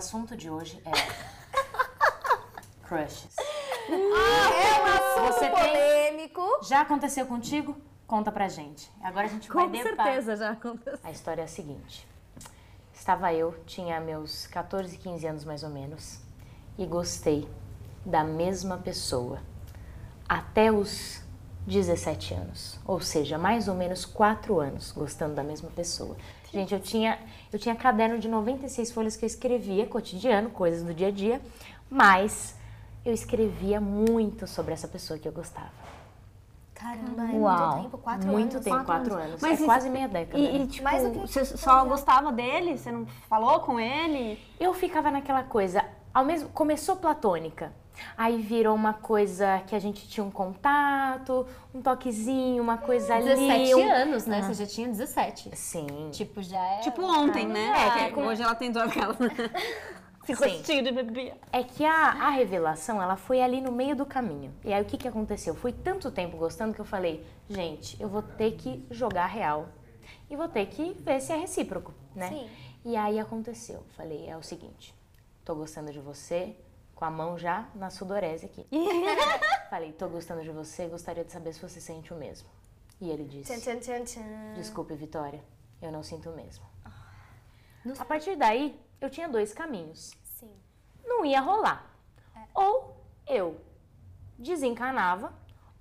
assunto de hoje é crushes. É um assunto Você tem- polêmico. Já aconteceu contigo? Conta pra gente. Agora a gente vai Com certeza já aconteceu. A história é a seguinte. Estava eu, tinha meus 14, 15 anos mais ou menos, e gostei da mesma pessoa até os 17 anos. Ou seja, mais ou menos 4 anos gostando da mesma pessoa. Gente, eu tinha, eu tinha caderno de 96 folhas que eu escrevia, cotidiano, coisas do dia a dia, mas eu escrevia muito sobre essa pessoa que eu gostava. Caramba, é Uau. muito tempo, quatro muito anos. tempo, 4 anos. Mas é isso- quase meia década. né? E, e, tipo, você só gostava dele? Você não falou com ele? Eu ficava naquela coisa, ao mesmo começou platônica. Aí virou uma coisa que a gente tinha um contato, um toquezinho, uma coisa ali. 17 um- anos, né? Você já tinha 17. Sim. Tipo, já é. Tipo ontem, né? É, que Ah, é com- Hoje ela tentou aquela. Ficou cheio de bebê. É que a, a revelação, ela foi ali no meio do caminho. E aí o que, que aconteceu? Fui tanto tempo gostando que eu falei, gente, eu vou ter que jogar real. E vou ter que ver se é recíproco, né? Sim. E aí aconteceu. Falei, é o seguinte, tô gostando de você, com a mão já na sudorese aqui. falei, tô gostando de você, gostaria de saber se você sente o mesmo. E ele disse, Tchan, tchan, tchan. Desculpe, Vitória, eu não sinto o mesmo. A partir daí, eu tinha dois caminhos. Sim. Não ia rolar. Ou eu desencanava,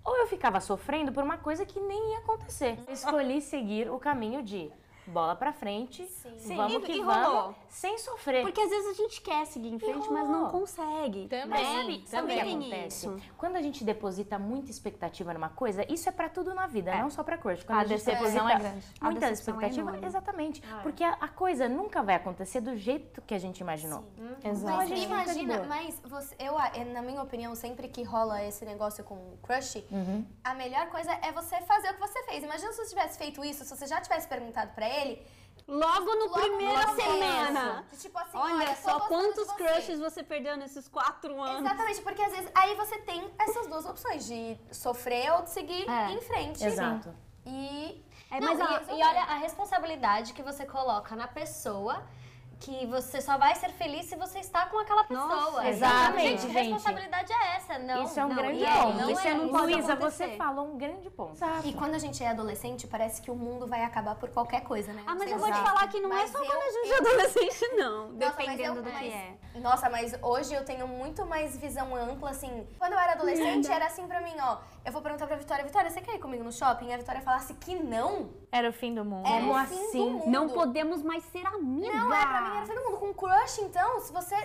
ou eu ficava sofrendo por uma coisa que nem ia acontecer. Eu escolhi seguir o caminho de bola pra frente, Sim. vamos E- que e vamos, rolou? sem sofrer. Porque às vezes a gente quer seguir em frente, mas não consegue. Também. Mas sabe, sabe o que também. acontece? Isso. Quando a gente deposita muita expectativa numa coisa, isso é pra tudo na vida, não só pra crush. Quando A a, gente deposita é grande. Muita é expectativa, enorme. exatamente. Porque a, a coisa nunca vai acontecer do jeito que a gente imaginou. Exato. Mas imagina, mas você, eu, na minha opinião, sempre que rola esse negócio com o crush, Uhum. a melhor coisa é você fazer o que você fez. Imagina se você tivesse feito isso, se você já tivesse perguntado pra ele. Logo no logo primeira no semana. de Tipo assim, Olha tô só quantos você. crushes você perdeu nesses quatro anos. Exatamente, porque às vezes aí você tem essas duas opções, de sofrer ou de seguir É. em frente. Exato. E. É, Não, mas e, e olha a responsabilidade que você coloca na pessoa. Que você só vai ser feliz se você está com aquela pessoa. Nossa, exatamente, gente. que gente. responsabilidade é essa? Não, Isso é um não, grande é, ponto. não Isso é, não isso pode Luísa, acontecer. você falou um grande ponto. E quando a gente é adolescente, parece que o mundo vai acabar por qualquer coisa, né? Ah, mas eu vou te falar que não é Mas só eu- quando a gente eu- é adolescente, não. Nossa, Dependendo eu- do que mas- é. Nossa, mas hoje eu tenho muito mais visão ampla, assim. Quando eu era adolescente, era assim pra mim, ó. Eu vou perguntar pra Vitória, Vitória, você quer ir comigo no shopping? E a Vitória falasse que não. Era o fim do mundo. Era Como o fim assim? do mundo. Não podemos mais ser amigas. Não, é pra mim era o fim do mundo. Com crush, então, se você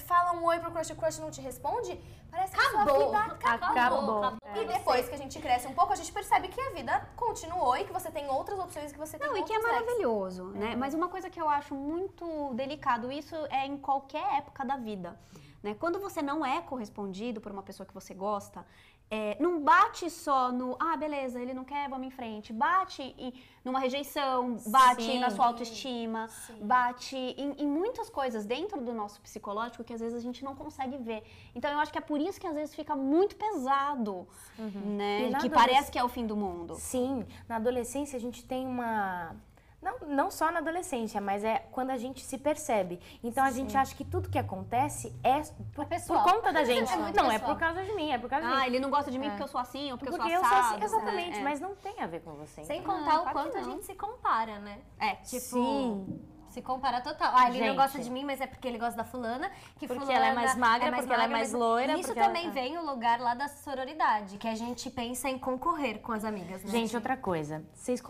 fala um oi pro crush e o crush não te responde, parece que a sua Acabou. vida acabou. Acabou. acabou. E depois que a gente cresce um pouco, a gente percebe que a vida continuou e que você tem outras opções que você tem Não, e que é maravilhoso, né? Mas uma coisa que eu acho muito delicado, isso é em qualquer época da vida. Né? Quando você não é correspondido por uma pessoa que você gosta, é, não bate só no, ah, beleza, ele não quer, vamos em frente. Bate em, numa rejeição, bate Sim. na sua autoestima, Sim. bate em, em muitas coisas dentro do nosso psicológico que às vezes a gente não consegue ver. Então eu acho que é por isso que às vezes fica muito pesado, E né? Que parece que é o fim do mundo. Sim, na adolescência a gente tem uma. Não, não só na adolescência, mas é quando a gente se percebe. Então a gente acha que tudo que acontece é por, pessoal. por conta da gente. É não, é pessoal. por causa de mim, é por causa de Ah, mim. ele não gosta de mim porque eu sou assim ou porque, Porque eu eu sou sou assado. assim, exatamente, É, é. mas não tem a ver com você. Sem então. contar o claro quanto a não. gente se compara, né? É, Tipo, Sim. se compara total. Ah, ele não Gente. gosta de mim, mas é porque ele gosta da fulana. Que Porque fulana ela é mais magra, porque ela é mais mas- loira, Isso porque ela- também vem o lugar lá da sororidade, que a gente pensa em concorrer com as amigas, né? Gente, outra coisa. Vocês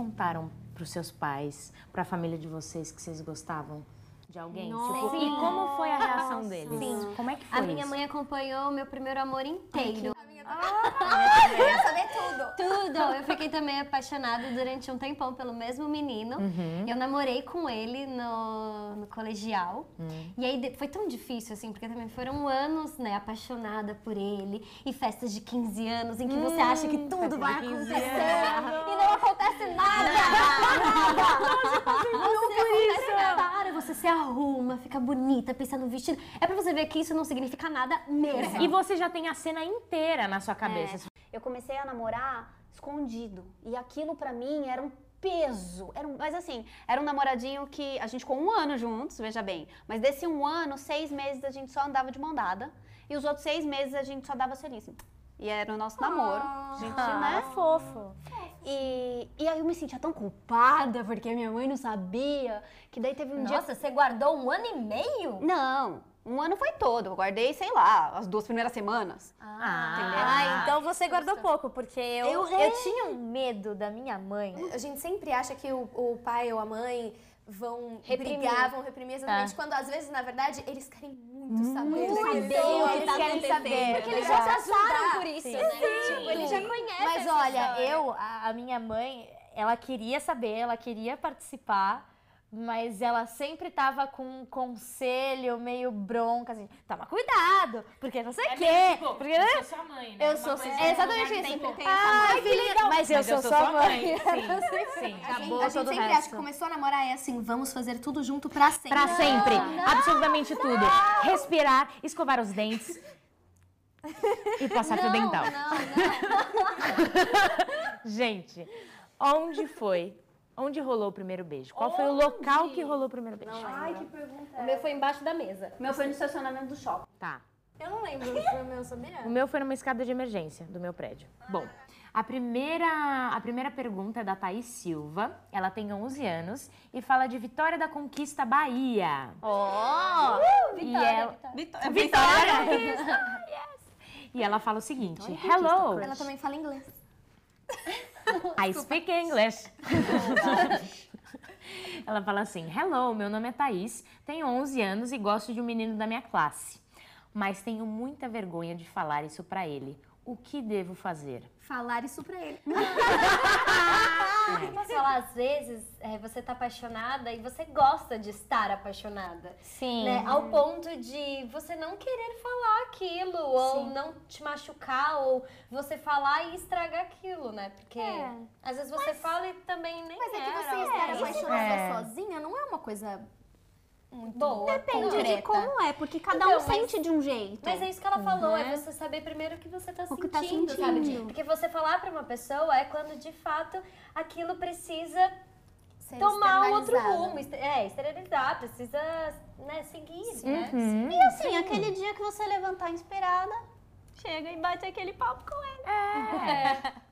contaram pros seus pais, pra família de vocês que vocês gostavam de alguém? Tipo, e como foi a reação deles? Sim. Como é que foi A minha isso? mãe acompanhou o meu primeiro amor inteiro. Eu queria saber tudo. Tudo! Eu fiquei também apaixonada durante um tempão pelo mesmo menino. Uhum. Eu namorei com ele no, no colegial. Hum. E aí foi tão difícil, assim, porque também foram anos, né, apaixonada por ele. E festas de 15 anos em que você acha que tudo Hum, vai de 15 acontecer. E não acontece nada! nada! Não acontece nada. Para, você se arruma, fica bonita, pensa no vestido. É pra você ver que isso não significa nada mesmo. E você já tem a cena inteira na sua cabeça. Eu comecei a namorar escondido. E aquilo pra mim era um peso. Era um, mas assim, era um namoradinho que a gente ficou um ano juntos, veja bem. Mas desse um ano, seis meses a gente só andava de mão dada. E os outros seis meses a gente só dava selinho. E era o nosso namoro. A gente, né? Ah, fofo. E, e aí eu me sentia tão culpada, porque minha mãe não sabia. Que daí teve um dia. Nossa, você guardou um ano e meio? Não, um ano foi todo. Eu guardei, sei lá, as duas primeiras semanas. Ah, então você guardou pouco, porque eu, Eu- eu, é. tinha um medo da minha mãe. A gente sempre acha que o, o pai ou a mãe vão Reprimir. brigar, vão reprimir exatamente, quando às vezes, na verdade, eles querem muito saber. Muito saber, eles tá querem saber. Porque eles já passaram por isso, Sim. né? Tipo, eles já conhecem Mas olha, história. eu, a, a minha mãe, ela queria saber, ela queria participar, mas ela sempre tava com um conselho meio bronca, assim, toma cuidado, porque não sei o quê. porque, né? eu sou sua mãe, né? Eu sou, é exatamente isso. sempre tem Ai, que legal. Mas eu Mas sou sua mãe. Sim, sim. Acabou a gente todo o sempre resto. acha que começou a namorar é assim, vamos fazer tudo junto pra sempre. Pra sempre, absolutamente tudo. Respirar, escovar os dentes e passar fio dental. Gente, onde foi? Onde rolou o primeiro beijo? Qual foi o local que rolou o primeiro beijo? Ai, que pergunta. O meu foi embaixo da mesa. O meu foi no estacionamento do shopping. Tá. Eu não lembro onde foi o meu, sabia? O meu foi numa escada de emergência do meu prédio. Bom, a primeira, a primeira pergunta é da Thaís Silva. Ela tem 11 anos e fala de Vitória da Conquista, Bahia. Ó, e ela, Vitória. Vitória! E ela fala o seguinte: Hello, Ela também fala inglês. I speak English. Ela fala assim: Hello, meu nome é Thaís, tenho 11 anos e gosto de um menino da minha classe. Mas tenho muita vergonha de falar isso pra ele. O que devo fazer? Falar isso pra ele. Posso falar, às vezes, é, você tá apaixonada e você gosta de estar apaixonada. sim. Né? Ao ponto de você não querer falar aquilo, ou não te machucar, ou você falar e estragar aquilo, né? Porque às vezes você fala e também nem Mas é que era. você estar isso apaixonada é. sozinha não é uma coisa muito boa, Depende concreta. de como é, porque cada Então, um mas- sente de um jeito. Mas é isso que ela falou, é você saber primeiro o que você tá O que sentindo, tá sabe? sentindo. Porque você falar pra uma pessoa é quando de fato aquilo precisa ser tomar um outro rumo, é, esterilizar, precisa né, seguir, né? E assim, aquele dia que você levantar inspirada, chega e bate aquele papo com ele.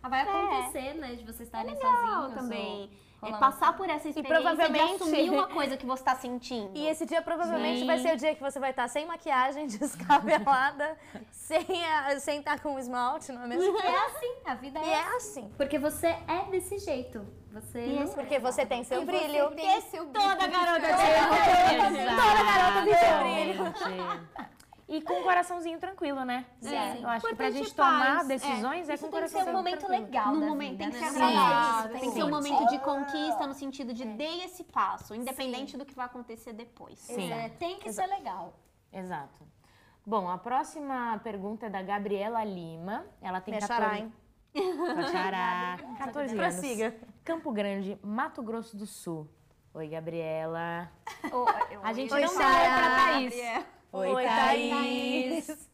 Ah, Vai acontecer, né, de vocês estarem Legal sozinhos. também. É rolar passar por essa experiência provavelmente- de assumir uma coisa que você tá sentindo. E esse dia provavelmente vai ser o dia que você vai estar sem maquiagem, descabelada, sem, a- sem estar com esmalte, não é mesmo? É assim, a vida E é, é assim. Porque você é desse jeito. Você não Porque você tem seu E brilho. Você tem seu brilho. Toda garota Toda garota tem seu E com um coraçãozinho tranquilo, né? Sim. Eu acho que pra Importante gente tomar paz. decisões é, Isso com o tem que ser coraçãozinho um momento tranquilo. legal No da momento vida, tem que né? ser agradável. é Tem que ser um sim. momento de conquista no sentido de dei esse passo, independente do que vai acontecer depois. Sim. É, tem que ser legal. Exato. Bom, a próxima pergunta é da Gabriela Lima. Ela tem Minha 14... xará, hein? Tua xará. 14 anos. Prossiga. Campo Grande, Mato Grosso do Sul. Oi, Gabriela. A gente Oi, não deu pra Thaís. Oi, Thaís.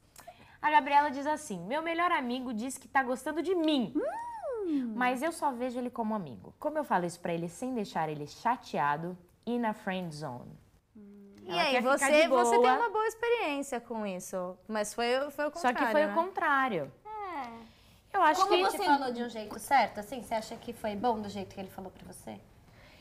A Gabriela diz assim: Meu melhor amigo diz que tá gostando de mim. Mas eu só vejo ele como amigo. Como eu falo isso pra ele sem deixar ele chateado e na friend zone? E Ela aí, quer ficar você, você tem uma boa experiência com isso. Mas foi, foi o Só contrário, que foi né? o contrário. Eu acho Como que você falou de um jeito certo, assim, você acha que foi bom do jeito que ele falou pra você?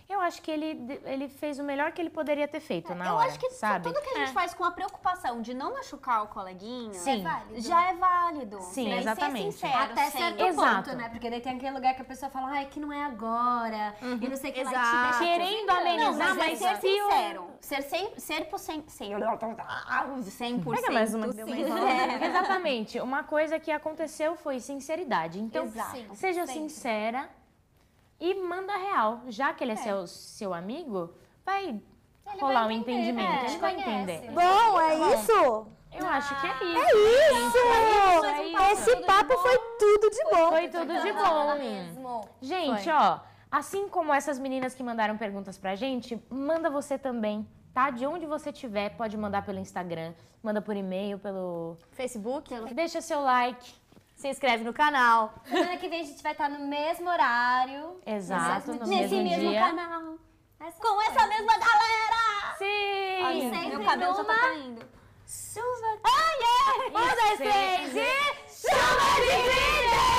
Eu acho que ele, ele fez o melhor que ele poderia ter feito na eu hora, acho que sabe? tudo que a gente faz com a preocupação de não machucar o coleguinha Sim. já é válido. Sim, né? E exatamente. Ser sincero, Até certo Exato. ponto, né? Porque daí tem aquele lugar que a pessoa fala, ai, que não é agora. E não sei o que lá, e te Exato. Querendo Não, amenizar, mas é mas ser sincero. Ser 100%, ser por cem, cem, 100% Pega mais uma uma enrolada. Exatamente. Uma coisa que aconteceu foi sinceridade. Então, Exato. seja Sempre. sincera e manda real. Já que ele é, seu, seu amigo, vai rolar um entendimento. é, ele vai conhece. entender. Bom, é isso? Eu acho que é isso. É isso! É isso. Esse papo foi tudo de bom. Foi tudo de bom. Mesmo. Gente, Foi. ó, assim como essas meninas que mandaram perguntas pra gente, manda você também, tá? De onde você tiver, pode mandar pelo Instagram, manda por e-mail, pelo. Facebook. Deixa seu like, se inscreve no canal. Semana que vem a gente vai estar no mesmo horário. Exato, no Nesse mesmo mesmo dia. canal. Essa Com essa mesma galera! Sim! Olha, sempre meu cabelo tá numa- caindo. Chuva. Um, dois, três e... Chuva de glitter!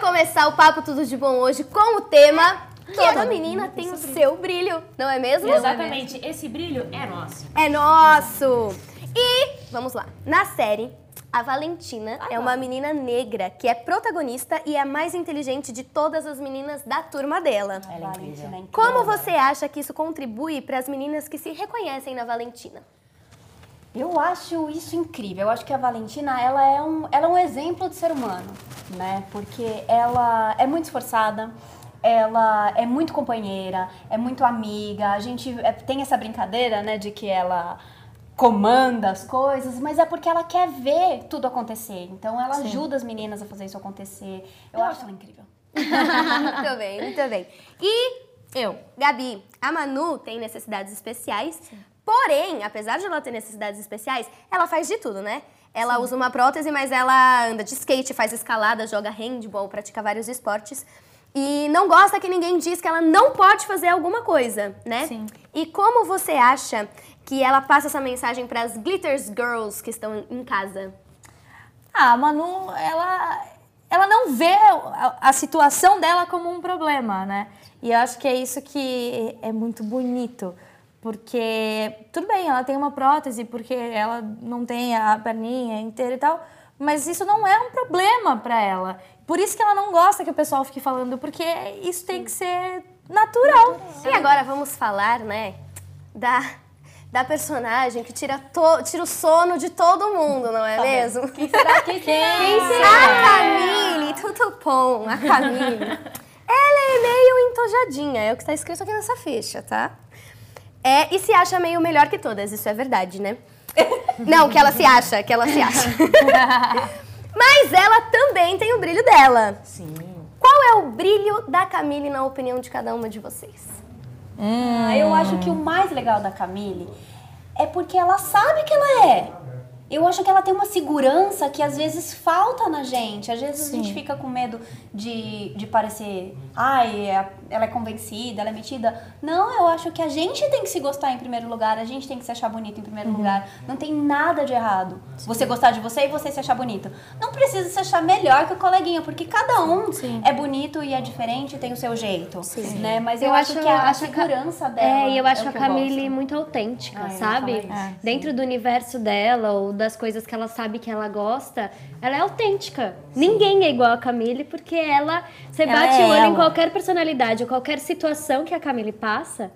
Começar o Papo Tudo de Bom hoje com o tema Toda menina tem o seu brilho, não é mesmo? Exatamente, esse brilho é nosso. É nosso! E, vamos lá, na série, a Valentina é uma menina negra que é protagonista e é a mais inteligente de todas as meninas da turma dela. Ela é incrível. Como você acha que isso contribui para as meninas que se reconhecem na Valentina? Eu acho isso incrível. Eu acho que a Valentina, ela é um, ela é um exemplo de ser humano, né? Porque ela é muito esforçada, ela é muito companheira, é muito amiga. A gente é, tem essa brincadeira, né, de que ela comanda as coisas, mas é porque ela quer ver tudo acontecer. Então ela ajuda as meninas a fazer isso acontecer. Eu acho ela incrível. muito bem, muito bem. E eu, Gabi, a Manu tem necessidades especiais, porém, apesar de ela ter necessidades especiais, ela faz de tudo, né? Ela usa uma prótese, mas ela anda de skate, faz escalada, joga handball, pratica vários esportes. E não gosta que ninguém diz que ela não pode fazer alguma coisa, né? Sim. E como você acha que ela passa essa mensagem para as Glitters Girls que estão em casa? Ah, a Manu, ela, ela não vê a, a situação dela como um problema, né? E eu acho que é isso que é muito bonito. Porque, tudo bem, ela tem uma prótese porque ela não tem a perninha inteira e tal, mas isso não é um problema pra ela. Por isso que ela não gosta que o pessoal fique falando, porque isso tem que ser natural. E agora vamos falar, né, da, da personagem que tira, to, tira o sono de todo mundo, não é mesmo? Quem será que quem? A Camille, tudo bom, a Camille. Ela é meio entojadinha, é o que está escrito aqui nessa ficha, tá? É, e se acha meio melhor que todas, isso é verdade, né? Não, que ela se acha, que ela se acha. Mas ela também tem o brilho dela. Sim. Qual é o brilho da Camille na opinião de cada uma de vocês? Ah, eu acho que o mais legal da Camille é porque ela sabe que ela é. Eu acho que ela tem uma segurança que às vezes falta na gente. Às vezes a gente fica com medo de, de parecer, ai, é- ela é convencida, ela é metida. Não, eu acho que a gente tem que se gostar em primeiro lugar, a gente tem que se achar bonito em primeiro lugar. Não tem nada de errado. Você gostar de você e você se achar bonito. Não precisa se achar melhor que o coleguinha, porque cada um é bonito e é diferente e tem o seu jeito. Né? Mas eu, acho, que a acho a segurança dela. É, e eu acho é o a que eu Camille muito autêntica, Ah, eu sabe? Dentro do universo dela ou das coisas que ela sabe que ela gosta, ela é autêntica. Ninguém é igual a Camille porque ela, você Ela bate é o olho em ela. qualquer personalidade ou qualquer situação que a Camille passa,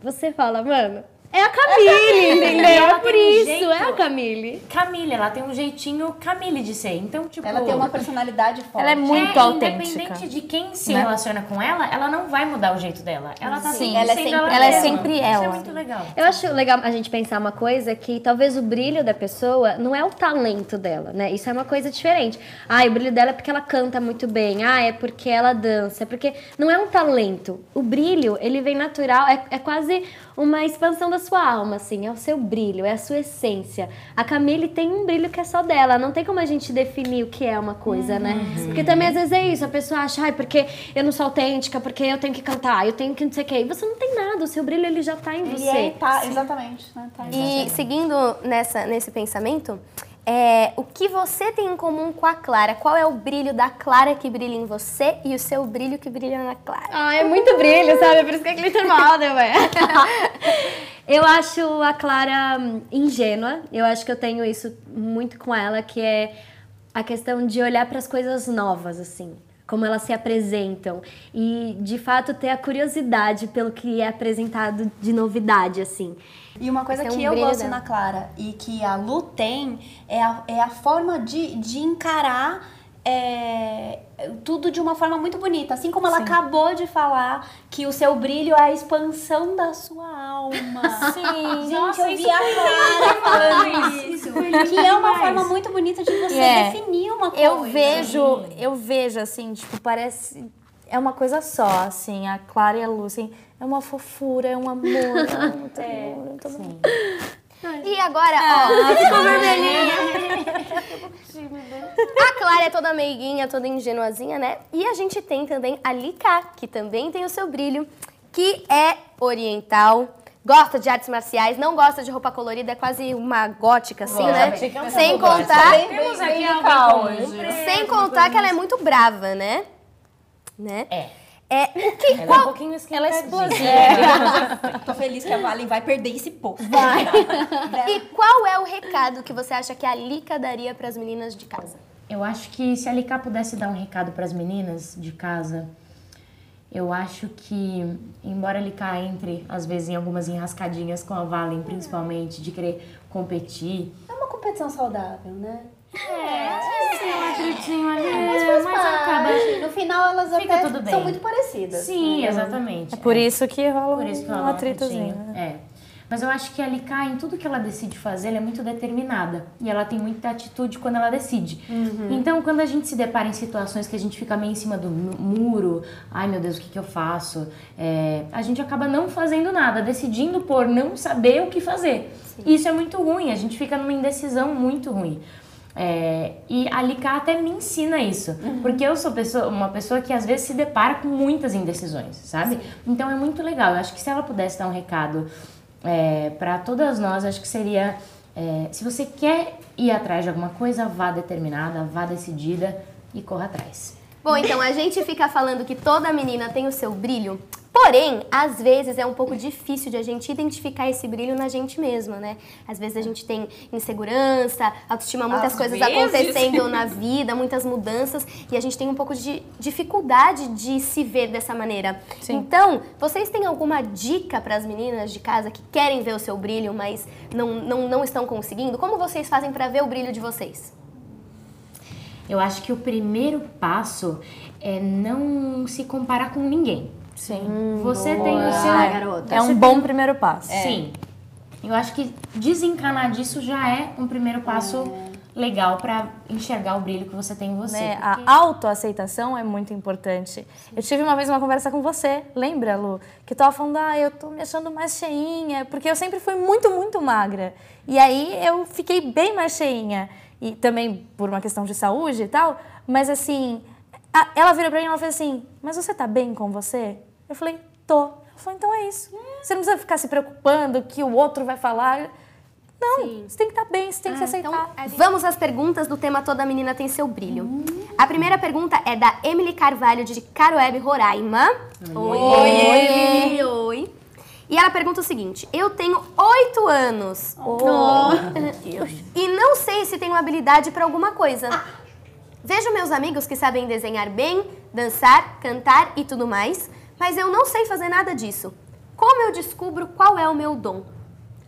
você fala, mano, é a Camille, entendeu? Ela É por um isso, jeito- é a Camille. Camille, ela tem um jeitinho Camille de ser. Então, tipo. Ela tem uma personalidade forte. Ela é muito é, autêntica. Independente de quem se né? relaciona com ela, ela não vai mudar o jeito dela. Ela tá Sim. Ela é sempre- ela, ela é sempre Isso ela. é muito legal. Eu acho legal a gente pensar uma coisa que talvez o brilho da pessoa não é o talento dela, né? Isso é uma coisa diferente. Ah, o brilho dela é porque ela canta muito bem. Ah, é porque ela dança. É porque não é um talento. O brilho, ele vem natural. É, é quase uma expansão da sua alma, assim. É o seu brilho, é a sua essência. A Camille tem um brilho que é só dela. Não tem como a gente definir o que é uma coisa, né? Porque também às vezes é isso. A pessoa acha, ai, porque eu não sou autêntica, porque eu tenho que cantar, eu tenho que não sei o quê. E você não tem nada. O seu brilho, ele já tá em Ele você. é, tá, exatamente. Né? Tá E seguindo nessa, nesse pensamento, é, o que você tem em comum com a Clara? Qual é o brilho da Clara que brilha em você e o seu brilho que brilha na Clara? Ah, é muito brilho, sabe? Por isso que é glitter model, ué. Eu acho a Clara hum, ingênua. Eu acho que eu tenho isso muito com ela, que é a questão de olhar para as coisas novas, assim. Como elas se apresentam. E, de fato, ter a curiosidade pelo que é apresentado de novidade, assim. E uma coisa é um que eu brilho gosto dela. na Clara e que a Lu tem é a, é a forma de, de encarar é, tudo de uma forma muito bonita. Assim como ela acabou de falar que o seu brilho é a expansão da sua alma. Sim. Gente, eu vi a Clara falando isso. Que é uma forma muito bonita de você É. definir uma coisa. Eu vejo, eu vejo assim, tipo, parece. É uma coisa só, assim, a Clara e a Lu, assim, é uma fofura, é um amor, é muito amor, muito amor. E agora, ó, ficou vermelhinha. A Clara é toda meiguinha, toda ingenuazinha, né? E a gente tem também a Lika, que também tem o seu brilho, que é oriental. Gosta de artes marciais, não gosta de roupa colorida, é quase uma gótica, assim, né? Sem contar, Temos aqui algo hoje. sem contar que ela é muito brava, né? Né? É. É, o que, Ela é um qual, pouquinho Ela é Tô feliz que a Valen vai perder esse posto. e qual é o recado que você acha que a Lika daria para as meninas de casa? Eu acho que se a Liká pudesse dar um recado para as meninas de casa, eu acho que, embora a Liká entre, às vezes, em algumas enrascadinhas com a Valen, principalmente, de querer competir, É uma competição saudável, né? Mas acaba... No final elas Fica até tudo bem. são muito parecidas. Sim, exatamente. É por isso que rola Por isso que um rola um atritozinho. atritinho. É. Mas eu acho que a Liká, em tudo que ela decide fazer, ela é muito determinada. E ela tem muita atitude quando ela decide. Então, quando a gente se depara em situações que a gente fica meio em cima do mu- muro, ai meu Deus, o que, que eu faço? É, a gente acaba não fazendo nada, decidindo por não saber o que fazer. E isso é muito ruim, a gente fica numa indecisão muito ruim. É, e a Liká até me ensina isso, porque eu sou pessoa- uma pessoa que às vezes se depara com muitas indecisões, sabe? Então é muito legal. Eu acho que se ela pudesse dar um recado é, para todas nós, acho que seria: é, se você quer ir atrás de alguma coisa, vá determinada, vá decidida e corra atrás. Bom, então a gente fica falando que toda menina tem o seu brilho, porém, às vezes é um pouco difícil de a gente identificar esse brilho na gente mesma, né? Às vezes a gente tem insegurança, autoestima, muitas Às coisas vezes. acontecendo na vida, muitas mudanças, e a gente tem um pouco de dificuldade de se ver dessa maneira. Então, vocês têm alguma dica para as meninas de casa que querem ver o seu brilho, mas não, não, não estão conseguindo? Como vocês fazem para ver o brilho de vocês? Eu acho que o primeiro passo é não se comparar com ninguém. Sim. Você tem o seu. garota. É um bom primeiro passo. Sim. Eu acho que desencanar disso já é um primeiro passo legal pra enxergar o brilho que você tem em você. né? porque- A autoaceitação é muito importante. Eu tive uma vez uma conversa com você, lembra, Lu? Que tava falando, ah, eu tô me achando mais cheinha, porque eu sempre fui muito, muito magra. E aí eu fiquei bem mais cheinha. E também por uma questão de saúde e tal. Mas assim, ela virou pra mim e ela fez assim, mas você tá bem com você? Eu falei, tô. Ela falou, então é isso. Você não precisa ficar se preocupando que o outro vai falar. Não, você tem que estar bem, você tem que se aceitar. Então, vamos às perguntas do tema Toda Menina Tem Seu Brilho. A primeira pergunta é da Emily Carvalho, de Caroebe, Roraima. Oi. Oi. Oi. E ela pergunta o seguinte: Eu tenho oito anos. E não sei se tenho habilidade para alguma coisa. Vejo meus amigos que sabem desenhar bem, dançar, cantar e tudo mais, mas eu não sei fazer nada disso. Como eu descubro qual é o meu dom?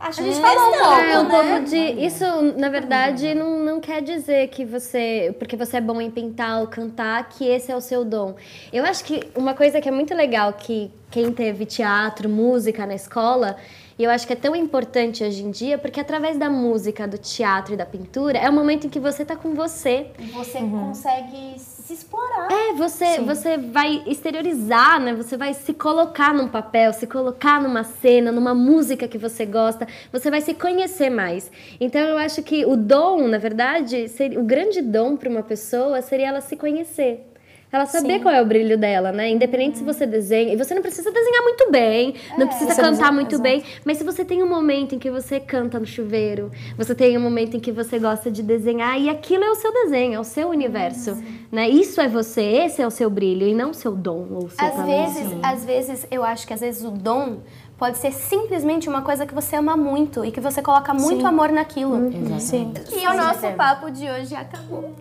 A gente falou um pouco, É um né? pouco de. Isso, na verdade, não, não quer dizer que você. Porque você é bom em pintar ou cantar, que esse é o seu dom. Eu acho que uma coisa que é muito legal que quem teve teatro, música na escola. E eu acho que é tão importante hoje em dia, porque através da música, do teatro e da pintura, é o momento em que você tá com você. E você consegue se explorar. É, você, você vai exteriorizar, né? Você vai se colocar num papel, se colocar numa cena, numa música que você gosta. Você vai se conhecer mais. Então eu acho que o dom, na verdade, seria, o grande dom para uma pessoa seria ela se conhecer. Ela saber qual é o brilho dela, né? Independente se você desenha. E você não precisa desenhar muito bem, não precisa cantar desenha- muito exato. bem. Mas se você tem um momento em que você canta no chuveiro, você tem um momento em que você gosta de desenhar, e aquilo é o seu desenho, é o seu universo. Né? Isso é você, esse é o seu brilho, e não o seu dom ou o seu Às talento. vezes, às vezes, eu acho que às vezes o dom pode ser simplesmente uma coisa que você ama muito e que você coloca muito amor naquilo. Sim. E o nosso papo de hoje acabou.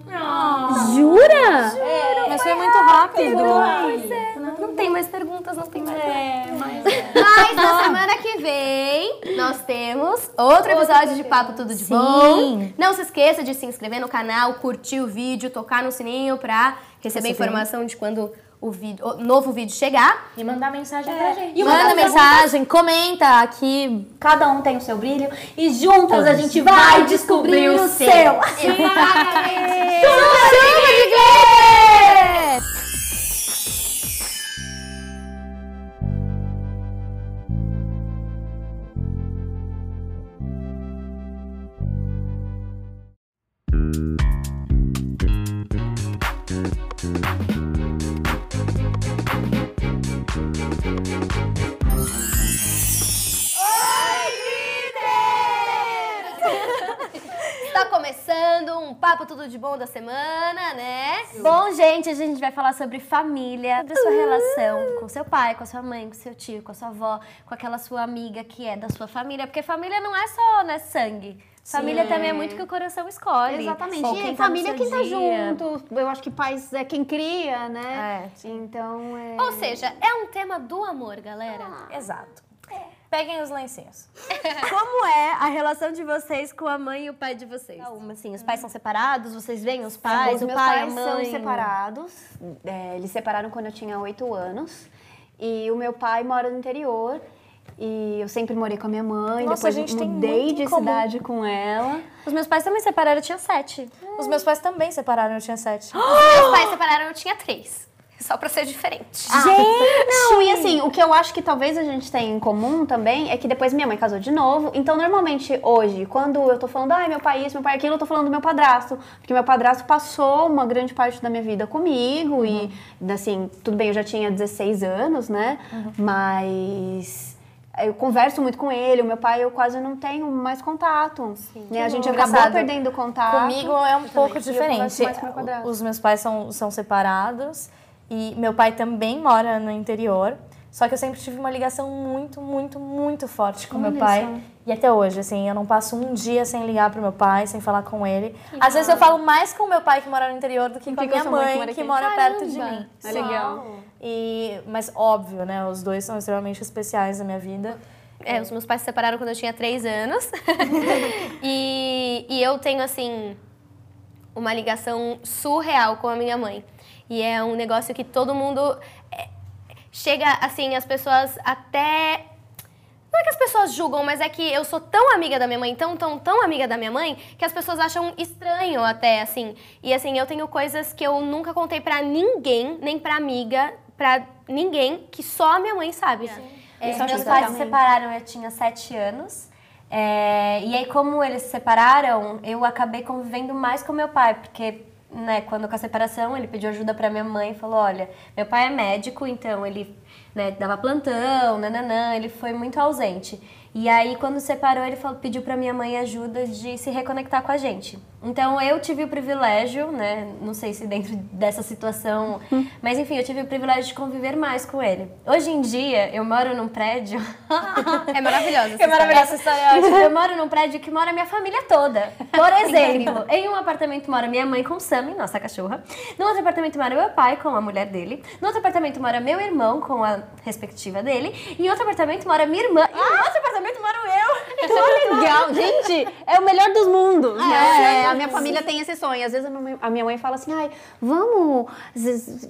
Jura? Mas foi muito rápido. Pois é, não tem mais perguntas, não tem mais. É, mas... mas na semana que vem nós temos outro episódio de Papo Tudo de Bom. Não se esqueça de se inscrever no canal, curtir o vídeo, tocar no sininho pra receber informação de quando o, vídeo, o novo vídeo chegar. E mandar mensagem pra gente. E manda mensagem, comenta aqui. Cada um tem o seu brilho e juntas a gente vai descobrir o seu. Está começando um Papo Tudo de Bom da semana, né? Bom, gente, a gente vai falar sobre família, sobre a sua relação com seu pai, com a sua mãe, com seu tio, com a sua avó, com aquela sua amiga que é da sua família. Porque família não é só né, sangue. Família também é muito que o coração escolhe. Exatamente. E é tá família seu quem tá dia. junto. Eu acho que pais é quem cria, né? É. Então é. Ou seja, é um tema do amor, galera. Exato. Peguem os lencinhos. Como é a relação de vocês com a mãe e o pai de vocês? Uma, assim, os pais são separados, vocês veem os pais, Os o meus pai, pais a mãe. são separados. É, eles separaram quando eu tinha oito anos. E o meu pai mora no interior. E eu sempre morei com a minha mãe. Nossa, a depois gente tem mudei muito de comum. cidade com ela. Os meus pais também separaram, eu tinha sete. Os meus pais também separaram, eu tinha sete. Meus pais separaram, eu tinha três. Só pra ser diferente. Não, e assim, o que eu acho que talvez a gente tenha em comum também é que depois minha mãe casou de novo. Então, normalmente, hoje, quando eu tô falando, ai, meu pai isso, meu pai aquilo, eu tô falando do meu padrasto. Porque meu padrasto passou uma grande parte da minha vida comigo. E, assim, tudo bem, eu já tinha 16 anos, né? Mas. Eu converso muito com ele, o meu pai eu quase não tenho mais contato. Né? A gente acabou Engraçado. perdendo contato. Comigo é um pouco diferente. Os meus pais são, são separados e meu pai também mora no interior. Só que eu sempre tive uma ligação muito, muito, muito forte com meu pai. E até hoje, assim, eu não passo um dia sem ligar pro meu pai, sem falar com ele. Às vezes eu falo mais com meu pai que mora no interior do que com a que minha mãe que mãe mora que mora perto de mim. É legal. E, mas óbvio, né? Os dois são extremamente especiais na minha vida. É, os meus pais se separaram quando eu tinha três anos. e, e eu tenho, assim, uma ligação surreal com a minha mãe. E é um negócio que todo mundo. é, chega, assim, as pessoas até. Não é que as pessoas julgam, mas é que eu sou tão amiga da minha mãe, tão, tão, tão amiga da minha mãe, que as pessoas acham estranho até, assim. E assim, eu tenho coisas que eu nunca contei pra ninguém, nem pra amiga, pra ninguém, que só a minha mãe sabe. É, eu meus pais se separaram, eu tinha sete anos. É, e aí, como eles se separaram, eu acabei convivendo mais com meu pai, porque, né, quando com a separação, ele pediu ajuda pra minha mãe e falou: olha, meu pai é médico, então ele né, dava plantão, nananã, ele foi muito ausente. E aí, quando separou, ele falou, pediu pra minha mãe ajuda de se reconectar com a gente. Então, eu tive o privilégio, né, não sei se dentro dessa situação, mas enfim, eu tive o privilégio de conviver mais com ele. Hoje em dia, eu moro num prédio. É maravilhosa. Que maravilhosa essa história. ótima. Eu moro num prédio que mora minha família toda. Por exemplo, em um apartamento mora minha mãe com Sammy, nossa cachorra. No outro apartamento mora meu pai com a mulher dele. No outro apartamento mora meu irmão com a respectiva dele. E em outro apartamento mora minha irmã. E no outro apartamento moro eu. Que legal, gente, é o melhor dos mundos. né? É, a minha família tem esse sonho. Às vezes a minha- mãe fala assim, ai, vamos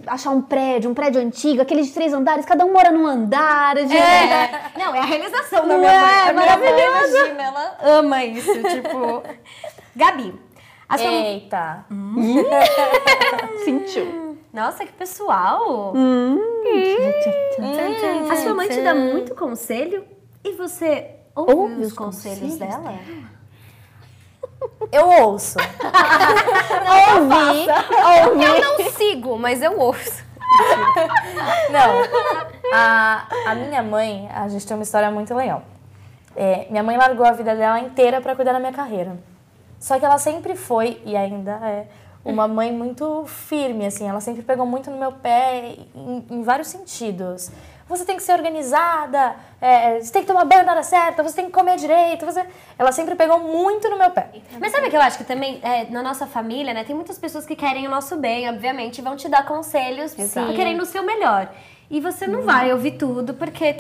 achar um prédio, um prédio antigo, aquele de três andares, cada um mora num andar. gente. Não, é a realização da minha é? mãe. A minha mãe, Maravilhoso. imagina, ela ama isso. Tipo. Gabi. A sua... Eita! Sentiu. Nossa, que pessoal. A sua mãe te dá muito conselho e você ouve, Ouve os os conselhos, conselhos dela? Eu ouço. Eu não sigo, mas eu ouço. Não. A, a minha mãe, a gente tem uma história muito legal. É, minha mãe largou a vida dela inteira para cuidar da minha carreira. Só que ela sempre foi, e ainda é, uma mãe muito firme, assim. Ela sempre pegou muito no meu pé em, em vários sentidos. Você tem que ser organizada, é, você tem que tomar banho na hora certa, você tem que comer direito. Você... Ela sempre pegou muito no meu pé. Mas sabe que eu acho que também, é, na nossa família, né, tem muitas pessoas que querem o nosso bem, obviamente, e vão te dar conselhos Exato. querendo o seu melhor. E você não vai ouvir tudo, porque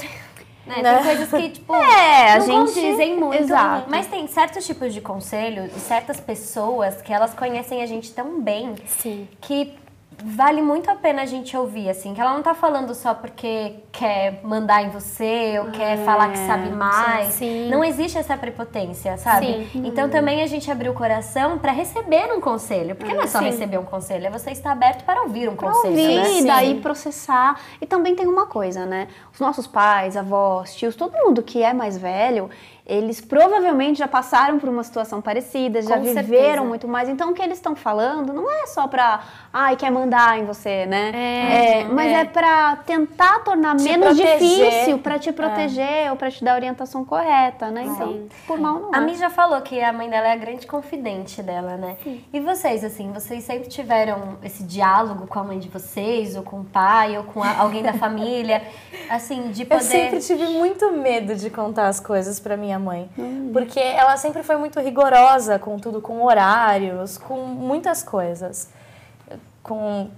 Né? Né? Tem coisas que, tipo, É, a não gente- condizem muito. Exato. Mas tem certos tipos de conselho certas pessoas que elas conhecem a gente tão bem Sim. que vale muito a pena a gente ouvir, assim, que ela não tá falando só porque quer mandar em você ou quer falar que sabe mais. sim. Não existe essa prepotência, sabe? Sim. Então também a gente abriu o coração pra receber um conselho, porque não é só Sim. receber um conselho, é você estar aberto para ouvir um Pra conselho, ouvir né? e daí processar. E também tem uma coisa, né? Os nossos pais, avós, tios, todo mundo que é mais velho, eles provavelmente já passaram por uma situação parecida, já Com viveram certeza. muito mais. Então o que eles estão falando não é só pra, ai, quer mandar em você, né? É, mas é, pra tentar tornar Te menos proteger. difícil, pra te proteger ou pra te dar a orientação correta, né? Então, Sim. por mal não A é. Mi já falou que a mãe dela é a grande confidente dela, né? E vocês, assim, vocês sempre tiveram esse diálogo com a mãe de vocês, ou com o pai, ou com a- alguém da família, assim, de poder... Eu sempre tive muito medo de contar as coisas pra minha mãe, porque ela sempre foi muito rigorosa com tudo, com horários, com muitas coisas. Com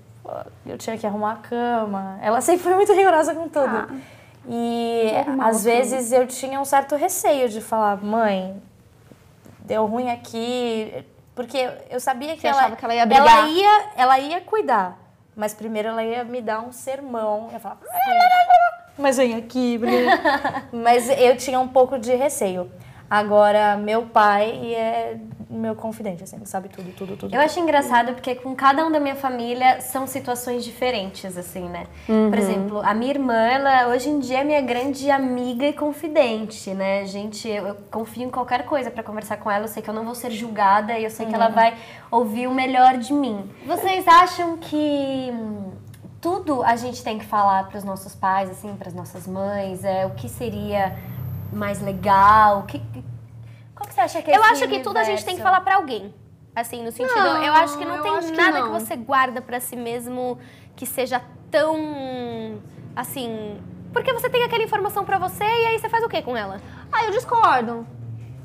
eu tinha que arrumar a cama. Ela sempre foi muito rigorosa com tudo. e arrumava às vezes eu tinha um certo receio de falar, mãe, deu ruim aqui, porque eu sabia que ela, que ela ia brigar? ela ia, ela ia cuidar, mas primeiro ela ia me dar um sermão, ia falar, mas vem aqui, mas eu tinha um pouco de receio. Agora, meu pai é meu confidente, assim, sabe tudo, tudo, tudo. Eu acho engraçado porque com cada um da minha família são situações diferentes, assim, né? Uhum. Por exemplo, a minha irmã, ela hoje em dia é minha grande amiga e confidente, né? Gente, eu, eu confio em qualquer coisa pra conversar com ela, eu sei que eu não vou ser julgada e eu sei que Uhum. ela vai ouvir o melhor de mim. Vocês acham que tudo a gente tem que falar pros nossos pais, assim, pras nossas mães? É, o que seria mais legal? O que, qual que você acha que é Eu esse acho que tudo a gente tem que falar pra alguém. Assim, no sentido, Não, eu acho que não tem acho que nada não. que você guarda pra si mesmo que seja tão assim, porque você tem aquela informação pra você e aí você faz o que com ela? Ah, eu discordo.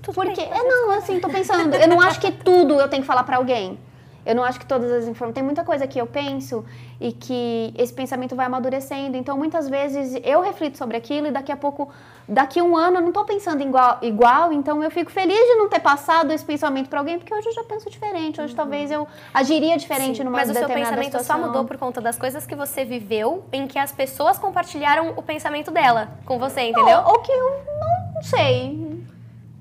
Porque, é, não, assim, tô pensando. Eu não acho que tudo eu tenho que falar pra alguém. Eu não acho que todas as informações. Tem muita coisa que eu penso e que esse pensamento vai amadurecendo. Então, muitas vezes eu reflito sobre aquilo e daqui a pouco, daqui a um ano, eu não tô pensando igual, igual. Então, eu fico feliz de não ter passado esse pensamento pra alguém, porque hoje eu já penso diferente. Hoje talvez eu agiria diferente numa Mas o seu determinada pensamento só situação. mudou por conta das coisas que você viveu, em que as pessoas compartilharam o pensamento dela com você, entendeu? Ou, ou que eu não sei.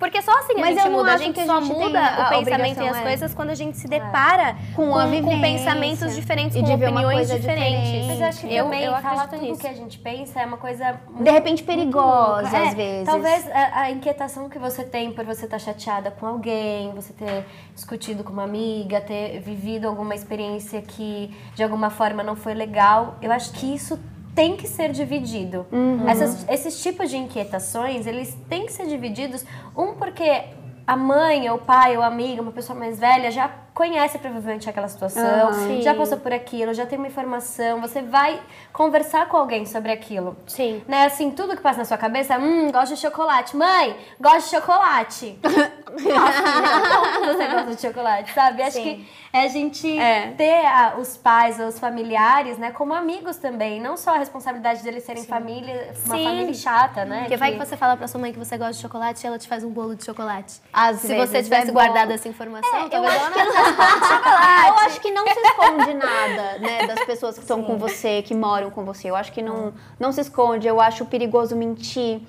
Porque só assim a Mas gente eu não muda. A gente que a só gente muda a o pensamento e as é. coisas quando a gente se depara Com a vivência. pensamentos diferentes, E com opiniões diferentes. diferente. Mas eu acho que eu, também eu falar tudo nisso. que a gente pensa é uma coisa muito, De repente perigosa, louca. É, às vezes. Talvez a, a inquietação que você tem por você estar chateada com alguém, você ter discutido com uma amiga, ter vivido alguma experiência que de alguma forma não foi legal, eu acho que isso tem que ser dividido. Uhum. Essas- esses tipos de inquietações, eles têm que ser divididos, um porque a mãe, ou o pai, ou a amiga, uma pessoa mais velha já conhece provavelmente aquela situação, Aham. já Sim. passou por aquilo, já tem uma informação, você vai conversar com alguém sobre aquilo. Sim. Né, assim, tudo que passa na sua cabeça, hum, gosto de chocolate. Mãe, gosto de chocolate. Nossa, que você gosta de chocolate, sabe? Acho que é a gente É. ter a- os pais os familiares, né, como amigos também. Não só a responsabilidade deles serem família, uma Sim. família chata, né? Porque vai que você fala pra sua mãe que você gosta de chocolate e ela te faz um bolo de chocolate. Às Se vezes você tivesse é guardado essa informação, É, eu talvez ela não que Eu acho que não se esconde nada, né, das pessoas que estão com você, que moram com você. Eu acho que não, não se esconde. Eu acho perigoso mentir.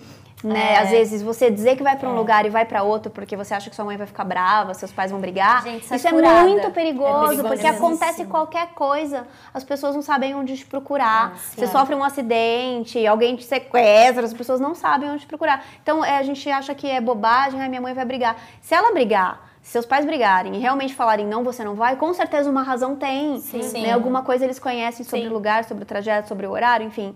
Né? É. Às vezes você dizer que vai pra um lugar e vai pra outro porque você acha que sua mãe vai ficar brava, seus pais vão brigar. Gente, isso é é muito É perigoso, porque acontece qualquer coisa, as pessoas não sabem onde te procurar. Ah, você sofre um acidente, alguém te sequestra, as pessoas não sabem onde te procurar. Então é, a gente acha que é bobagem, ai, minha mãe vai brigar. Se ela brigar, se seus pais brigarem e realmente falarem não, você não vai, com certeza uma razão tem. Sim. Né? Alguma coisa eles conhecem sobre Sim. o lugar, sobre o trajeto, sobre o horário, enfim.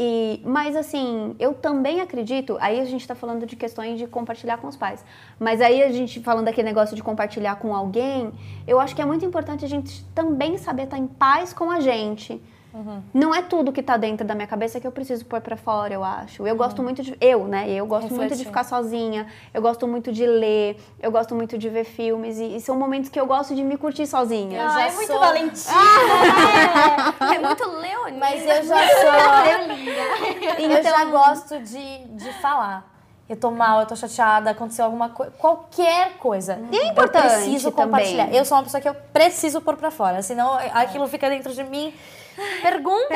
E, mas assim, eu também acredito, aí a gente tá falando de questões de compartilhar com os pais. Mas aí a gente falando daquele negócio de compartilhar com alguém, eu acho que é muito importante a gente também saber estar em paz com a gente. Não é tudo que tá dentro da minha cabeça que eu preciso pôr pra fora, eu acho. Eu gosto muito de. Eu, né? Eu gosto muito de Refletir. ficar sozinha. Eu gosto muito de ler. Eu gosto muito de ver filmes. E, e são momentos que eu gosto de me curtir sozinha. Eu já é muito sou- valentia. É muito leonina. Mas eu já sou. eu já gosto de, de falar. Eu tô mal, eu tô chateada, aconteceu alguma coisa, qualquer coisa. E é importante Eu preciso também. compartilhar. Eu sou uma pessoa que eu preciso pôr pra fora, senão aquilo fica dentro de mim. Pergunta!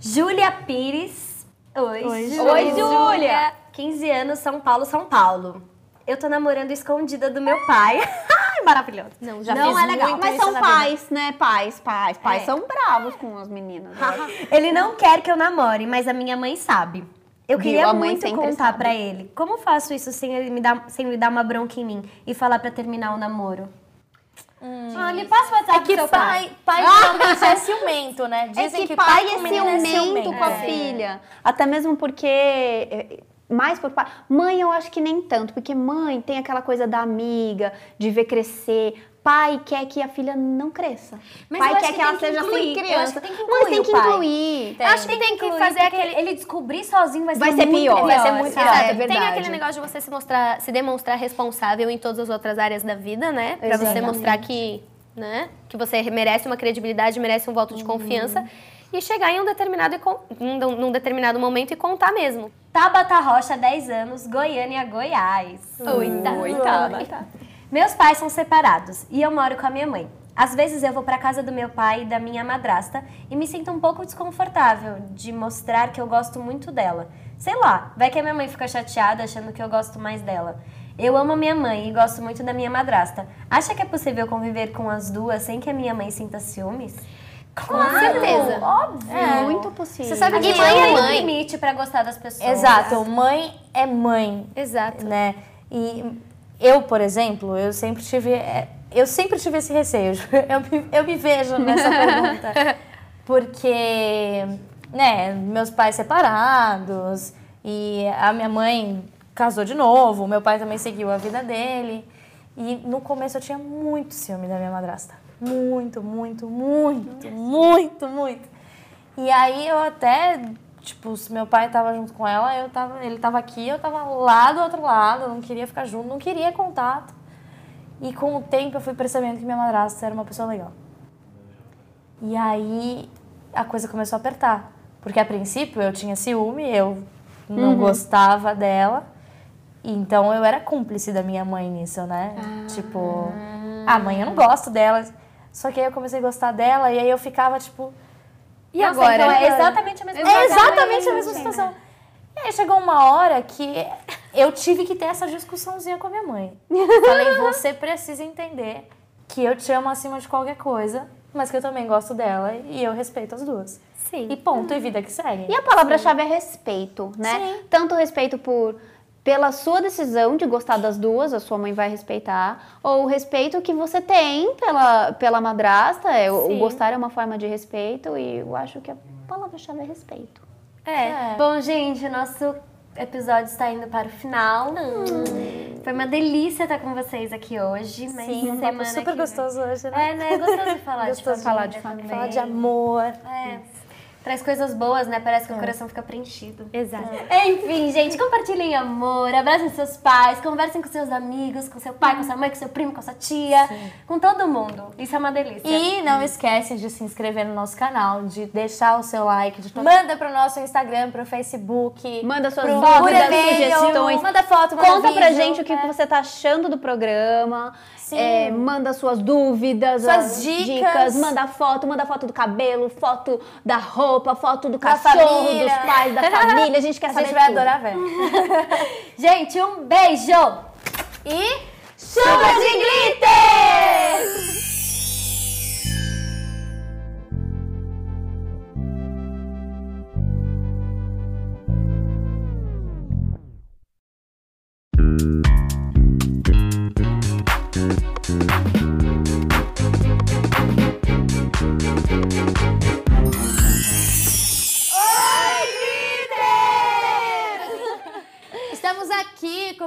Júlia Pires. Oi, Oi, Oi, Júlia. 15 anos, São Paulo, São Paulo. Eu tô namorando escondida do meu pai. Ai, maravilhoso. Não, já Não fiz é legal. muito Mas são na vida. pais, né? Pais, pais. Pais É. são bravos com as meninas. né? Ele não quer que eu namore, mas a minha mãe sabe. Eu queria A mãe muito contar pra ele. Como faço isso sem ele me dar, sem ele dar uma bronca em mim e falar pra terminar o namoro? Ah, me passa o WhatsApp É que pai. pai, pai geralmente é ciumento, né? É Dizem que, pai, é com menino ciumento com a É. filha. Até mesmo porque. é, Mais por pai. Mãe, eu acho que nem tanto, porque mãe tem aquela coisa da amiga, de ver crescer. Pai quer que a filha não cresça. Mas pai quer que que, ela tem que seja incluir. sem criança. que tem que Mas tem incluir que incluir. Eu acho que tem que fazer aquele. Ele descobrir sozinho vai ser, Vai ser muito pior. Vai ser Pior, muito exato. pior. É Tem aquele negócio de você se mostrar, se demonstrar responsável em todas as outras áreas da vida, né? Pra você Exatamente. mostrar que, né, que você merece uma credibilidade, merece um voto de confiança e chegar em um determinado num, determinado momento e contar mesmo. Tabata Rocha, 10 anos, Goiânia, Goiás. Oi, Meus pais são separados e eu moro com a minha mãe. Às vezes eu vou pra casa do meu pai e da minha madrasta e me sinto um pouco desconfortável de mostrar que eu gosto muito dela. Sei lá, vai que a minha mãe fica chateada achando que eu gosto mais dela. Eu amo a minha mãe e gosto muito da minha madrasta. Acha que é possível conviver com as duas sem que a minha mãe sinta ciúmes? Com certeza. Óbvio. É muito possível. Você sabe que mãe é mãe. limite pra gostar das pessoas. Exato, mãe é mãe. Exato. né? E eu, por exemplo, eu sempre tive, é, eu sempre tive esse receio. Eu me, eu me vejo nessa pergunta, porque, né? Meus pais separados e a minha mãe casou de novo. Meu pai também seguiu a vida dele. E no começo eu tinha muito ciúme da minha madrasta, muito, muito, muito, muito, muito. E aí eu até, tipo, se meu pai tava junto com ela, eu tava, ele tava aqui, eu tava lá do outro lado, eu não queria ficar junto, não queria contato. E com o tempo eu fui percebendo que minha madrasta era uma pessoa legal. E aí a coisa começou a apertar. Porque a princípio eu tinha ciúme, eu não gostava dela. Então eu era cúmplice da minha mãe nisso, né? Tipo, ah, mãe, eu não gosto dela. Só que aí eu comecei a gostar dela e aí eu ficava tipo. E Nossa, agora? Então é exatamente a mesma É coisa. exatamente a mesma situação. E aí chegou uma hora que eu tive que ter essa discussãozinha com a minha mãe. Falei, você precisa entender que eu te amo acima de qualquer coisa, mas que eu também gosto dela e eu respeito as duas. Sim. E ponto, e vida que segue. E a palavra-chave é respeito, né? Tanto respeito por pela sua decisão de gostar das duas, a sua mãe vai respeitar, ou o respeito que você tem pela, pela madrasta, é, o, gostar é uma forma de respeito, e eu acho que a palavra-chave é respeito. É. Bom, gente, o nosso episódio está indo para o final. Foi uma delícia estar com vocês aqui hoje. Mas Sim, um papo super gostoso hoje, né? É, né? É gostoso de falar Gostoso de de falar família de família. Falar de amor. É. Traz coisas boas, né? Parece que o coração fica preenchido. Exato. Enfim, gente, compartilhem amor, abracem seus pais, conversem com seus amigos, com seu pai, com sua mãe, com seu primo, com sua tia, com todo mundo. Isso é uma delícia. E não esquece de se inscrever no nosso canal, de deixar o seu like, de manda pro nosso Instagram, pro Facebook. Manda suas dúvidas, e-mail, sugestões. Manda foto, manda Conta pra vídeo, gente o que né? você tá achando do programa. É, manda suas dúvidas, Suas as dicas. Manda foto, manda foto do cabelo, foto da roupa, foto do Da cachorro, família. dos pais, da família. A gente quer A saber gente vai tudo. adorar. Gente, um beijo! E Chuva de glitter!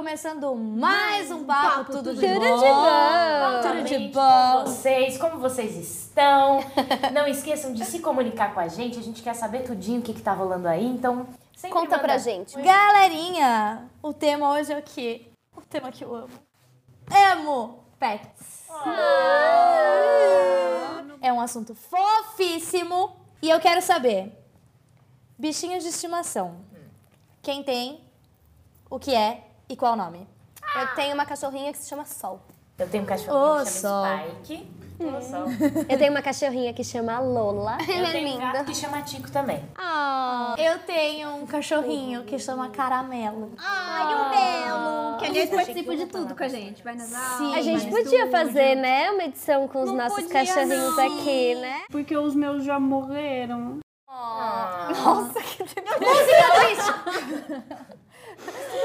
Começando mais um papo, tudo, de Tudo bom. de bom. Tudo de bom. com vocês, como vocês estão? Não esqueçam de se comunicar com a gente, a gente quer saber tudinho o que, que tá rolando aí, então sempre Conta manda- pra gente. Galerinha, o tema hoje é o quê? O tema que eu amo. Amo pets. É um assunto fofíssimo e eu quero saber, bichinhos de estimação, quem tem, o que é e qual o nome? Eu tenho uma cachorrinha que se chama Sol. Eu tenho um cachorrinho Ô, que sol. chama Spike. Ô, sol. Eu tenho uma cachorrinha que chama Lola. Ela é um linda. gato que chama Tico também. Eu tenho um cachorrinho que chama Caramelo. Ai, o Belo! Que aliás participa de tudo com a gente. Vai nas aulas, A gente podia fazer, né, uma edição com os Não nossos podia, cachorrinhos não. aqui, né? Porque os meus já morreram.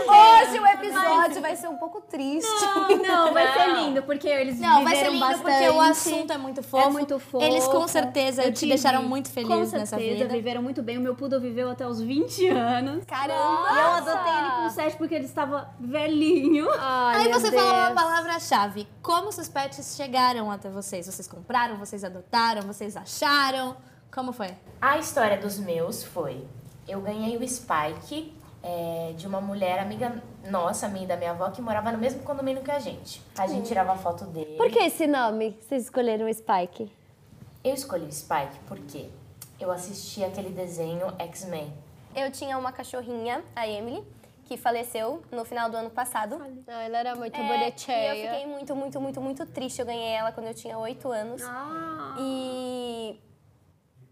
Hoje o episódio vai ser um pouco triste. Não, vai ser lindo, porque eles Não, vai ser lindo bastante. porque o assunto é muito fofo. É muito fofo. Eles com certeza Eu te tive- deixaram muito feliz Com nessa certeza, vida. viveram muito bem. O meu poodle viveu até os 20 anos. Caramba! E eu adotei ele com 7 porque ele estava velhinho. Ai, Aí você falou uma palavra-chave. Como seus pets chegaram até vocês? Vocês compraram, vocês adotaram, vocês acharam? Como foi? A história dos meus foi: eu ganhei o Spike é, de uma mulher amiga nossa, minha e da minha avó, que morava no mesmo condomínio que a gente. A gente tirava foto dele. Por que esse nome? Vocês escolheram o Spike? Eu escolhi o Spike porque eu assisti aquele desenho X-Men. Eu tinha uma cachorrinha, a Emily, que faleceu no final do ano passado. Ah, ela era muito É, bonitinha. E eu fiquei muito, muito, muito, muito triste. Eu ganhei ela quando eu tinha 8 anos. E.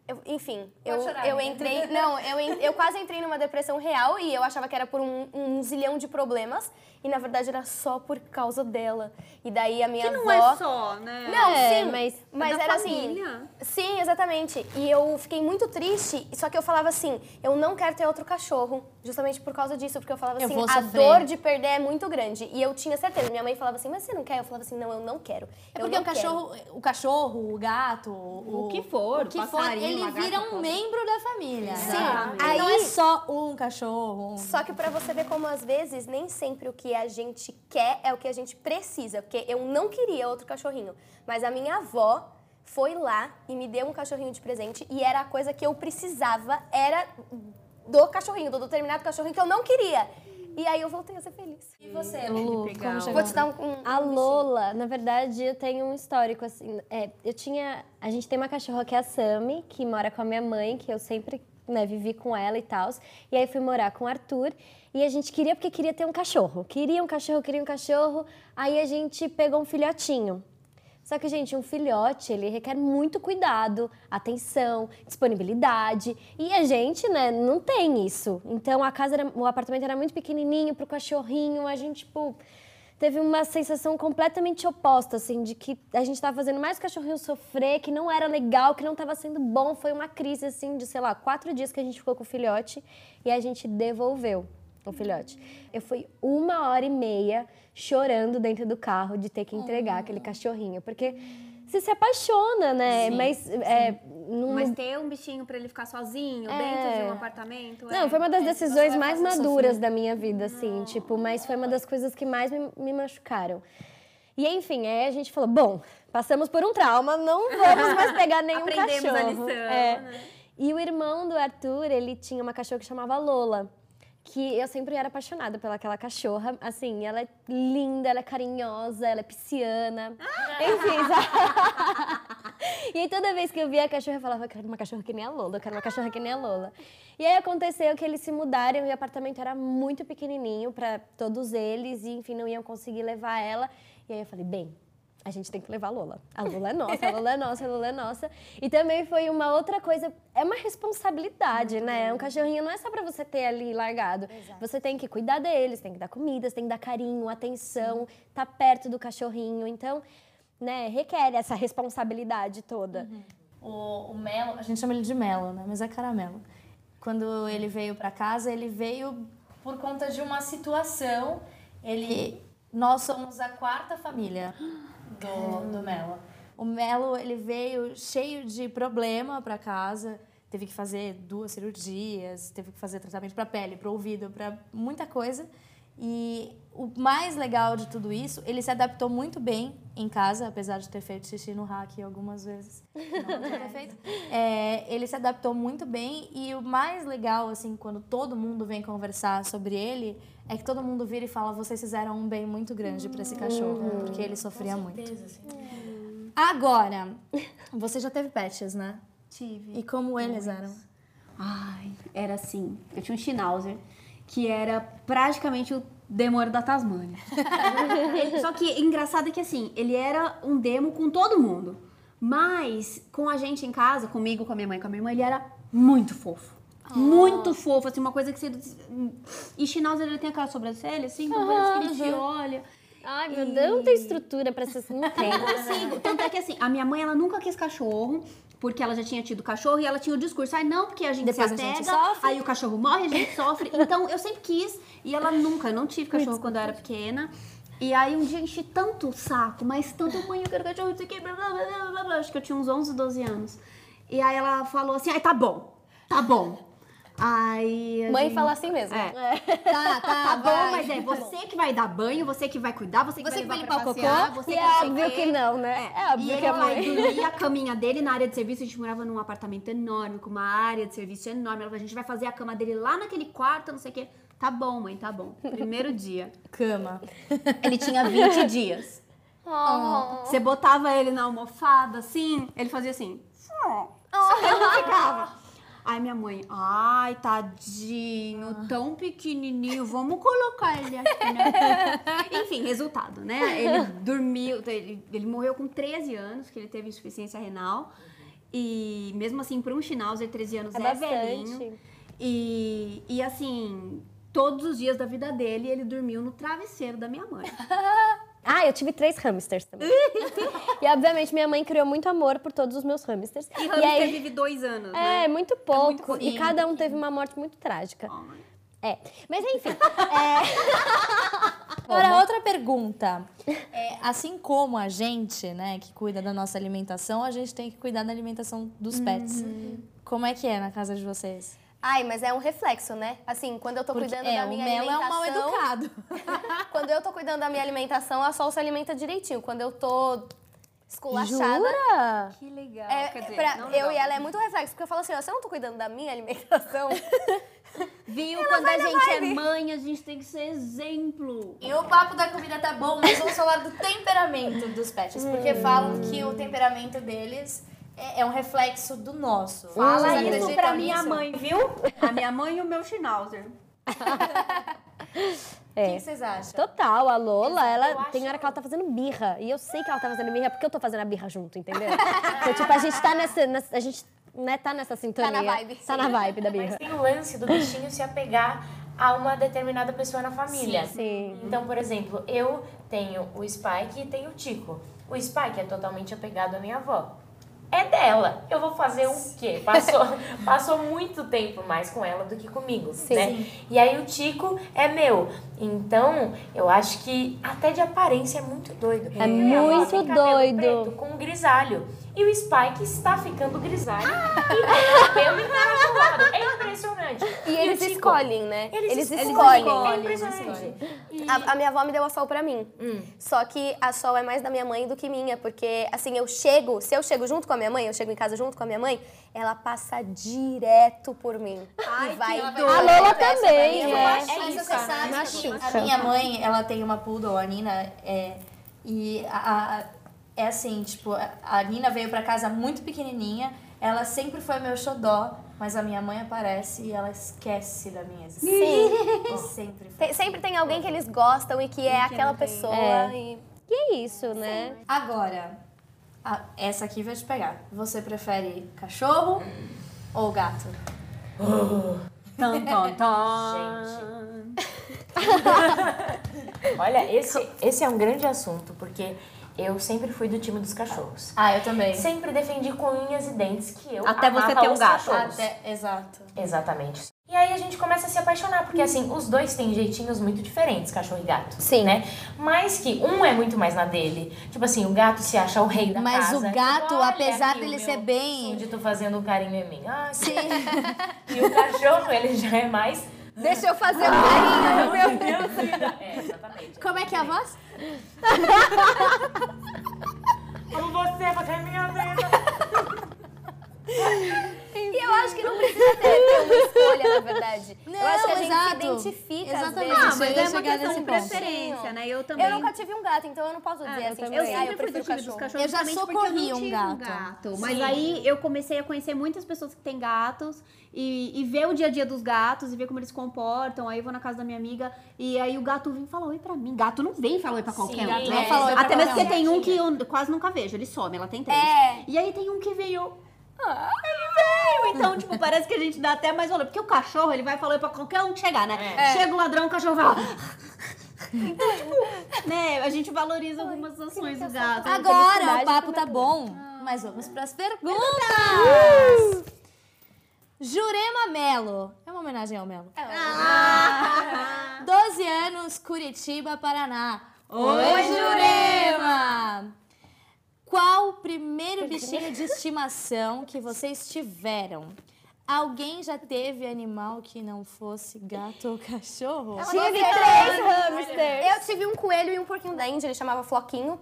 eu- enfim, eu, eu entrei. Não, eu, eu quase entrei numa depressão real e eu achava que era por um, um zilhão de problemas. E na verdade era só por causa dela. E daí a minha Que não avó. é só, né? Não, É, sim, mas- mas da era família. assim. Sim, exatamente. E eu fiquei muito triste, só que eu falava assim, eu não quero ter outro cachorro, justamente por causa disso, porque eu falava Eu assim, a dor de perder é muito grande. E eu tinha certeza. Minha mãe falava assim, mas você não quer? Eu falava assim, não, eu não quero. É porque o cachorro, o cachorro, o gato, o, O que for, o que for, ele lagarto, vira um membro da família. Sim. Aí- não é só um cachorro. um- quero. Só que pra você ver como às vezes nem sempre o que a gente quer é o que a gente precisa, porque eu não queria outro cachorrinho, mas a minha avó foi lá e me deu um cachorrinho de presente e era a coisa que eu precisava, era do cachorrinho, do determinado cachorrinho que eu não queria. E aí eu voltei a ser feliz. E você, Lulu? Como chegou? Vou te dar um, um A Lola, na verdade, eu tenho um histórico assim. É, eu tinha. A gente tem uma cachorra que é a Sami, que mora com a minha mãe, que eu sempre né, vivi com ela e tal. E aí fui morar com o Arthur. E a gente queria, porque queria ter um cachorro. Queria um cachorro, queria um cachorro. Aí a gente pegou um filhotinho. Só que, gente, um filhote, ele requer muito cuidado, atenção, disponibilidade. E a gente, né, não tem isso. Então, a casa, era, o apartamento era muito pequenininho pro cachorrinho. A gente, tipo, teve uma sensação completamente oposta, assim, de que a gente tava fazendo mais o cachorrinho sofrer, que não era legal, que não tava sendo bom. Foi uma crise, assim, de, sei lá, quatro dias que a gente ficou com o filhote e a gente devolveu o filhote. Eu fui uma hora e meia chorando dentro do carro de ter que entregar aquele cachorrinho, porque você se apaixona, né? Mas é, não, Mas ter um bichinho pra ele ficar sozinho dentro de um apartamento. não, é- foi uma das é- decisões mais maduras da minha vida, assim, tipo, mas foi uma das coisas que mais me, me machucaram. E enfim, aí a gente falou, bom, passamos por um trauma, não vamos mais pegar nenhum Aprendemos a cachorro. lição, É. né? E o irmão do Arthur, ele tinha uma cachorra que chamava Lola. Que eu sempre era apaixonada pelaquela cachorra. Assim, ela é linda, ela é carinhosa, ela é pisciana. Enfim, sabe? E aí toda vez que eu via a cachorra, eu falava, eu quero uma cachorra que nem a Lola, eu quero uma cachorra que nem a Lola. E aí aconteceu que eles se mudaram e o apartamento era muito pequenininho para todos eles e, enfim, não iam conseguir levar ela. E aí eu falei, bem, a gente tem que levar a Lola. A Lola é nossa, a Lola é nossa, a Lola é nossa. E também foi uma outra coisa, é uma responsabilidade, né? Um cachorrinho não é só pra você ter ali largado. Você tem que cuidar deles, tem que dar comida, você tem que dar carinho, atenção, tá perto do cachorrinho. Então, né, requer essa responsabilidade toda. O, o Melo, a gente chama ele de Melo, né? Mas é caramelo. Quando ele veio pra casa, ele veio por conta de uma situação. Ele, nós somos a quarta família do, do Melo. O Melo, ele veio cheio de problema pra casa. Teve que fazer duas cirurgias, teve que fazer tratamento pra pele, pro ouvido, pra muita coisa. E o mais legal de tudo isso, ele se adaptou muito bem em casa, apesar de ter feito xixi no rack algumas vezes. Não ter feito. É, ele se adaptou muito bem e o mais legal, assim, quando todo mundo vem conversar sobre ele, é que todo mundo vira e fala: vocês fizeram um bem muito grande para esse cachorro, porque ele sofria muito. Agora, você já teve pets, né? Tive. E como eles eram? Ai, era assim. Eu tinha um Schnauzer que era praticamente o demônio da Tasmânia. Só que engraçado é que assim, ele era um demo com todo mundo. Mas com a gente em casa, comigo, com a minha mãe, com a minha irmã, ele era muito fofo. Muito fofo, assim, uma coisa que você. E Schnauzer ele tem aquela sobrancelha, assim, então parece que ele te olha. Ai, meu Deus, não tem estrutura pra assim. Não tem. Não consigo. Tanto é que assim, a minha mãe, ela nunca quis cachorro, porque ela já tinha tido cachorro e ela tinha o discurso, ai não, porque a gente Depois se a gente apega, sofre." aí o cachorro morre, a gente sofre. Então eu sempre quis e ela nunca, eu não tive cachorro quando eu era pequena. E aí um dia eu enchi tanto o saco, mas tanto mãe, eu quero cachorro, isso aqui, blá, blá, blá, blá, blá, blá. Acho que eu tinha uns 11, 12 anos. E aí ela falou assim, ai tá bom, tá bom. Aí Mãe gente- fala assim mesmo. É. Tá, tá, Tá bom, vai. mas é você que vai dar banho, você que vai cuidar, você que Você que vai vai limpar o passear, cocô? você E que é óbvio que não, né? É, E óbvio que ele é vai mãe. dormir a caminha dele na área de serviço. A gente morava num apartamento enorme, com uma área de serviço enorme. Ela falou, a gente vai fazer a cama dele lá naquele quarto, não sei o quê. Tá bom, mãe, tá bom. Primeiro dia. Cama. Ele tinha 20 dias. Você botava ele na almofada, assim, ele fazia assim. Ele não ficava. Ai, minha mãe, ai, tadinho, tão pequenininho, vamos colocar ele aqui, né? Enfim, resultado, né? Ele dormiu, ele, ele morreu com 13 anos, que ele teve insuficiência renal. E mesmo assim, para um Schnauzer, 13 anos É é, bastante. velhinho. E, e assim, todos os dias da vida dele, ele dormiu no travesseiro da minha mãe. Ah, eu tive três hamsters também. e obviamente minha mãe criou muito amor por todos os meus hamsters. E hamster aí, vive dois anos, né? é, muito pouco. muito e fofinho. cada um teve uma morte muito trágica. Ai. É. Mas enfim. Agora, outra pergunta. É, assim como a gente, né, que cuida da nossa alimentação, a gente tem que cuidar da alimentação dos pets. Como é que é na casa de vocês? Ai, mas é um reflexo, né? Assim, quando eu tô Porque cuidando é, da o minha Melo é um alimentação... mal educado. Quando eu tô cuidando da minha alimentação, a Sol se alimenta direitinho. Quando eu tô esculachada... Jura? Que legal. É, Quer dizer, pra- não eu legal. e ela é muito reflexo, porque eu falo assim, ó, se eu não tô cuidando da minha alimentação, Viu? Quando a gente é mãe, a gente tem que ser exemplo. E o papo da comida tá bom, mas vamos falar do temperamento dos pets. Porque falam que o temperamento deles é, é um reflexo do nosso. Fala Vocês isso pra minha nisso? mãe, viu? A minha mãe e o meu Schnauzer. O que vocês acham? Total, a Lola, ela eu acho- tem hora que ela tá fazendo birra. E eu sei que ela tá fazendo birra porque eu tô fazendo a birra junto, entendeu? então, tipo, a gente tá nessa. nessa- a gente né, tá nessa sintonia. vibe, Tá na vibe da birra. Mas tem o lance do bichinho se apegar a uma determinada pessoa na família. Sim. Então, por exemplo, eu tenho o Spike e tenho o Tico. O Spike é totalmente apegado à minha avó. É dela. Eu vou fazer o quê? Passou, passou muito tempo mais com ela do que comigo, né? E aí o Tico é meu. Então, eu acho que até de aparência é muito doido. É avó muito doido. preto com um grisalho. E o Spike está ficando grisalho. E tem cabelo encaracolado. É impressionante. e eles o Tico, escolhem, né? Eles, Eles, escolhem. escolhem. É impressionante. E- A, a minha avó me deu a Sol pra mim. Hum. Só que a Sol é mais da minha mãe do que minha, porque assim, eu chego, se eu chego junto com a minha mãe, eu chego em casa junto com a minha mãe, ela passa direto por mim. Ai, e vai. A Lola também, mim, é. mas É você isso, sabe né? que. A minha mãe, ela tem uma poodle, a Nina, é, e a, a- é assim, tipo, a- Nina veio pra casa muito pequenininha, ela sempre foi meu xodó, mas a minha mãe aparece e ela esquece da minha existência. Sim. E sempre foi. Tem- sempre tem alguém que eles gostam e que é aquela pessoa. É. E... E é isso, né? Agora, a- essa aqui vai te pegar. Você prefere cachorro ou gato? Tan, tan, tan. Olha, esse, esse é um grande assunto, porque eu sempre fui do time dos cachorros. Ah, eu também. Sempre defendi com unhas e dentes que eu Até você ter um gato. cachorros. Até, exato. Exatamente. E aí a gente começa a se apaixonar, porque assim, os dois têm jeitinhos muito diferentes, cachorro e gato. Sim. Né? Mas que um é muito mais na dele. Tipo assim, o gato se acha o rei da Mas casa. o gato, Olha apesar dele ser bem- súdito fazendo carinho em mim. Ah, sim. e o cachorro, ele já é mais... Deixa eu fazer um carinho. Meu Deus É, exatamente. Como é que é a voz? Como você, você é minha vida. E eu acho que não precisa ter, ter uma escolha, na verdade. eu Não, acho que a gente exato. se identifica Exatamente. às Ah, vezes. eu mas ia é uma questão de preferência, né? Eu também. Eu nunca tive um gato, então eu não posso dizer eu assim, também. tipo, Eu ah, sempre prefiro fui do time dos cachorro. cachorros Eu já porque eu socorri não um gato. Mas Sim. aí eu comecei a conhecer muitas pessoas que têm gatos e, e ver o dia a dia dos gatos e ver como eles se comportam. Aí eu vou na casa da minha amiga e aí o gato vem e fala oi pra mim. Gato não vem e fala oi pra qualquer um. gato não fala oi pra Até mesmo porque um. tem um que eu quase nunca vejo. Ele some, ela tem três. É. E aí tem um que veio... Ah, ele veio! Então, tipo, parece que a gente dá até mais valor. Porque o cachorro, ele vai falar pra qualquer um que chegar, né? É. Chega o ladrão, o cachorro vai... Então, tipo, né? A gente valoriza algumas ações do gato. Agora o papo tá bom, mas vamos pras perguntas. Jurema Melo. É uma homenagem ao Melo. Ah. 12 anos, Curitiba, Paraná. Oi, Jurema! Qual o primeiro bichinho de estimação que vocês tiveram? Alguém já teve animal que não fosse gato ou cachorro? Tive três hamsters. Eu tive um coelho e um porquinho da Índia, ele chamava Floquinho.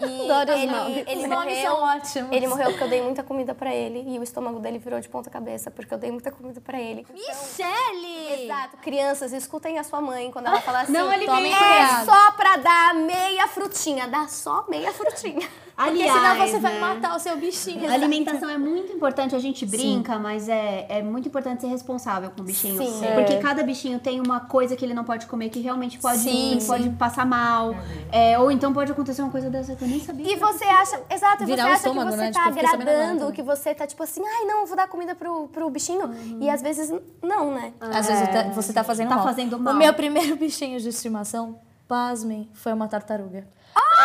E Adoro os ele, nomes. ele Os nomes morreu. são ótimos. Ele morreu porque eu dei muita comida pra ele e o estômago dele virou de ponta cabeça porque eu dei muita comida pra ele. Michele! Exato. Crianças, escutem a sua mãe quando ela fala assim. Não tomem é cuidado." só pra dar meia frutinha. Dá só meia frutinha. Porque Aliás, senão você vai né? matar o seu bichinho. A alimentação é muito importante, a gente brinca, mas é, é muito importante ser responsável com o bichinho. Sim. Porque cada bichinho tem uma coisa que ele não pode comer que realmente pode, Sim, pode passar mal. É, ou então pode acontecer uma coisa dessa que eu nem sabia. E você acha, exato, você Virar o acha estômago, que você né? tá Tipo, agradando, que você tá tipo assim, ai não, eu vou dar comida pro, pro bichinho. E às vezes não, né? Às vezes tá- você tá fazendo Tá mal. fazendo mal. O meu primeiro bichinho de estimação, pasmem, foi uma tartaruga.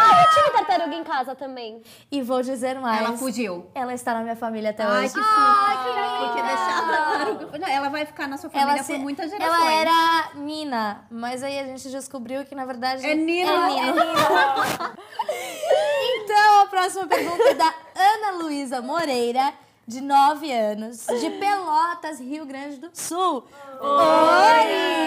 Ah, eu tive tartaruga em casa também. E vou dizer mais. Ela fugiu. Ela está na minha família até Ai, hoje. que fofo. Porque deixar a tartaruga- Não, Ela vai ficar na sua família se- por muitas gerações. ela era Nina, mas aí a gente descobriu que na verdade É Nina. É Nino. então a próxima pergunta é da Ana Luísa Moreira, de 9 anos, de Pelotas, Rio Grande do Sul. Oi!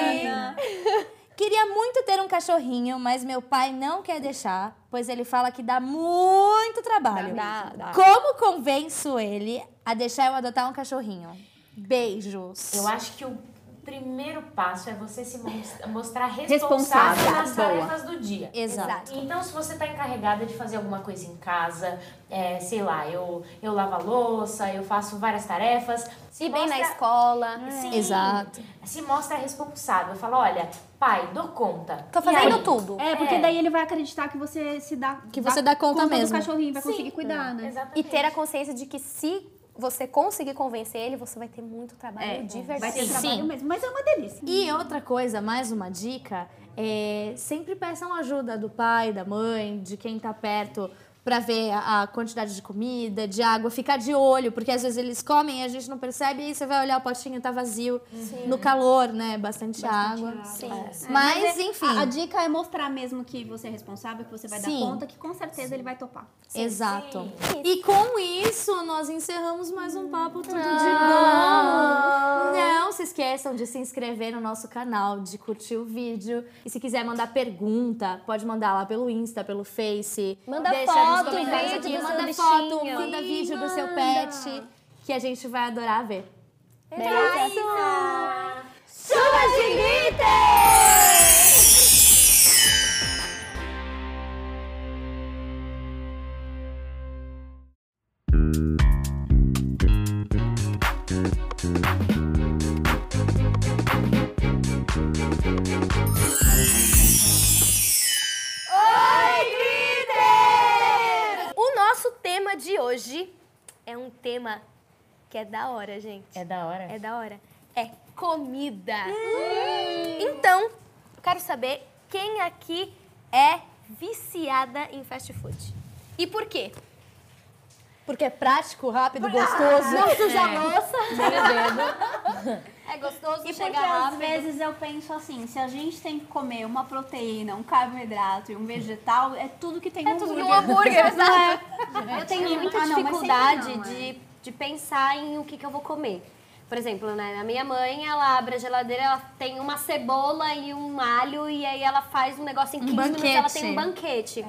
Queria muito ter um cachorrinho, mas meu pai não quer deixar, pois ele fala que dá muito trabalho. Dá, dá. Como convenço ele a deixar eu adotar um cachorrinho? Beijos. Eu acho que o primeiro passo é você se mos- mostrar Responsável, responsável nas boa. tarefas do dia. Exato. Então, se você está encarregada de fazer alguma coisa em casa, é, sei lá, eu, eu lavo a louça, eu faço várias tarefas. Se E bem na mostra- escola. Sim. Exato. Se mostra responsável. Fala, olha, pai, dou conta. Tô fazendo aí? tudo. É, porque É. daí ele vai acreditar que você se dá. Que você dá conta mesmo. do cachorrinho, vai Sim, conseguir cuidar, né? Exatamente. E ter a consciência de que se você conseguir convencer ele, você vai ter muito trabalho É, de vai verdade. ter trabalho mesmo, mas é uma delícia. E outra coisa, mais uma dica, é sempre peçam ajuda do pai, da mãe, de quem tá perto pra ver a quantidade de comida, de água, ficar de olho, porque às vezes eles comem e a gente não percebe, e aí você vai olhar o potinho tá vazio no calor, né? Bastante, água. Sim. Mas, é- enfim. A, a dica é mostrar mesmo que você é responsável, que você vai Sim. dar conta, que com certeza ele vai topar. Exato. E com isso, nós encerramos mais um Papo Tudo de Bom. Não se esqueçam de se inscrever no nosso canal, de curtir o vídeo. E se quiser mandar pergunta, pode mandar lá pelo Insta, pelo Face. Manda Deixa foto, comentários vídeo aqui. Manda foto, bichinho. manda vídeo do seu pet, que a gente vai adorar ver. Chuva de glitter! Tema de hoje é um tema que é da hora, gente. É da hora. É da hora. É comida. Então, quero saber quem aqui é viciada em fast food. E por quê? Porque é prático, rápido, gostoso. Não suja a louça. É gostoso, E porque chega às vezes eu penso assim, se a gente tem que comer uma proteína, um carboidrato e um vegetal, é tudo que tem no tudo hambúrguer. no hambúrguer, exato. Eu tenho muita Ah, dificuldade não, é. de, de pensar em o que, que eu vou comer. Por exemplo, né, a minha mãe, ela abre a geladeira, ela tem uma cebola e um alho e aí ela faz um negócio em 15 minutos, ela tem um banquete.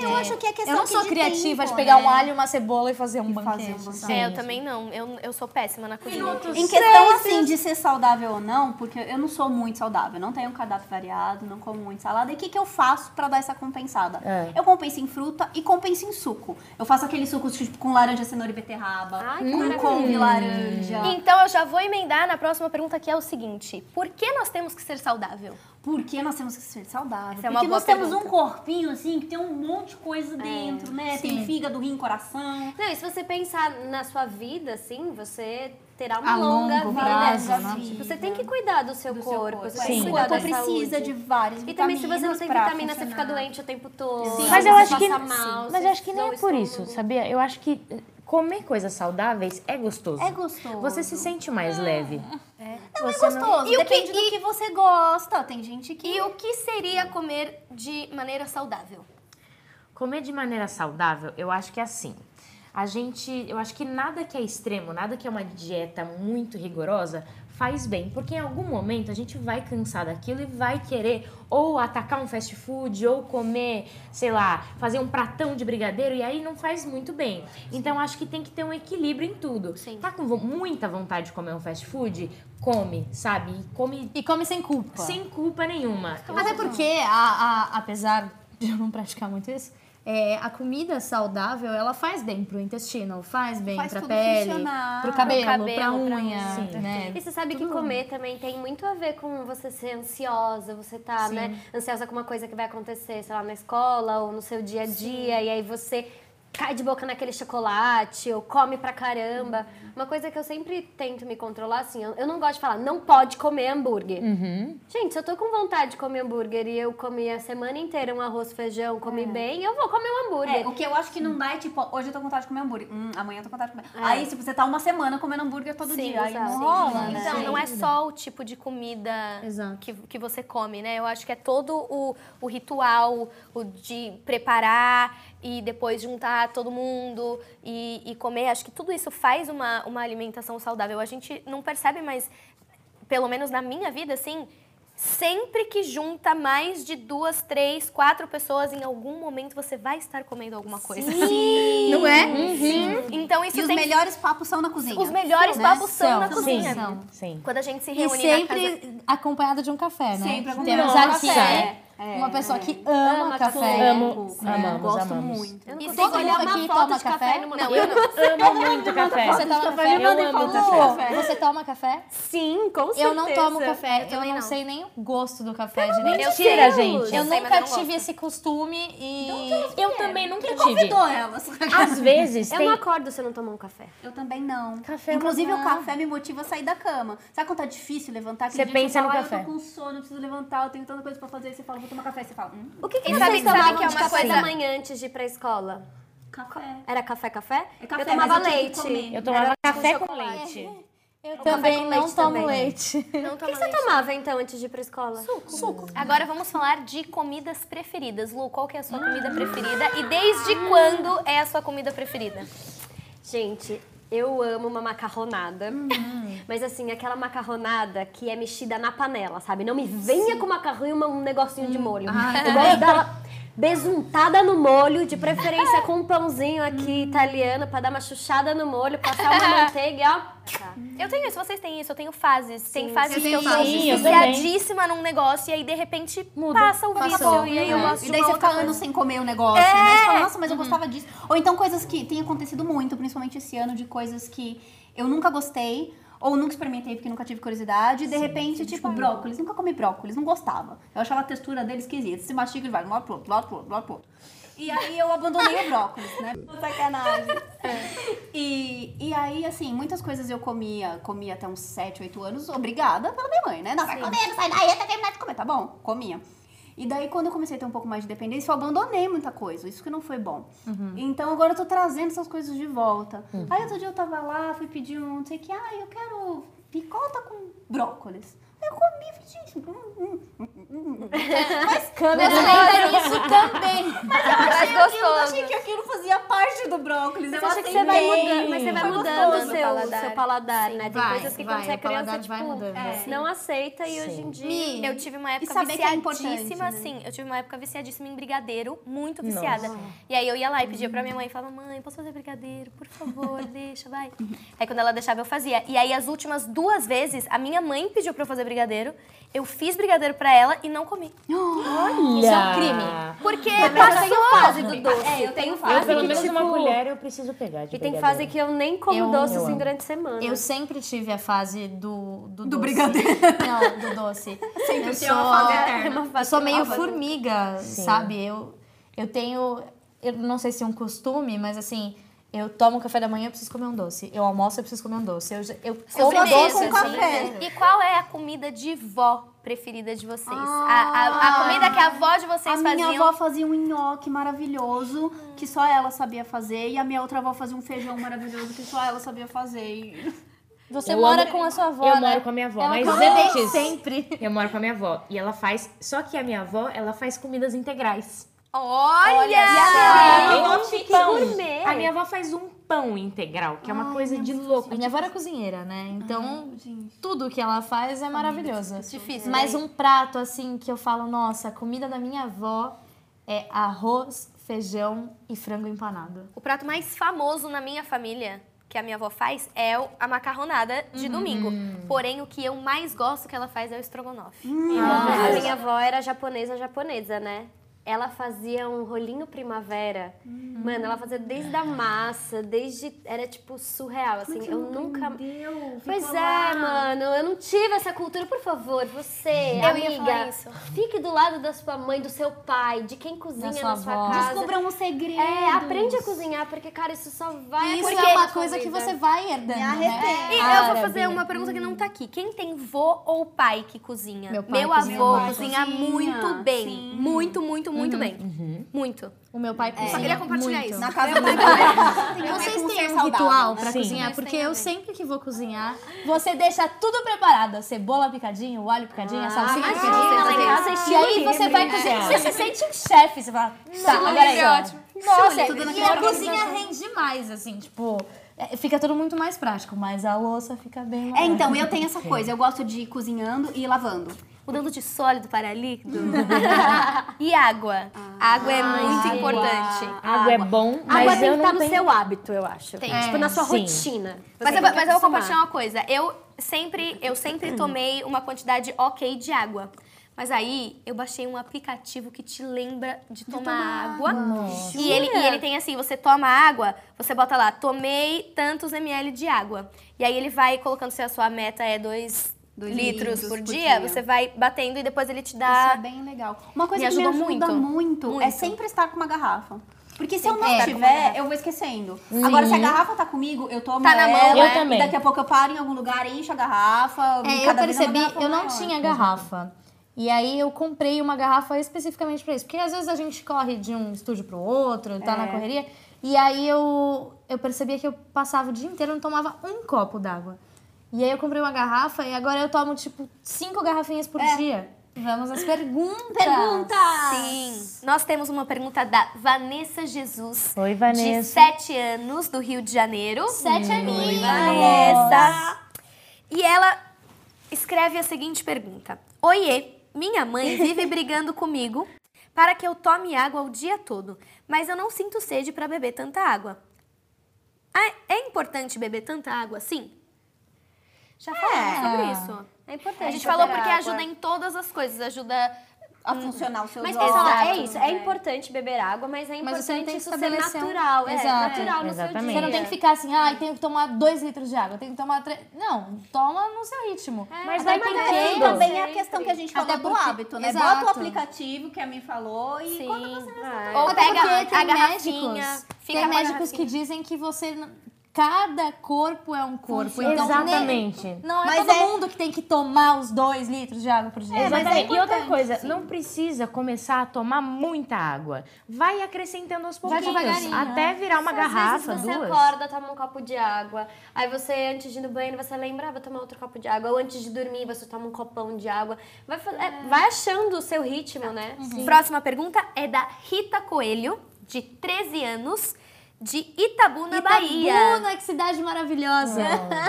Eu acho que é questão Eu não sou de criativa tempo, de pegar né? um alho, uma cebola e fazer um fazer banquete. um banquete. sabe? É, eu também não. Eu, eu sou péssima na cozinha. Em questão, assim, de ser saudável ou não, porque eu não sou muito saudável, não tenho um cardápio variado, não como muito salada. E o que, que eu faço pra dar essa compensada? É. Eu compenso em fruta e compenso em suco. Eu faço aquele suco tipo, com laranja, cenoura e beterraba, Ai, com couve e laranja. Então eu já vou emendar na próxima pergunta que é o seguinte: por que nós temos que ser saudável? Por que nós temos que ser saudáveis? Essa é uma Porque boa nós temos pergunta. um corpinho, assim, que tem um monte de coisa dentro, né? Tem fígado, rim, coração. Não, e se você pensar na sua vida, assim, você terá uma A longa longo vida. prazo, né? né? Você tem que cuidar do seu do seu corpo, corpo. você tem Sim. corpo da precisa saúde. de várias E também, se você não vitaminas tem vitamina, você fica doente o tempo todo. Sim. Mas você eu acho que, passa mal, mas eu acho que nem é por isso, sabia? Eu acho que comer coisas saudáveis é gostoso. É gostoso. Você se sente mais leve. Não, Você é gostoso. E o que- Depende do que você gosta. Tem gente que... E o que seria comer de maneira saudável? Comer de maneira saudável, eu acho que é assim. A gente, eu acho que nada que é extremo, nada que é uma dieta muito rigorosa faz bem, porque em algum momento a gente vai cansar daquilo e vai querer ou atacar um fast food ou comer, sei lá, fazer um pratão de brigadeiro e aí não faz muito bem. Então acho que tem que ter um equilíbrio em tudo. Sim. Tá com muita vontade de comer um fast food? Come, sabe? E come E come sem culpa. sem culpa nenhuma. Até porque, a, a- apesar de eu não praticar muito isso, é, a comida saudável, ela faz bem pro intestino, faz bem Faz pra tudo pele, funcionar. pro cabelo, Pro cabelo, pra pra unha, unha. né? E você sabe que comer também tem muito a ver com você ser ansiosa, você tá, né, ansiosa com uma coisa que vai acontecer, sei lá, na escola ou no seu dia a dia, e aí você cai de boca naquele chocolate ou come pra caramba. Uma coisa que eu sempre tento me controlar, assim, eu, eu não gosto de falar, não pode comer hambúrguer. Gente, se eu tô com vontade de comer hambúrguer e eu comi a semana inteira um arroz, feijão, comi bem, eu vou comer um hambúrguer. É, o que eu acho que não dá é tipo, hoje eu tô com vontade de comer hambúrguer. Hum, amanhã eu tô com vontade de comer. Aí, tipo, você tá uma semana comendo hambúrguer todo Sim, dia. Aí exato. não rola, né? Então, não é só o tipo de comida Exato. que, que você come, né? Eu acho que é todo o, o ritual, o de preparar e depois juntar todo mundo e, e comer. Acho que tudo isso faz uma, uma alimentação saudável. A gente não percebe, mas pelo menos na minha vida, assim, sempre que junta mais de duas, três, quatro pessoas, em algum momento você vai estar comendo alguma coisa. Sim. Não é? Sim. Então isso E os tem melhores papos são na cozinha. os melhores Né? papos são na São, cozinha. são. Sim. Quando a gente se E reúne na casa... sempre acompanhada de um café, né? Sempre Temos acompanhada de um café. Uma pessoa que ama, Ama café. café. Amo, É, amamos, Gosto amamos. muito. Eu não E consigo olhar uma aqui foto toma de café, café? Não, eu amo muito café. Você toma café? Eu amo café. Você toma café? Sim, com certeza. Eu não tomo café, eu, também não, sei nem o gosto do café direito. Meu Mentira, gente. Eu nunca eu não tive esse costume e. Eu também nunca tive. Convidou elas. Às vezes Eu não acordo se eu não tomar um café. Eu também não. Café é Inclusive, o café me motiva a sair da cama. Sabe quando tá difícil levantar? Aquele Você pensa no fala, "Ah, café." Eu tô com sono, eu preciso levantar, eu tenho tanta coisa pra fazer. Você fala, vou tomar café. Você fala, hum, O que, que sabe, vocês sabe tomavam que é de uma café? coisa da manhã antes de ir pra escola? café. Era café-café? É café, eu tomava eu que leite. Eu tomava Era café com com leite. Eu café também não leite tomo também. leite. Não o que você tomava então antes de ir pra escola? Suco. Suco. Agora vamos falar de comidas preferidas. Lu, qual que é a sua comida preferida e desde quando é a sua comida preferida? Gente, eu amo uma macarronada. Mas assim, aquela macarronada que é mexida na panela, sabe? Não me venha com macarrão e um negocinho de molho. eu gosto dela besuntada no molho, de preferência com um pãozinho aqui italiano pra dar uma chuchada no molho, passar uma manteiga e ó. Eu tenho isso, vocês têm isso, eu tenho fases. Tem fases que eu Sim, também. viciadíssima num negócio e aí de repente passa o vício Passou. e aí eu É. gosto E de daí uma você fica anos sem comer o negócio, né? Você fala, nossa, mas eu gostava disso. Ou então coisas que tem acontecido muito, principalmente esse ano, de coisas que eu nunca gostei, ou nunca experimentei porque nunca tive curiosidade. E de repente, tipo, brócolis. Nunca comi brócolis, não gostava. Eu achava a textura dele esquisita. Se mastiga, ele vai de um lado pro outro, lado pro outro, lado pro outro. E aí eu abandonei o brócolis, né? Sacanagem. E, e aí, assim, muitas coisas eu comia, comia até uns 7, 8 anos, obrigada pela minha mãe, né? Não, vai comer, não sai daí até terminar de comer, tá bom? Comia. E daí, quando eu comecei a ter um pouco mais de dependência, eu abandonei muita coisa. Isso que não foi bom. Então, agora eu tô trazendo essas coisas de volta. Aí, outro dia eu tava lá, fui pedir um, não sei o que, ah, eu quero picota com brócolis. Eu comi, gente, hum, hum. Câmera lenta isso também. Aquilo, eu achei gostoso. que aquilo fazia parte do brócolis. Mas eu acha que você vai mudando, mas você vai Foi mudando o seu paladar. seu paladar né? Tem vai, coisas que vai, quando você é criança, tipo, vai mudando, assim. não aceita e hoje em dia... Mi, Eu tive uma época é importante, viciadíssima, né? assim. Eu tive uma época viciadíssima em brigadeiro, muito viciada. E aí eu ia lá e pedia pra minha mãe, falava, mãe, posso fazer brigadeiro? Por favor, deixa, vai. Aí quando ela deixava, eu fazia. E aí as últimas duas vezes, a minha mãe pediu pra eu fazer brigadeiro, eu fiz brigadeiro pra ela e não comi. Isso é um crime. Porque Mas eu passou. tenho fase do doce. É, eu tenho Eu, fase pelo que, menos tipo, uma colher eu preciso pegar de E tem fase que eu nem como Eu- doce eu assim amo. durante a semana. Eu sempre tive a fase do, do, Do doce. brigadeiro. Não, do doce. Sempre eu tem uma fase eterna. Eu sou meio formiga, sabe? Eu, eu tenho, eu não sei se é um costume, mas assim, eu tomo café da manhã, eu preciso comer um doce. Eu almoço, eu preciso comer um doce. Eu, eu como doce com assim. café. E qual é a comida de vó preferida de vocês? a, a- a comida que a avó de A vocês minha faziam. avó fazia um nhoque maravilhoso que só ela sabia fazer. E a minha outra avó fazia um feijão maravilhoso que só ela sabia fazer. E- Você Eu mora amo- com a sua avó, Eu né? moro com a minha avó, Ela mas come antes... sempre. Eu moro com a minha avó e ela faz... Só que a minha avó, ela faz comidas integrais. Olha! Tem um pão. gourmet. A minha avó faz um pão integral, que é uma coisa de louco. A minha avó era cozinheira, né? Então, tudo que ela faz é maravilhoso. Difícil, Mas né? um prato, assim, que eu falo, nossa, a comida da minha avó é arroz, feijão e frango empanado. O prato mais famoso na minha família que a minha avó faz é a macarronada de domingo. Porém, o que eu mais gosto que ela faz é o estrogonofe. A minha avó era japonesa, japonesa, né? Ela fazia um rolinho primavera. Mano, ela fazia desde a massa, desde. Era tipo surreal, assim. eu nunca. Pois é, mano, eu não tive essa cultura. Por favor, você, Eu ia amiga, falar isso. fique do lado da sua mãe, do seu pai, de quem cozinha sua na sua avó. casa. Descubram um segredo. É, aprende a cozinhar, porque, cara, isso só vai Isso é uma coisa que você vai herdando, Me né? E eu vou fazer uma pergunta que não tá aqui. Quem tem vô ou pai que cozinha? Meu pai Meu avô cozinha Cozinha, muito bem. sim. Muito, muito, muito bem. Muito. O meu pai cozinha Só queria compartilhar muito. isso. Na casa do meu Vocês como têm um saudável. ritual pra Sim. cozinhar? Porque eu sempre que vou cozinhar, você deixa tudo preparado. A cebola picadinha, o alho picadinho, a salsinha imagina, picadinha. lá em casa é E aí você livre. vai cozinhar. Você se sente um chefe. Você fala, tá, agora é ótimo. Nossa, Tudo e a cozinha rende demais, assim, tipo... é, Fica tudo muito mais prático, mas a louça fica bem É, então, eu tenho essa coisa. Eu gosto de ir cozinhando e lavando. Mudando de sólido para líquido. e água. água é muito importante. Água é bom, mas Água tem eu que não estar no tenho... seu hábito, eu acho. Tem. Tipo, na sua Sim. rotina. Mas, eu, mas eu vou compartilhar uma coisa. Eu sempre, eu sempre tomei uma quantidade ok de água. Mas aí eu baixei um aplicativo que te lembra de tomar, água. E ele, e ele tem assim, você toma água, você bota lá, tomei tantos ml de água. E aí ele vai colocando se a sua meta é 2 Dois litros, litros por, por dia, dia. você vai batendo e depois ele te Isso dá. é bem legal. Uma coisa Me que me ajudou ajuda muito. muito, é sempre estar com uma garrafa. Porque se eu não tiver, garrafa. eu vou esquecendo. Agora, se a garrafa tá comigo, eu tomo Tá na mão, ela, Eu também. E daqui a pouco eu paro em algum lugar, encho a garrafa. É, eu é percebi, garrafa eu não maior. tinha garrafa. E aí eu comprei uma garrafa especificamente pra isso. Porque às vezes a gente corre de um estúdio pro outro, tá na correria. E aí eu, eu percebia que eu passava o dia inteiro e não tomava um copo d'água. E aí eu comprei uma garrafa e agora eu tomo, tipo, cinco garrafinhas por dia. Vamos às perguntas. Sim. Nós temos uma pergunta da Vanessa Jesus. Oi, De Vanessa. 7 anos, do Rio de Janeiro. Sete aninhos. Oi, Vanessa. E ela escreve a seguinte pergunta: Oiê, minha mãe vive brigando comigo para que eu tome água o dia todo, mas eu não sinto sede para beber tanta água. Ah, é importante beber tanta água assim? Já falamos sobre isso. É importante. A gente falou porque ajuda em todas as coisas, ajuda A funcionar o seu Mas pessoal, é isso. É importante beber água, mas é Mas importante tem que isso ser estabelecer um- natural. É, Exato. natural no Exatamente. seu dia. Você não tem que ficar assim, ai, tenho que tomar dois litros de água, tenho que tomar três. Não, toma no seu ritmo. Mas Até vai porque- também é a questão que a gente falou Até do porque- hábito, né? Exato. Bota o aplicativo que a mim falou e quando você Ah, Ou Até pega porque a garrafinha, médicos, tem médicos que dizem que você cada corpo é um corpo. Então, Exatamente. ne- Não é Mas todo é- mundo que tem que tomar os dois litros de água por dia. mas é Exatamente. e outra coisa, sim. não precisa começar a tomar muita água. Vai acrescentando aos pouquinhos. devagarinho, até virar uma Às garrafa, vezes você duas. acorda, toma um copo de água. Aí você, antes de ir no banheiro, você lembra, ah, vou tomar outro copo de água. Ou antes de dormir, você toma um copão de água. Vai, é, vai achando o seu ritmo, né? Próxima pergunta é da Rita Coelho, de 13 anos, de Itabuna, Bahia. Itabuna, que cidade maravilhosa.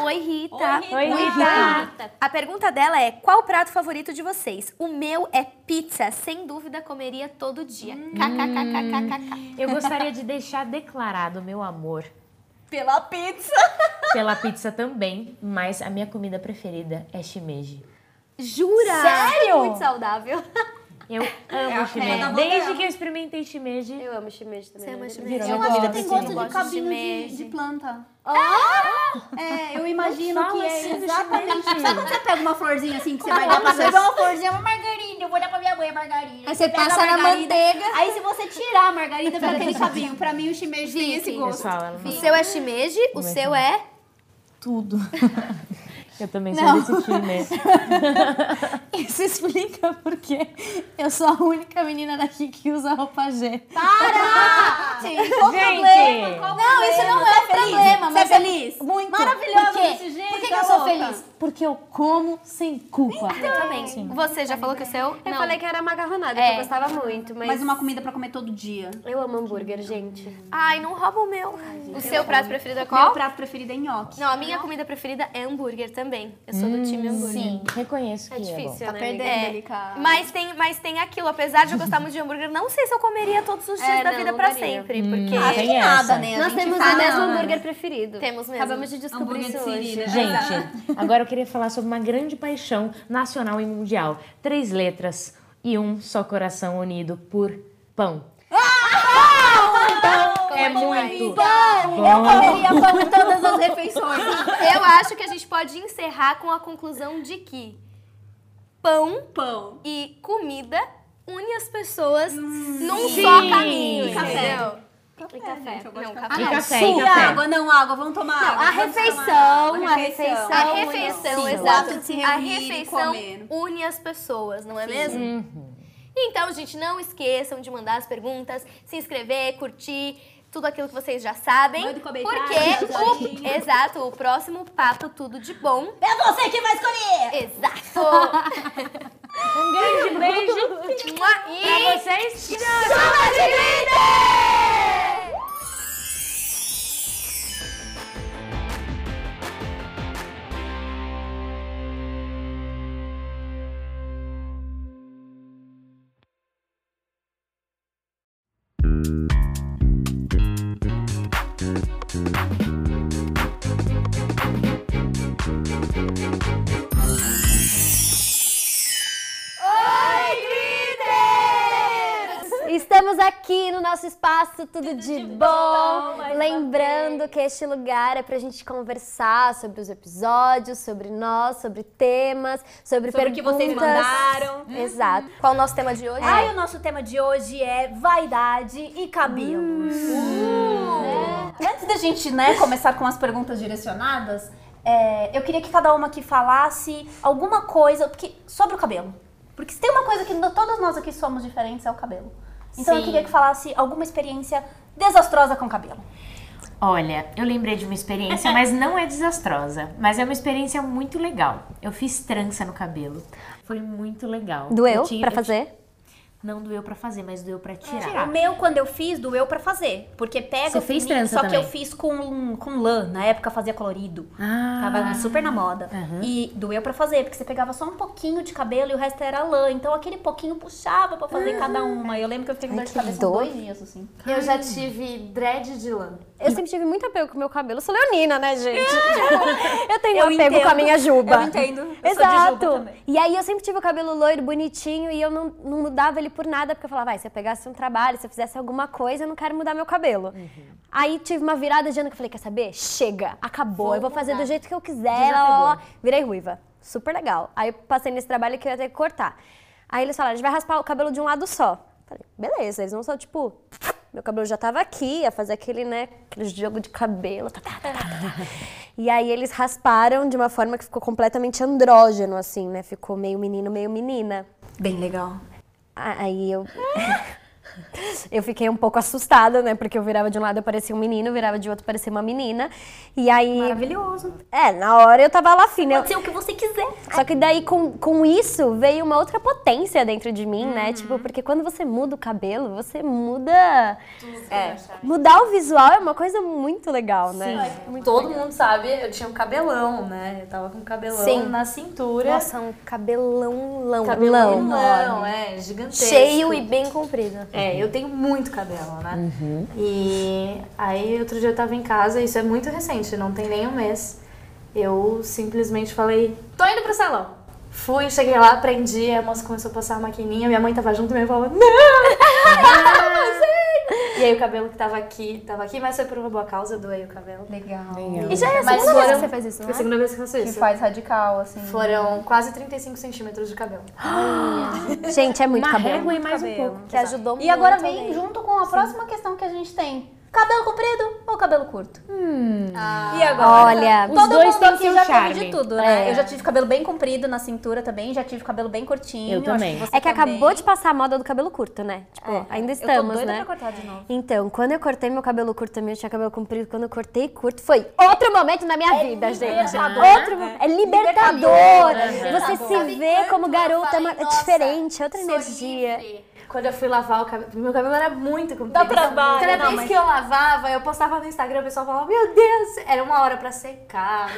Oi, Rita. Oi, Rita. Rita. A pergunta dela é: qual o prato favorito de vocês? O meu é pizza, sem dúvida comeria todo dia. KKKKKK. Eu gostaria de deixar declarado o meu amor Pela pizza. pela pizza também, mas a minha comida preferida é shimeji. Jura? Sério? Muito saudável. Eu amo a shimeji. Desde que eu experimentei shimeji, Eu amo shimeji também. Você ama né? shimeji? Eu minha acho que tem preferida. gosto de cabinho de, de planta. Ah! É, eu imagino que é assim exatamente. shimeji. Sabe quando você pega uma florzinha assim que você vai dar pra você uma florzinha, uma margarina, eu vou dar pra minha mãe a margarina. Aí você pega a passa na margarida, manteiga. Aí se você tirar a margarida, fica aquele cabinho. Pra mim o shimeji tem esse gosto. O seu é shimeji, o seu é. Tudo. eu também sou Não. desse time. Isso explica porque eu sou a única menina daqui que usa roupa G. Sim, qual o Gente! problema? Qual Não, isso problema? não é Você um problema, Você mas é é feliz? Muito. Maravilhoso Por desse jeito, Por que, que tá eu sou feliz? Porque eu como sem culpa. Eu também. Você já falou que o seu. Eu Não. falei que era macarronada, É. que eu gostava muito, mas... Mas uma comida pra comer todo dia. Eu amo hambúrguer, gente. Ai, não rouba o meu. O seu prato preferido é Meu qual? prato preferido é nhoque. Não, a minha comida preferida é hambúrguer também. Eu sou do time hambúrguer. Sim, reconheço que É é, bom. difícil, Tá né, perdendo? É, cara. mas tem, mas tem aquilo, apesar de eu gostar muito de hambúrguer, não sei se eu comeria todos os dias É, da não, vida não pra daria. Sempre, porque Acho tem que nada, né? A Nós gente temos fala, o mesmo hambúrguer preferido. Temos mesmo. Acabamos de descobrir Hambúrguer isso de hoje. Né? Gente, agora eu queria falar sobre uma grande paixão nacional e mundial. Três letras e um só coração unido por pão. Pão é muito Eu bom. comeria pão em todas as refeições. Eu acho que a gente pode encerrar com a conclusão de que pão Pão. e comida une as pessoas num Sim. só caminho, café. entendeu? E café. Não, E café. café, Sim, e café. água, não água, vamos tomar água. a refeição, a refeição. A une- refeição, Sim, exato. a refeição comer. une as pessoas, não é mesmo? Uhum. Então, gente, não esqueçam de mandar as perguntas, se inscrever, curtir, tudo aquilo que vocês já sabem. Manda Porque o, exato, o próximo papo tudo de bom. É você que vai escolher! Exato. Um grande beijo Mua, pra vocês. Chuva de líder! Nosso espaço Tudo, de, bom. Lembrando que este lugar é pra gente conversar sobre os episódios, sobre nós, sobre temas, sobre, Sobre o que perguntas. vocês mandaram. Exato. Qual o nosso tema de hoje? Ai, o nosso tema de hoje é vaidade e cabelos. Né? Antes da gente né, começar com as perguntas direcionadas, é, eu queria que cada uma aqui falasse alguma coisa porque, sobre o cabelo. Porque se tem uma coisa que todas nós aqui somos diferentes é o cabelo. Então eu Sim. queria que falasse alguma experiência desastrosa com cabelo. Olha, eu lembrei de uma experiência, mas não é desastrosa. Mas é uma experiência muito legal. Eu fiz trança no cabelo. Foi muito legal. Doeu Eu tinha- pra eu fazer? Não doeu pra fazer, mas doeu pra tirar. O meu, quando eu fiz, doeu pra fazer. Porque pega Você o fez trança Só que também? eu fiz com, com lã. Na época fazia colorido. Ah. Tava super na moda. Aham. E doeu pra fazer, porque você pegava só um pouquinho de cabelo e o resto era lã. Então aquele pouquinho puxava pra fazer cada uma. Eu lembro que eu fiquei com dor de que cabeça dor. dois dias, assim. Eu já tive dread de lã. Eu sempre tive muito apego com o meu cabelo. Eu sou leonina, né, gente? Tipo, eu tenho Eu apego entendo. com a minha juba. Eu entendo. Eu sou de Exato. juba. E aí eu sempre tive o cabelo loiro, bonitinho, e eu não, não mudava ele por nada, porque eu falava, vai, se eu pegasse um trabalho, se eu fizesse alguma coisa, eu não quero mudar meu cabelo. Aí tive uma virada de ano que eu falei, quer saber? Chega, acabou, eu vou fazer do jeito que eu quiser. Lá. Virei ruiva. Super legal. Aí passei nesse trabalho que eu ia ter que cortar. Aí eles falaram, a gente vai raspar o cabelo de um lado só. Falei, beleza, eles não são tipo Meu cabelo já tava aqui, ia fazer aquele, né, aquele jogo de cabelo. tá, tá, tá, tá, tá. E aí eles rasparam de uma forma que ficou completamente andrógeno, assim, né? Ficou meio menino, meio menina. Bem legal. Aí eu. Eu fiquei um pouco assustada, né? Porque eu virava de um lado eu parecia um menino, virava de outro parecia uma menina. E aí. Maravilhoso. É, na hora eu tava lá fina. Eu- Pode ser o que você quiser. Só que daí com, com isso veio uma outra potência dentro de mim, Uhum. né? Tipo, porque quando você muda o cabelo, você muda. É. Mudar o visual é uma coisa muito legal, né? Muito Todo legal. mundo sabe, eu tinha um cabelão, né? Eu tava com um cabelão Sim. na cintura. Nossa, um cabelão lão. cabelão lão. é, gigantesco. Cheio e bem comprido. É, eu tenho muito cabelo, né? E aí outro dia eu tava em casa, isso é muito recente, não tem nem um mês. Eu simplesmente falei, tô indo pro salão. Fui, cheguei lá, aprendi, a moça começou a passar a maquininha, minha mãe tava junto e minha mãe falou, não! E aí o cabelo que tava aqui, tava aqui, mas foi por uma boa causa, eu doei o cabelo. Legal. E já é a Mas segunda vez foram- que você faz isso, Foi não a é? segunda vez que eu faço Que isso. faz radical, assim. Foram quase 35 centímetros de cabelo. Gente, é muito Uma cabelo. régua e mais um Cabelo. pouco. Que ajudou muito. E agora vem também. junto com a próxima questão que a gente tem. Cabelo comprido ou cabelo curto? Hum. E agora? Olha, Os Todo dois mundo têm aqui seu já charme. teve de tudo, né? É. Eu já tive cabelo bem comprido na cintura também, já tive cabelo bem curtinho. Eu acho também. você É que também. acabou de passar a moda do cabelo curto, né? Tipo, É, ainda eu tô estamos, doida né? pra cortar de novo. Então, quando eu cortei meu cabelo curto também, eu tinha cabelo comprido. Quando eu cortei curto, foi outro momento na minha vida, gente. libertador. Outro mo- É libertador. Você se Sabe vê como garota é é "Nossa, diferente, é outra energia. Livre"? Quando eu fui lavar o cabelo, meu cabelo era muito comprido. Dá trabalho, Cada não, vez mas- que eu lavava, eu postava no Instagram, o pessoal falava, meu Deus, era uma hora pra secar.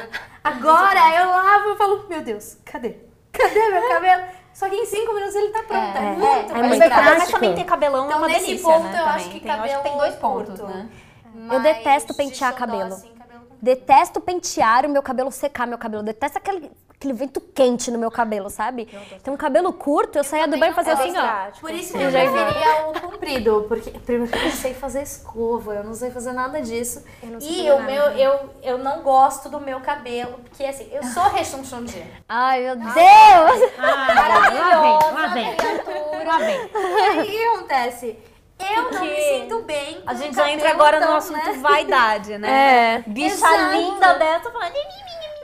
Agora eu lavo e falo, meu Deus, cadê? Cadê meu cabelo? Só que em cinco minutos ele tá pronto. É, muito é mais muito Mas, prático. mas também ter cabelão Então, é uma nesse delícia, ponto, né? eu também. acho que tem, eu acho que tem cabelo dois pontos, curto. né? Eu Mas detesto pentear cabelo. assim, cabelo. Detesto pentear o meu cabelo, secar meu cabelo. Detesto aquele, aquele vento quente no meu cabelo, sabe? Então, cabelo curto, eu saía do banho e fazia assim, ó. Por isso que eu preferia o comprido, porque primeiro que eu não sei fazer escova, eu não sei fazer nada disso. não sei E o nada. meu, eu, eu não gosto do meu cabelo, porque assim, eu sou rechonchondia. Ai, meu Deus! Ah, lá vem, lá vem. criatura. Lá vem. E aí o que acontece? Eu não me sinto bem. A gente já entra agora no tão, assunto né? vaidade, né? É. Bicha Exato. linda dessa, falando...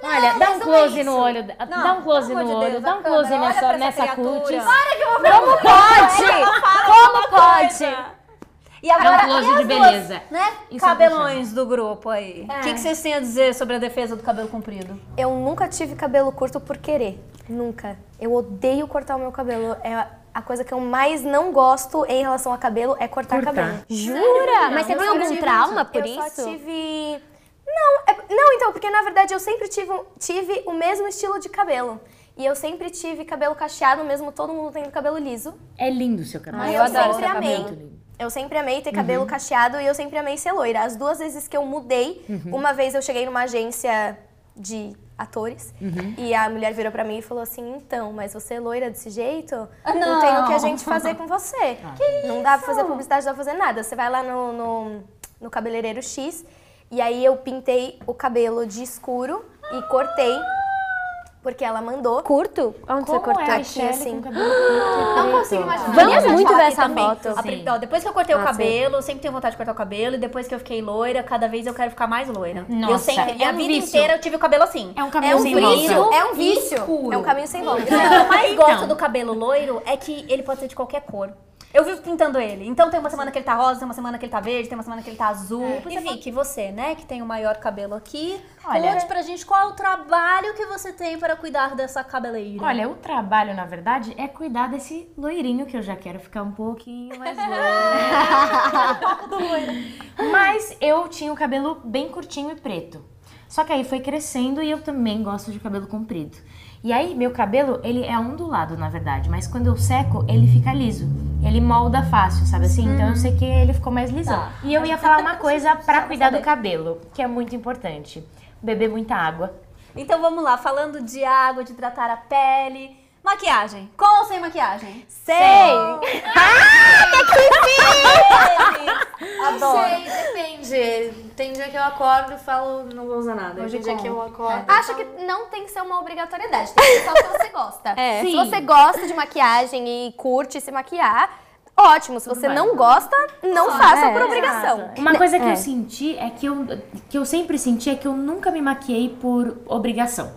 Olha, dá um não é close no olho. Dá um close no olho, dá um close olha nessa, pra essa nessa criatura. cutis. Como pode? Como pode? E agora, Dá um close e as de duas, beleza. né? Isso é cabelões do grupo aí. O É. que, que vocês têm a dizer sobre a defesa do cabelo comprido? Eu nunca tive cabelo curto por querer. Nunca. Eu odeio cortar o meu cabelo. É a coisa que eu mais não gosto em relação a cabelo é cortar, Cortar. cabelo. Jura? Mas você eu tem algum trauma isso. por Eu isso? só tive. Não, é- não, então, porque na verdade eu sempre tive, tive o mesmo estilo de cabelo. E eu sempre tive cabelo cacheado, mesmo todo mundo tendo cabelo liso. É lindo o seu cabelo. Ah, eu adoro seu seu cabelo. Eu sempre amei ter cabelo cacheado e eu sempre amei ser loira. As duas vezes que eu mudei, uma vez eu cheguei numa agência de atores e a mulher virou pra mim e falou assim: então, mas você é loira desse jeito? Não, tem o que a gente fazer com você. não dá pra fazer publicidade, não dá pra fazer nada. Você vai lá no, no, no cabeleireiro X e aí eu pintei o cabelo de escuro e cortei. Porque ela mandou. Curto? Onde você Como cortou? é a Aqui, assim. Não consigo imaginar. Vamos muito ver essa também. foto. A ó, depois que eu cortei o cabelo, eu sempre tenho vontade de cortar o cabelo. E depois que eu fiquei loira, cada vez eu quero ficar mais loira. eu Nossa, sempre, é minha um vida vício. inteira eu tive o cabelo assim. É um É cabelo um sem vício, volta. é um vício. escuro. É um caminho sem volta. O que eu mais Então. gosto do cabelo loiro é que ele pode ser de qualquer cor. Eu vivo pintando ele. Então tem uma semana que ele tá rosa, tem uma semana que ele tá verde, tem uma semana que ele tá azul. E Vicky, você, né, que tem o maior cabelo aqui, Olha- conte pra gente qual é o trabalho que você tem para cuidar dessa cabeleira. Olha, o trabalho, na verdade, é cuidar desse loirinho que eu já quero ficar um pouquinho mais loiro. Mas eu tinha o cabelo bem curtinho e preto. Só que aí foi crescendo e eu também gosto de cabelo comprido. E aí, meu cabelo, ele é ondulado, na verdade. Mas quando eu seco, ele fica liso. Ele molda fácil, sabe assim? Então eu sei que ele ficou mais lisão. Tá. E eu ia falar uma coisa pra cuidar do cabelo, que é muito importante. Beber muita água. Então vamos lá, falando de água, de hidratar a pele. Maquiagem. Com ou sem maquiagem? Sei! Adoro. Sei, depende. Tem dia que eu acordo e falo, não vou usar nada. Hoje Tem dia como? que eu acordo. Acho que não tem que ser uma obrigatoriedade, tem que ser só que você gosta. É. Se você gosta de maquiagem e curte se maquiar, ótimo. Se você não gosta, não faça é, por obrigação. Uma coisa que É. eu senti é que eu, que eu sempre senti é que eu nunca me maquiei por obrigação.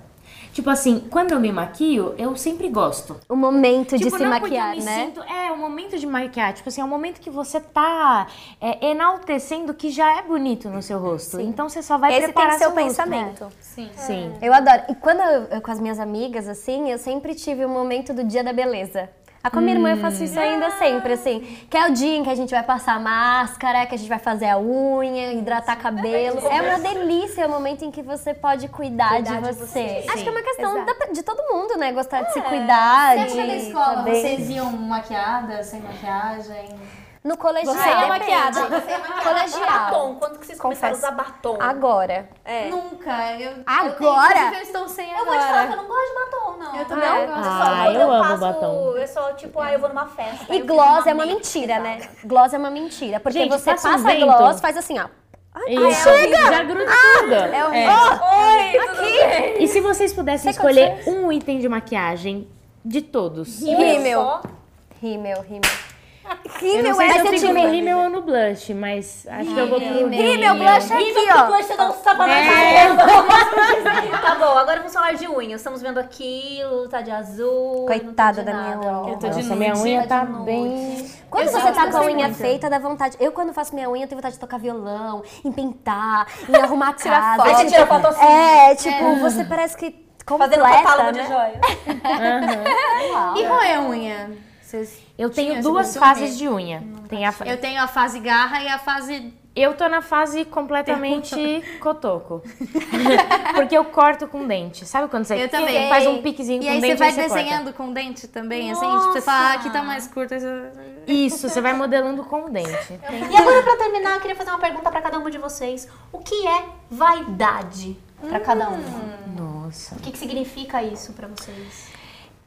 Tipo assim, quando eu me maquio, eu sempre gosto. O momento de tipo, se não maquiar, né? sinto. É, o momento de maquiar. Tipo assim, é o momento que você tá é, enaltecendo o que já é bonito no seu rosto. Então você só vai Esse tem preparar ser o seu rosto. pensamento. Sim. Eu adoro. E quando eu, eu com as minhas amigas, assim, eu sempre tive o momento do dia da beleza. Ah, com a minha irmã eu faço isso ainda sempre, assim. Que é o dia em que a gente vai passar máscara, que a gente vai fazer a unha, hidratar cabelo. É uma delícia, é o momento em que você pode cuidar, de você. Acho que é uma questão da- de todo mundo, né? Gostar de se cuidar. Você de acha na escola, saber. vocês iam maquiadas, sem maquiagem? No colegial. Você é depende. maquiada. Colegial. Batom, quando que vocês começaram a usar batom? Agora. Nunca. Eu, Agora? Eu, eu estou sem Eu agora. vou te falar que eu não gosto de batom, não. Eu também não gosto. Ah, Quando eu amo passo- batom. Eu sou tipo, ah, eu vou numa festa. E eu gloss é uma mentira, né? Gloss é uma mentira. Porque Gente, você passa um passa vento. gloss, faz assim, ó. Isso, já gruda tudo. É horrível. Oi, tudo bem? E se vocês pudessem escolher um item de maquiagem de todos? Rímel. Rímel, rímel. Eu Rímel é se eu esse fico tipo. no rímel ou no blush, mas acho que eu vou pro Rímel, blush é aqui, ó. Você não sabe É. Tá bom, agora vamos falar de unha. Estamos vendo aqui, tá de azul. Coitada da minha unha. Eu tô de Nossa, minha unha tá bem... Quando Eu você tá com a unha muito. feita, dá vontade. Eu, quando faço minha unha, eu tenho vontade de tocar violão, em pintar, em arrumar a Tirar casa. foto. Aí você tira foto assim. É, tipo, você parece que completa, Fazendo catálogo né? de joia. E qual é a unha? Vocês- Eu tenho Tinha duas fases de unha. Tem a fa- Eu tenho a fase garra e a fase... Eu tô na fase completamente cotoco. Porque eu corto com dente. Sabe quando você Eu também. faz um piquezinho E com aí dente você vai corta? desenhando com o dente também, assim? Tipo, você fala, ah, aqui tá mais curto. você- Isso, você vai modelando com o dente. E agora, pra terminar, eu queria fazer uma pergunta pra cada um de vocês. O que é vaidade pra cada um? Nossa. O que, que significa isso pra vocês?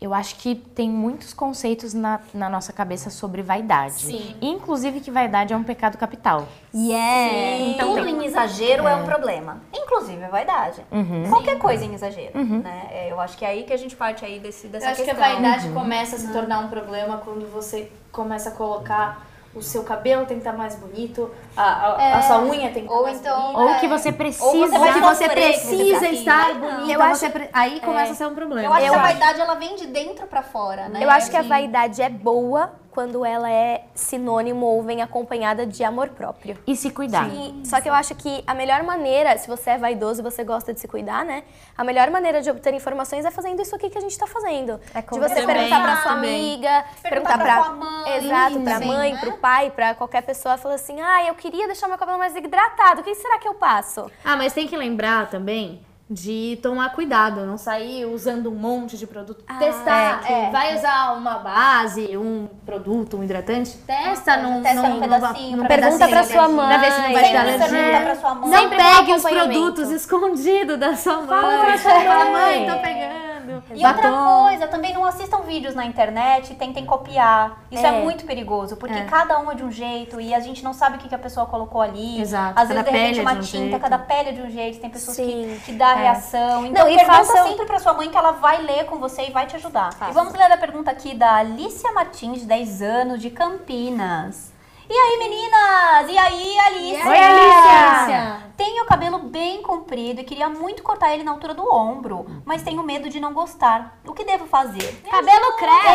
Eu acho que tem muitos conceitos na, na nossa cabeça sobre vaidade. Sim. Inclusive que vaidade é um pecado capital. Yeah. Então, Tudo em exagero é. um problema. Inclusive a vaidade. Qualquer coisa em exagero. Né? É, eu acho que é aí que a gente parte aí desse, dessa Eu acho que a questão. vaidade começa a se tornar um problema quando você começa a colocar o seu cabelo tem que estar mais bonito, a, a, a sua unha tem que estar Ou mais então- bonita. Ou que você precisa. Ou você que você sofrer, que você precisa estar Aí não. bonita, Eu acho- você pre- aí começa a ser um problema. Eu acho Eu que a acho. vaidade ela vem de dentro pra fora, né? Eu acho que a vaidade é boa quando ela é sinônimo ou vem acompanhada de amor próprio. E se cuidar. E- só que eu acho que a melhor maneira, se você é vaidoso e você gosta de se cuidar, né? A melhor maneira de obter informações é fazendo isso aqui que a gente tá fazendo. É de você Também, perguntar pra sua também. amiga, perguntar pra pra, sua mãe, exato, pra sim, mãe, né? pro pai, pra qualquer pessoa, falar assim: "Ah, eu queria deixar meu cabelo mais hidratado. O que será que eu passo?" Ah, mas tem que lembrar também de tomar cuidado, não sair usando um monte de produto. Testar, é, é. vai usar uma base, um produto, um hidratante, testa num, testa num, um pedacinho, num Pergunta pra sua mãe. Pra ver se não vai dar alergia. pergunta pra sua mãe. Não pegue os produtos escondidos da sua mãe. pra sua Fala, mãe. mãe, tô pegando. E outra Batom. coisa, também não assistam vídeos na internet e tentem copiar. Isso é, É. muito perigoso, porque É. cada um é de um jeito e a gente não sabe o que que a pessoa colocou ali. Exato, Às vezes, cada de repente, é uma de um tinta, jeito. cada pele é de um jeito. Tem pessoas que, Sim. que dá reação. Então, Não, e pergunta façam- sempre pra sua mãe que ela vai ler com você e vai te ajudar. E vamos ler a pergunta aqui da Alicia Martins, de 10 anos, de Campinas. E aí, meninas? E aí, Alicia? Oi, Alicia! Tenho o cabelo bem comprido e queria muito cortar ele na altura do ombro, mas tenho medo de não gostar. O que devo fazer? Cabelo cresce.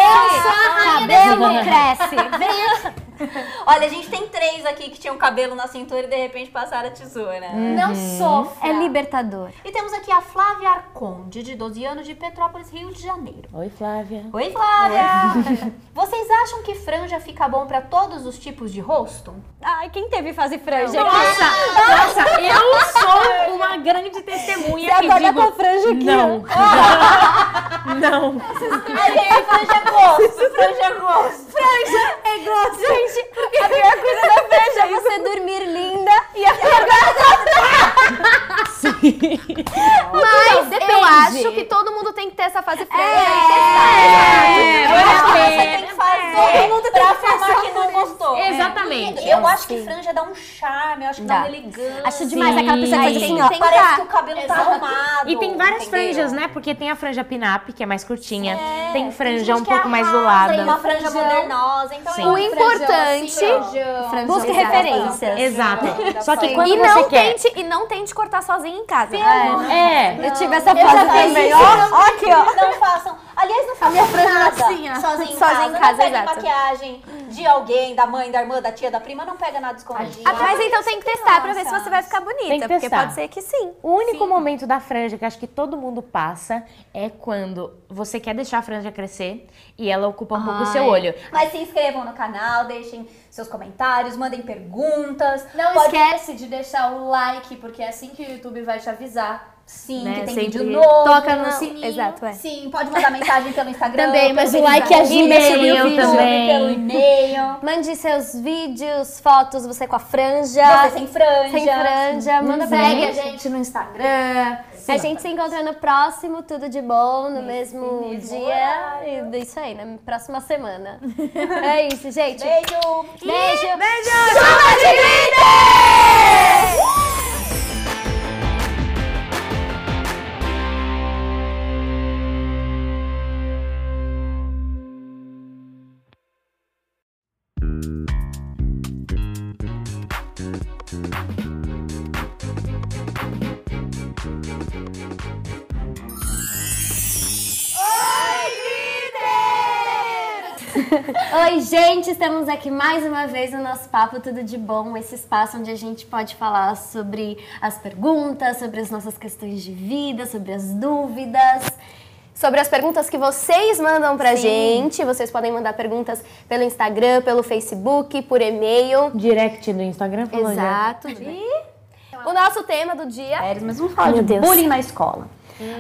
Cabelo cresce. Olha, a gente tem três aqui que tinham cabelo na cintura e de repente passaram a tesoura. Não sofra. É libertador. E temos aqui a Flávia Arconde, de 12 anos, de Petrópolis, Rio de Janeiro. Oi, Flávia. Oi, Flávia! Vocês acham que franja fica bom pra todos os tipos de rosto? Ai, quem teve fase franja? Nossa, nossa, eu sou uma grande testemunha Você que digo, com a franja aqui, não. não. Aí, franja é gosto, franja é gosto. Franja é. Gente, a pior coisa da franja é você dormir linda e acordar. Mas eu acho que todo mundo tem que ter essa fase franja e testar. Eu acho que você tem que fazer pra afirmar que não gostou. Exatamente. Eu eu acho que franja dá um charme, eu acho que dá, Dá. uma elegância. Acho demais aquela pessoa que faz assim, ó. Parece que o cabelo tá arrumado. E tem várias entendeu? franjas, né? Porque tem a franja pin-up, que é mais curtinha. É, tem franja gente um que pouco mais do arrasa, lado. Tem uma franja modernosa, então Sim. é O importante, Franjão. busque Exato. referências. Exato. Só que E quando não, você quer... tente, e não tente cortar sozinho em casa. É, Eu tive essa fase fiz também, ó. não- Ó aqui, ó. Não façam. Aliás, não façam nada sozinho em Sozinho casa. em casa, não pegue exato. maquiagem de alguém, da mãe, da irmã, da tia, da prima. Não pega nada escondidinho. Ah, Mas então tem que testar pra ver se você vai ficar bonita. Tem que porque pode ser que sim. O único momento da franja que acho que todo mundo passa é quando você quer deixar a franja crescer e ela ocupa um pouco o seu olho. Mas se inscrevam no canal, deixem seus comentários, mandem perguntas. Não Pode- esquece de deixar o like, porque é assim que o YouTube vai te avisar. Sim, né, que tem sempre vídeo novo. Toca no Não, sininho. Exato, é. Sim, pode mandar mensagem pelo Instagram. Também, mas o like ajuda a subir o vídeo. também. Pelo e-mail. Mande seus vídeos, fotos, você com a franja. Você sem franja. sem franja. Manda pra Segue a gente. no Instagram. A gente se encontra no próximo Tudo de Bom, no mesmo, dia. E é isso aí, na próxima semana. é isso, gente. Beijo. Beijo. Beijo! Chuva de glitter! Oi, gente, estamos aqui mais uma vez no nosso Papo Tudo de Bom, esse espaço onde a gente pode falar sobre as perguntas, sobre as nossas questões de vida, sobre as dúvidas. Sobre as perguntas que vocês mandam pra gente. Vocês podem mandar perguntas pelo Instagram, pelo Facebook, por e-mail. Direct no Instagram falou já. Exato. E o nosso tema do dia. Sério, mas vamos falar Meu de Deus. bullying na escola.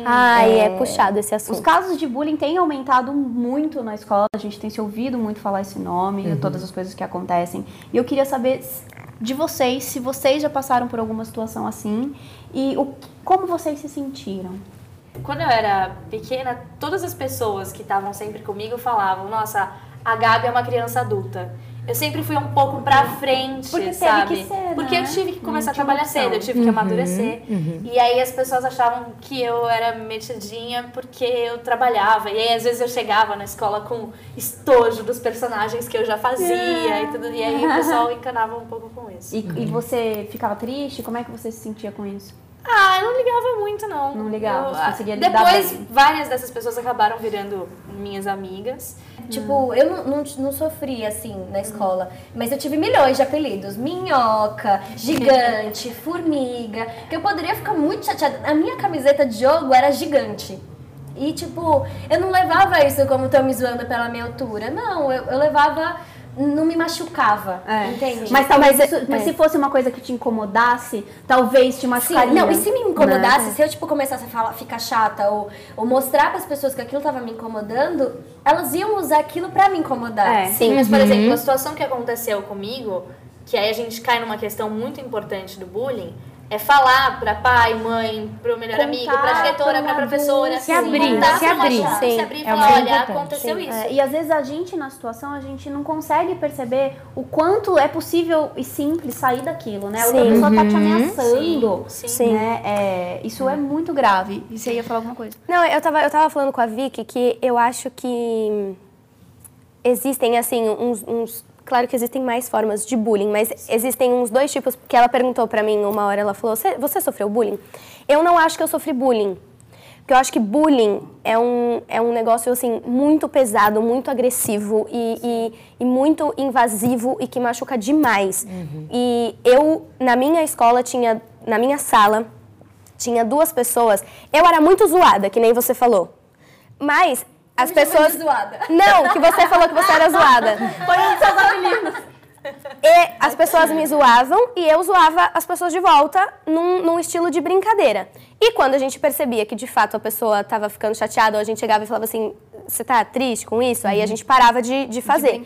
Ai, é, puxado esse Os assunto. casos de bullying têm aumentado muito na escola, a gente tem se ouvido muito falar esse nome, todas as coisas que acontecem. E eu queria saber de vocês, se vocês já passaram por alguma situação assim e o, como vocês se sentiram. Quando eu era pequena, todas as pessoas que estavam sempre comigo falavam: Nossa, a Gabi é uma criança adulta. Eu sempre fui um pouco pra frente, Porque teve sabe? que ser, Porque né? eu tive que começar a trabalhar opção. cedo, eu tive que amadurecer. E aí as pessoas achavam que eu era metidinha porque eu trabalhava. E aí às vezes eu chegava na escola com estojo dos personagens que eu já fazia e tudo. E aí o pessoal encanava um pouco com isso. E, e você ficava triste? Como é que você se sentia com isso? Ah, eu não ligava muito, não. Não ligava, Eu, conseguia lidar Depois, bem. várias dessas pessoas acabaram virando minhas amigas. Tipo, eu não, não, não sofri assim na escola, mas eu tive milhões de apelidos. Minhoca, gigante, formiga. Que eu poderia ficar muito chateada. A minha camiseta de jogo era gigante. E, tipo, eu não levava isso como tão me zoando pela minha altura. Não, eu, eu levava. Não me machucava. Entende? Mas talvez Mas é- isso- mas é. se fosse uma coisa que te incomodasse, talvez te Sim, machucaria. não, e se me incomodasse, Né? se eu, tipo, começasse a falar, ficar chata ou, ou mostrar pras pessoas que aquilo tava me incomodando, elas iam usar aquilo pra me incomodar. É. Sim, mas por exemplo, uma situação que aconteceu comigo, que aí a gente cai numa questão muito importante do bullying, é falar pra pai, mãe, pro melhor Contar amigo, pra diretora, pra pra um professora. Se abrir, contar se abrir. Sim, Se abrir e é falar, olha, aconteceu isso. É, e às vezes a gente na situação a gente não consegue perceber o quanto é possível e simples sair daquilo, né? A outra Sim. pessoa tá te ameaçando. Sim, Sim. Né? É, isso é muito grave. E você ia falar alguma coisa? Não, eu tava, eu tava falando com a Vicky que eu acho que existem, assim, uns, uns- Claro que existem mais formas de bullying, mas existem uns dois tipos. Que ela perguntou pra mim uma hora, ela falou: "Você- sofreu bullying? Eu não acho que eu sofri bullying. Porque eu acho que bullying é um, é um negócio, assim, muito pesado, muito agressivo e, e, e muito invasivo e que machuca demais. E eu, na minha escola, tinha. Na minha sala, tinha duas pessoas. Eu era muito zoada, que nem você falou. Mas as pessoas. Não, que você falou que você era zoada. Foi um dos seus apelidos. E as pessoas me zoavam e eu zoava as pessoas de volta num, num estilo de brincadeira. E quando a gente percebia que de fato a pessoa estava ficando chateada, ou a gente chegava e falava assim: você tá triste com isso? Aí a gente parava de, de fazer.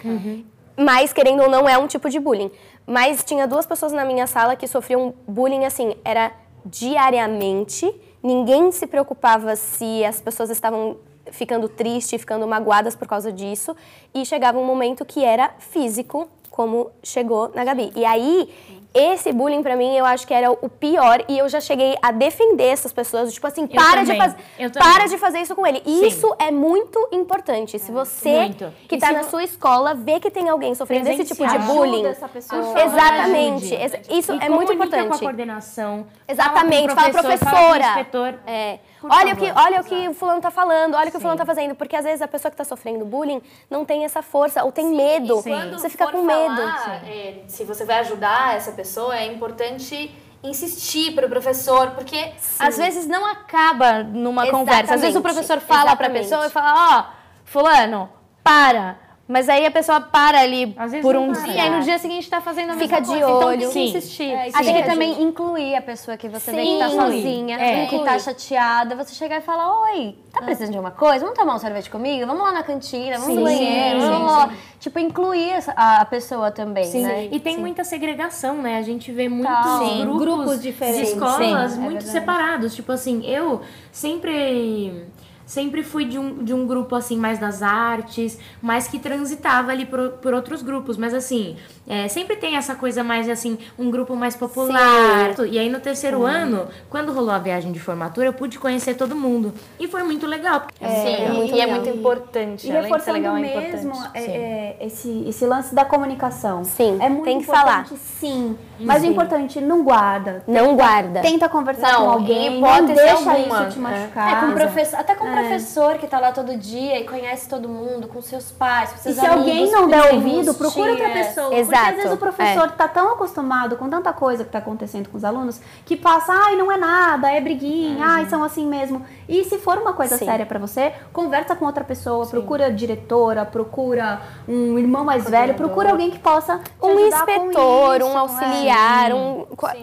Mas, querendo ou não, é um tipo de bullying. Mas tinha duas pessoas na minha sala que sofriam bullying assim, era diariamente. Ninguém se preocupava se as pessoas estavam ficando tristes, ficando magoadas por causa disso. E chegava um momento que era físico como chegou na Gabi. E aí, esse bullying pra mim, eu acho que era o pior e eu já cheguei a defender essas pessoas, tipo assim, para de fazer, para de fazer isso com ele. E isso é muito importante. Se você Muito. que E tá se na sua escola vê que tem alguém sofrendo esse tipo de bullying, Ajuda essa pessoa. exatamente. Ajude. Isso E é muito comunica com a importante. coordenação. Exatamente, fala, fala com o professor, fala com o professora. inspetor. É. Por Olha o, favor. que, olha o que o fulano tá falando, olha o que o fulano Sim. tá fazendo. Porque às vezes a pessoa que tá sofrendo bullying não tem essa força ou tem medo. Quando Você fica for com medo. falar, é, se você vai ajudar essa pessoa, é importante insistir para o professor, porque às vezes não acaba numa conversa. Às vezes o professor fala para a Exatamente. pessoa e fala: Ó, Fulano, para. Mas aí a pessoa para ali por um dia e no dia seguinte tá fazendo a Fica mesma de coisa. Então olho. tem que Sim. insistir. Acho que também incluir a pessoa que você vê que tá Sim. sozinha, É. que tá chateada, você chegar e falar, oi, tá precisando de alguma coisa? Vamos tomar um sorvete comigo? Vamos lá na cantina, vamos no banheiro, sim, vamos lá. Tipo, incluir a, a pessoa também, Sim, né? e tem muita segregação, né? A gente vê muitos Sim. grupos, Grupos diferentes. de escolas Sim, é muito separados. Tipo assim, eu sempre sempre fui de um, de um grupo assim mais das artes, mas que transitava ali por, por outros grupos. Mas assim, é, sempre tem essa coisa mais assim, um grupo mais popular. E aí no terceiro ano, quando rolou a viagem de formatura, eu pude conhecer todo mundo. E foi muito legal. Sim, muito e é legal. muito importante. E além de ser reforçando legal, é mesmo é, é, esse, esse lance da comunicação. Sim, é muito tem que importante, falar. Sim, mas o importante, não guarda. Não guarda. Tenta conversar Não, com alguém, não deixa alguma, isso te é. machucar. É, com professor, até com o professor que tá lá todo dia e conhece todo mundo, com seus pais, com E seus se amigos, alguém não der ouvido, procura outra pessoa. Porque Exato, às vezes o professor tá tão acostumado com tanta coisa que tá acontecendo com os alunos que passa, ai, não é nada, é briguinha, ai, são assim mesmo. E se for uma coisa Sim. séria pra você, conversa com outra pessoa, procura diretora, procura um irmão mais velho, procura alguém que possa te um inspetor, isso, um é. auxiliar, um qua-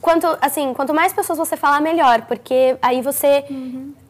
quanto assim, quanto mais pessoas você falar melhor, porque aí você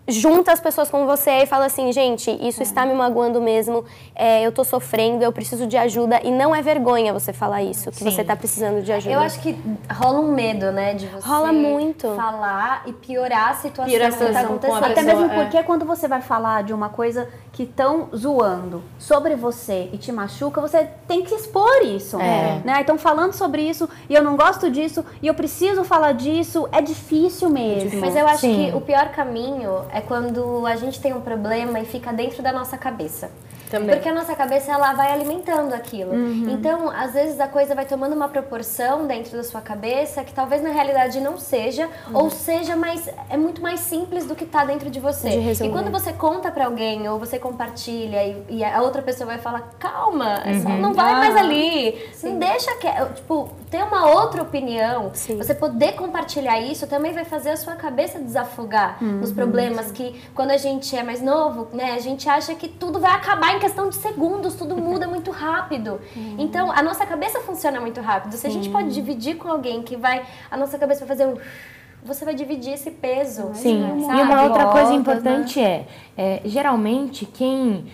junta as pessoas com você e fala assim, gente, isso está me magoando mesmo, é, eu tô sofrendo, eu preciso de ajuda e não é vergonha você falar isso, que você tá precisando de ajuda. Eu acho que rola um medo, né, de você Rola muito. falar e piorar a situação Piorar a que tá situação com a acontecendo. Até mesmo é. porque quando você vai falar de uma coisa que estão zoando sobre você e te machuca, você tem que expor isso. É. Né? Então, falando sobre isso, e eu não gosto disso, e eu preciso falar disso, é difícil mesmo. Mas eu acho Sim. que o pior caminho é quando a gente tem um problema e fica dentro da nossa cabeça. Também. Porque a nossa cabeça ela vai alimentando aquilo. Então, às vezes a coisa vai tomando uma proporção dentro da sua cabeça que talvez na realidade não seja, ou seja, mas é muito mais simples do que tá dentro de você. De e quando você conta pra alguém ou você compartilha e, e a outra pessoa vai falar, calma, não vai mais ali, não deixa que, tipo, ter uma outra opinião, Sim. você poder compartilhar isso também vai fazer a sua cabeça desafogar nos problemas que quando a gente é mais novo, né, a gente acha que tudo vai acabar em questão de segundos, tudo muda muito rápido. Então, a nossa cabeça funciona muito rápido. Se a gente pode dividir com alguém que vai, a nossa cabeça vai fazer um você vai dividir esse peso. Sim, sabe? e uma outra coisa importante é, é, geralmente quem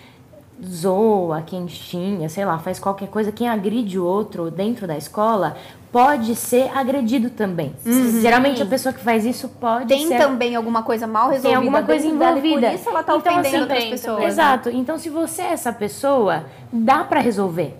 zoa, quem xinga, sei lá, faz qualquer coisa, quem agride o outro dentro da escola pode ser agredido também. Geralmente a pessoa que faz isso pode Tem ser também alguma coisa mal resolvida tem alguma coisa dela, envolvida. por isso ela tá Então, ofendendo assim, outras tem pessoas. também. Exato. Então, se você é essa pessoa, dá pra resolver.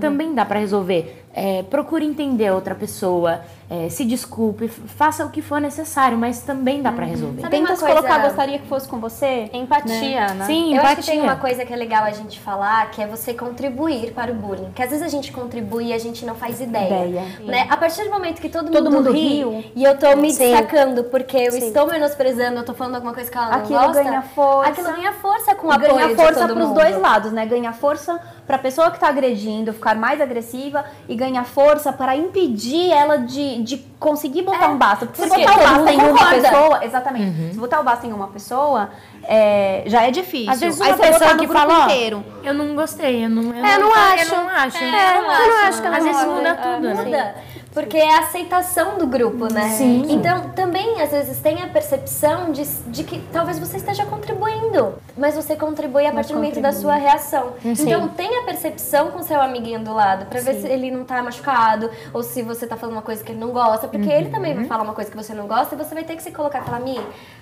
Também dá pra resolver. É, procure entender a outra pessoa, é, se desculpe, faça o que for necessário, mas também dá pra resolver. Sabe Tenta se coisa- colocar, gostaria que fosse com você. Empatia, né? Sim, Eu empatia. acho que tem uma coisa que é legal a gente falar, que é você contribuir para o bullying. Que às vezes a gente contribui e a gente não faz ideia. Ideia. Né? A partir do momento que todo, Todo mundo, mundo ri, riu. e eu tô me Sim. destacando porque eu estou menosprezando, eu tô falando alguma coisa que ela não Aquilo gosta. ganha força. Aquilo ganha força com o E apoio ganha de força todo para os mundo. dois lados, né? Ganha força para a pessoa que está agredindo ficar mais agressiva e ganha força para impedir ela de, de conseguir botar um basta. Porque se botar o basta em uma pessoa, exatamente. Se botar o basta em uma pessoa, é, já é difícil. Às vezes Aí uma você botar pessoa que fala, inteiro. eu não gostei, eu não, eu É, eu não acho. Eu não acho. É, eu não acho que ela Às vezes muda tudo, né? Muda. Porque é a aceitação do grupo, né? Sim. Então, também, às vezes, tem a percepção de, de que talvez você esteja contribuindo. Mas você contribui a partir do momento da sua reação. Então, tenha percepção com seu amiguinho do lado, pra ver se ele não tá machucado, ou se você tá falando uma coisa que ele não gosta. Porque ele também vai falar uma coisa que você não gosta, e você vai ter que se colocar e falar, Mi,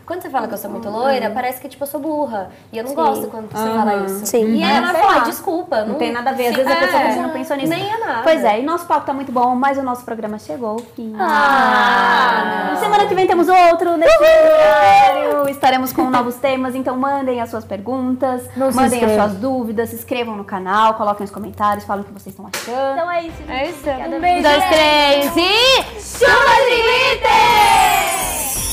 quando você fala que eu sou muito loira, parece que, tipo, eu sou burra. E eu não Sim. gosto quando você fala isso. Sim. E É, ela sei fala, lá. desculpa. Não tem nada a ver. Às vezes a pessoa é. não pensou nisso. Nem é nada. Pois é, e nosso papo tá muito bom, mas o nosso programa chegou ao fim. Ah, Semana que vem temos outro nesse horário. Estaremos com novos temas, então mandem as suas perguntas, Não se mandem as inscrevam. suas dúvidas, se inscrevam no canal, coloquem nos comentários, falem o que vocês estão achando. Então é isso, gente. É isso. Obrigada. Um beijo. Dois, três e... Chuva de glitter!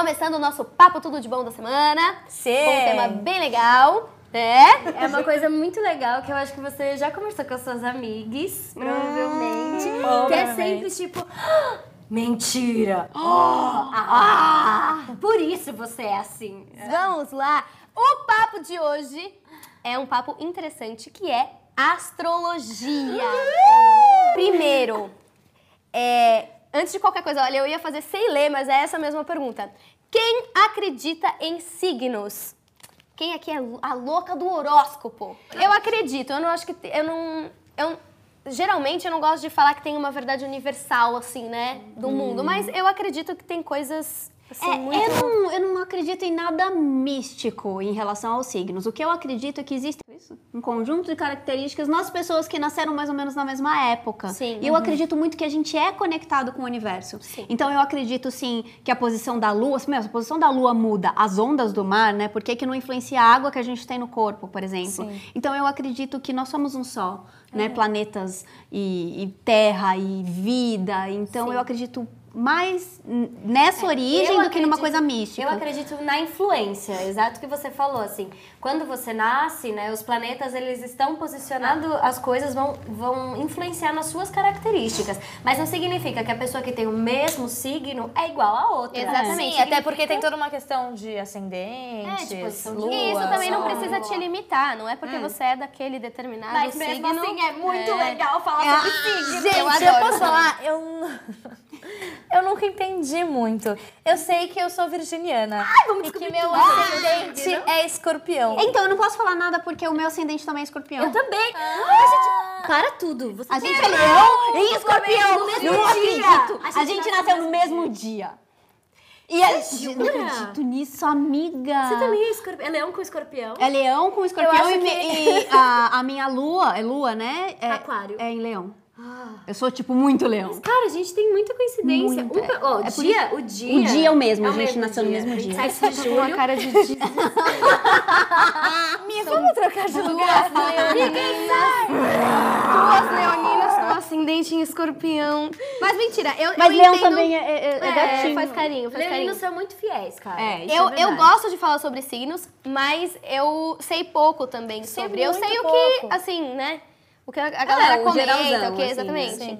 Começando o nosso Papo Tudo de Bom da semana. Sim. Com um tema bem legal, né? É uma coisa muito legal que eu acho que você já conversou com as suas amigas, provavelmente. que é sempre tipo. "Ah, Mentira! Oh, ah, por isso você é assim. Vamos lá. O papo de hoje é um papo interessante que é astrologia. Primeiro, é, antes de qualquer coisa, olha, eu ia fazer sem ler, mas é essa mesma pergunta. Quem acredita em signos? Quem aqui é a louca do horóscopo? Eu acredito, eu não acho que. Eu não. Eu, geralmente eu não gosto de falar que tem uma verdade universal, assim, né? Do mundo, mas eu acredito que tem coisas. Assim, É, muito. eu, não, eu não acredito em nada místico em relação aos signos. O que eu acredito é que existe isso, um conjunto de características nas pessoas que nasceram mais ou menos na mesma época. Sim. E eu acredito muito que a gente é conectado com o universo. Sim. Então eu acredito sim que a posição da lua, assim, se a posição da lua muda, as ondas do mar, né? Por que, que não influencia a água que a gente tem no corpo, por exemplo? Então eu acredito que nós somos um só, né? Planetas e, e terra e vida. Então eu acredito mais nessa origem Eu do que numa acredito- coisa mística. Eu acredito na influência, exato o que você falou, assim. Quando você nasce, né, os planetas, eles estão posicionando, as coisas vão, vão influenciar nas suas características. Mas não significa que a pessoa que tem o mesmo signo é igual a outra. Exatamente. Sim, até porque tem toda uma questão de ascendentes, É, de posição de lua, E isso também não precisa te limitar, não é porque você é daquele determinado Mas signo. mesmo assim é muito É. legal falar sobre signos. Gente, Eu eu, adoro. posso falar? Eu, eu nunca entendi muito. Eu sei que eu sou virginiana. e que meu ascendente é escorpião. Então, eu não posso falar nada porque o meu ascendente também é escorpião. Eu também. Para tudo. Você A gente é leão e escorpião. Não acredito. A A gente, nasceu no mesmo dia. E a gente não acredito nisso, amiga. Você também é, escorpião, é leão com escorpião? É leão com escorpião Eu e, me- e a, a minha lua, é lua, né? É, Aquário. É em leão. Eu sou, tipo, muito leão. Cara, a gente tem muita coincidência. Ó, o é por dia, o dia. O dia é o mesmo, a o gente nasceu no mesmo dia. 27 de Com a julho. cara de Jesus. Vamos trocar de lugar? Duas leoninas com ascendente em escorpião. Mas mentira, eu, Mas eu leão entendo... também é, é, é É, gatinho. faz carinho, faz carinho. Leoninos são muito fiéis, cara. É, isso Eu, é eu gosto de falar sobre signos, mas eu sei pouco também sobre. Eu sei o pouco. que, assim, né? O que a galera o comenta, geralzão, o que assim, exatamente. né?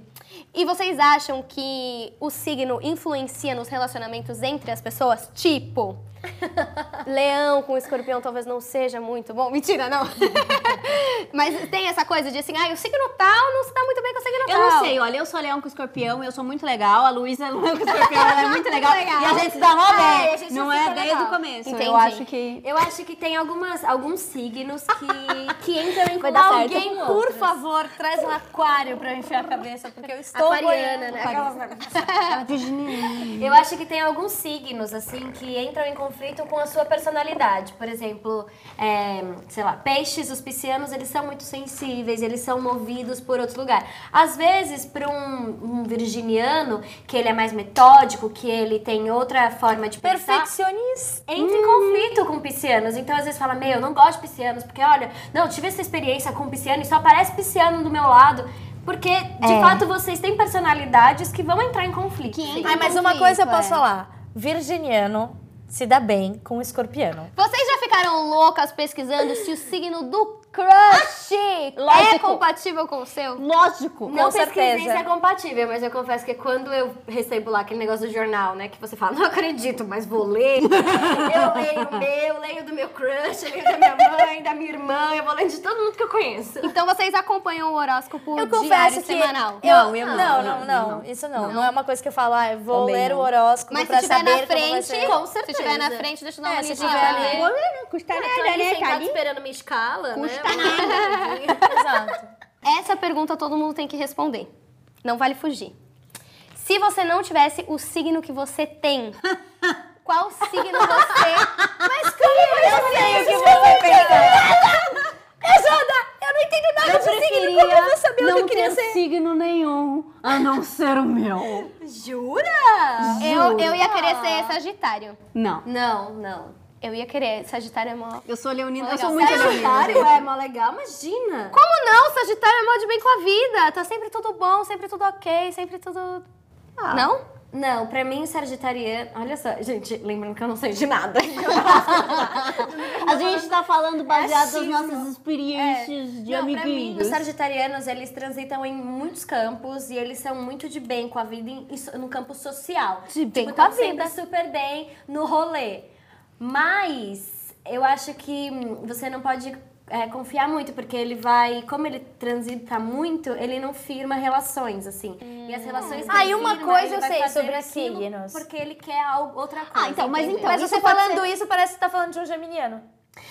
E vocês acham que o signo influencia nos relacionamentos entre as pessoas? Tipo, leão com escorpião talvez não seja muito bom. Mentira, não. Mas tem essa coisa de assim, ah, o signo tal não se dá muito bem com o signo Eu tal. não sei, olha, eu sou leão com escorpião, eu sou muito legal, a Luísa é leão com escorpião, ela é muito legal, legal. e a gente se dá mó É, bem, não é desde legal. o começo, Entendi. eu acho que... Eu acho que tem algumas, alguns signos que, que entram em Vai dar Alguém, com por outros. favor, traz um aquário pra eu enfiar a cabeça, porque eu estou Aquariana, boiando. né? Ela virginiana. Eu acho que tem alguns signos, assim, que entram em conflito com a sua personalidade. Por exemplo, é, sei lá, peixes, os piscianos, eles são muito sensíveis, eles são movidos por outros lugares. Às vezes, para um, um virginiano, que ele é mais metódico, que ele tem outra forma de pensar, Perfeccionista. entra em conflito com piscianos. Então, às vezes, fala, meu, eu não gosto de piscianos, porque, olha, não, tive essa experiência com pisciano e só aparece pisciano do meu lado. Porque, de É. fato, vocês têm personalidades que vão entrar em conflito. Que Ai, mas uma conflito, coisa eu posso é. falar. Virginiano se dá bem com escorpiano. Vocês já ficaram loucas pesquisando se o signo do crush é compatível com o seu? Lógico. Não Com pesquisei certeza. se é compatível, mas eu confesso que quando eu recebo lá aquele negócio do jornal, né, que você fala, não acredito, mas vou ler, eu leio o meu, leio do meu crush, leio da minha mãe, da minha irmã, eu vou lendo de todo mundo que eu conheço. Então vocês acompanham o horóscopo Eu diário confesso que semanal? eu, Não, eu não, não, não, não, não, isso não. Não é uma coisa que eu falo, ah, eu vou Também ler não. o horóscopo Mas pra se tiver saber na como vai frente, ser. com certeza. Se tiver na frente, deixa eu dar uma É, se tiver ali. ler. Não custa nada, ali né, sentado Thalia? esperando minha escala, Custa né? Exato. Essa pergunta todo mundo tem que responder. Não vale fugir. Se você não tivesse o signo que você tem, qual signo você... Mas como eu sei o que você pensa? Ajuda! Eu não entendo nada Eu de signo. Como eu vou saber o que não eu queria ser? signo nenhum, a não ser o meu. Jura? Eu, eu ia querer ser Sagitário. Não. Não, não. Eu ia querer. Sagitário é mó... Eu sou leonina, eu Legal. sou muito leonina. Sagitário é mó legal, imagina. Como não? Sagitário é mó de bem com a vida. Tá sempre tudo bom, sempre tudo ok, sempre tudo... Não? Não, pra mim, Sagitariano. Olha só, gente, lembrando que eu não sei de nada. A gente tá falando baseado nas achismo. nossas experiências de não, pra mim, amiguinhos. os sagitarianos, eles transitam em muitos campos e eles são muito de bem com a vida em- no campo social. De bem tipo, com a tão sempre vida. super bem no rolê. Mas eu acho que hum, você não pode é, confiar muito, porque ele vai, como ele transita muito, ele não firma relações, assim. E as relações que Ah, ele e uma firma, coisa ele eu sei sobre signos. Porque ele quer algo, outra coisa. então, mas entendeu? então, Mas você falando ser- isso, parece que você tá falando de um geminiano.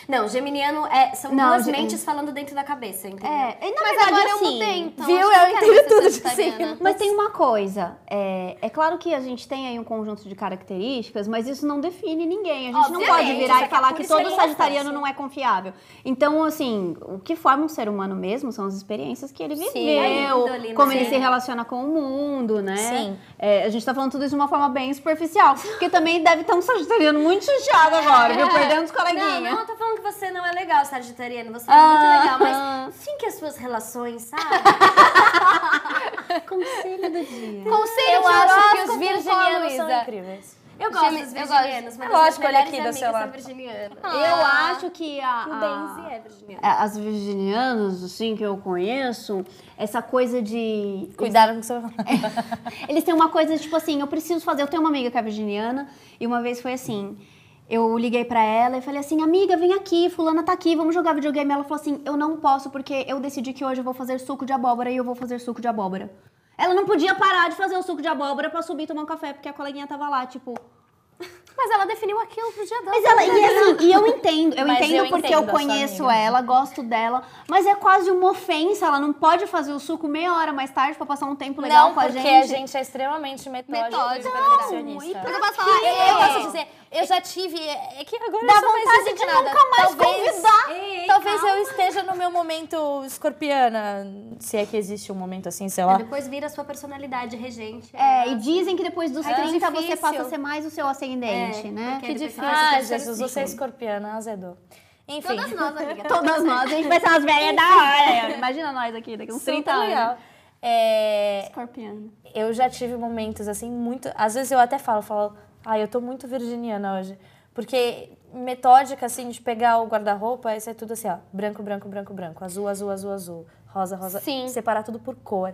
Não, geminiano é, são Não, duas ge- mentes falando dentro da cabeça, entendeu? É, e na Mas verdade, agora eu assim, mudei, então. viu? Eu entendo tudo de signo. Mas tem uma coisa, é, é claro que a gente tem aí um conjunto de características, mas isso não define ninguém. A gente não pode Obviamente, virar e é falar que todo é sagitariano não é confiável. Então, assim, o que forma um ser humano mesmo são as experiências que ele viveu, a índole, como ele se relaciona com o mundo, né? Sim. É, a gente tá falando tudo isso de uma forma bem superficial, porque também deve ter um sagitariano muito chateado agora, viu? Perdendo os Não, coleguinhas. não, eu tô falando que você não é legal, sagitariano. Você é Ah. muito legal, mas finque as suas relações, sabe? Conselho do dia. Conselho Eu de acho que os virginianos são incríveis. Eu gosto Gemi- dos eu virginianos, mas lógico, as minhas olha aqui do seu amigas lado. são virginianas. Eu acho que a, O a- Denzi é virginiano. É, as virginianas, assim, que eu conheço, essa coisa de. Cuidado com o falar. Eles têm uma coisa, tipo assim, eu preciso fazer. Eu tenho uma amiga que é virginiana, e uma vez foi assim. Eu liguei pra ela e falei assim, amiga, vem aqui, fulana tá aqui, vamos jogar videogame. Ela falou assim, eu não posso porque eu decidi que hoje eu vou fazer suco de abóbora e eu vou fazer suco de abóbora. Ela não podia parar de fazer o suco de abóbora pra subir e tomar um café, porque a coleguinha tava lá, tipo... Mas ela definiu aquilo pro dia dela. Mas ela, e assim, e eu entendo, eu Mas entendo eu porque entendo eu conheço ela, gosto dela, mas é quase uma ofensa, ela não pode fazer o suco meia hora mais tarde pra passar um tempo legal Não, com a porque gente. a gente é extremamente metódico, Metódico, e não, perfeccionista. Mas eu posso falar, eu, eu posso dizer, eu já tive. É que agora Dá eu sou mais vontade de indignada. nunca mais Talvez- convidar. Talvez eu esteja no meu momento escorpiana, se é que existe um momento assim, sei lá. Depois vira a sua personalidade regente. É, e dizem que depois dos É 30 você difícil. passa a ser mais o seu ascendente, É, né? Que difícil. Ah, Jesus, você é escorpiana, azedou. Enfim. Todas nós, amiga. Todas nós, a gente vai ser umas velhas da hora. Imagina nós aqui, daqui uns 30 Super anos. legal. É, Escorpiano. eu já tive momentos assim, muito. Às vezes eu até falo, falo, ai, eu tô muito virginiana hoje. Porque metódica, assim, de pegar o guarda-roupa, isso é tudo assim, ó. Branco, branco, branco, branco. Azul, azul, azul, azul. Rosa, rosa. Sim. Separar tudo por cor.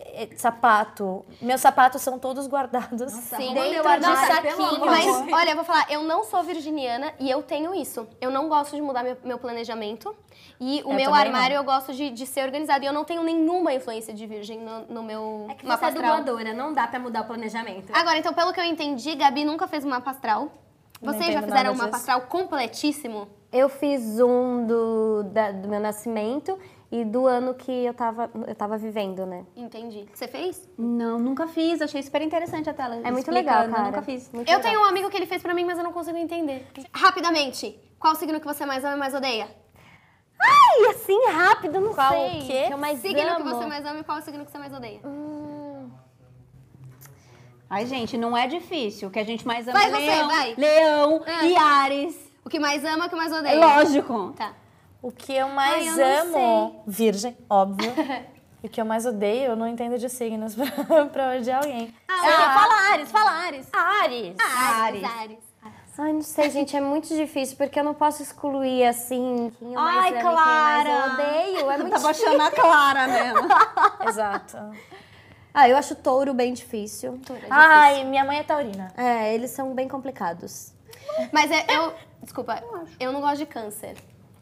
É, é, sapato. Meus sapatos são todos guardados. Sim. dentro eu de saquinho. Mas, olha, eu vou falar, eu não sou virginiana e eu tenho isso. Eu não gosto de mudar meu, meu planejamento. E o Eu meu armário não. eu gosto de, de ser organizado. E eu não tenho nenhuma influência de virgem no, no meu É que você é astral. dubladora, não dá pra mudar o planejamento. Agora, então, pelo que eu entendi, Gabi nunca fez um mapa astral. Vocês já fizeram um disso. astral completíssimo? Eu fiz um do, da- do meu nascimento e do ano que eu tava, eu tava vivendo, né? Entendi. Você fez? Não, nunca fiz. Achei super interessante a tela. É muito legal, eu cara. Nunca fiz. Muito Eu legal. tenho um amigo que ele fez pra mim, mas eu não consigo entender. Rapidamente, qual signo que você mais ama e mais odeia? E assim, rápido, não Qual sei. o quê? Que eu mais signo amo. que você mais ama e qual signo que você mais odeia? Ai, gente, não é difícil. O que a gente mais ama Vai é você, leão, vai. leão Ah. e Ares. O que mais ama, o que mais É odeia? lógico. Tá. O que eu mais Ai, eu amo, virgem, óbvio. e o que eu mais odeio, eu não entendo de signos pra, pra odiar alguém. Ah, fala Ares, fala Ares. Ares. Ares. Ares. Ai, não sei, gente, é muito difícil, porque eu não posso excluir, assim, quem eu mais Ai, amo quem Clara. mais eu odeio. É muito Tava achando a Clara mesmo. Exato. Ah, eu acho touro bem difícil. Ai, minha mãe é taurina. É, eles são bem complicados. Mas é- eu, Desculpa, eu não gosto de câncer.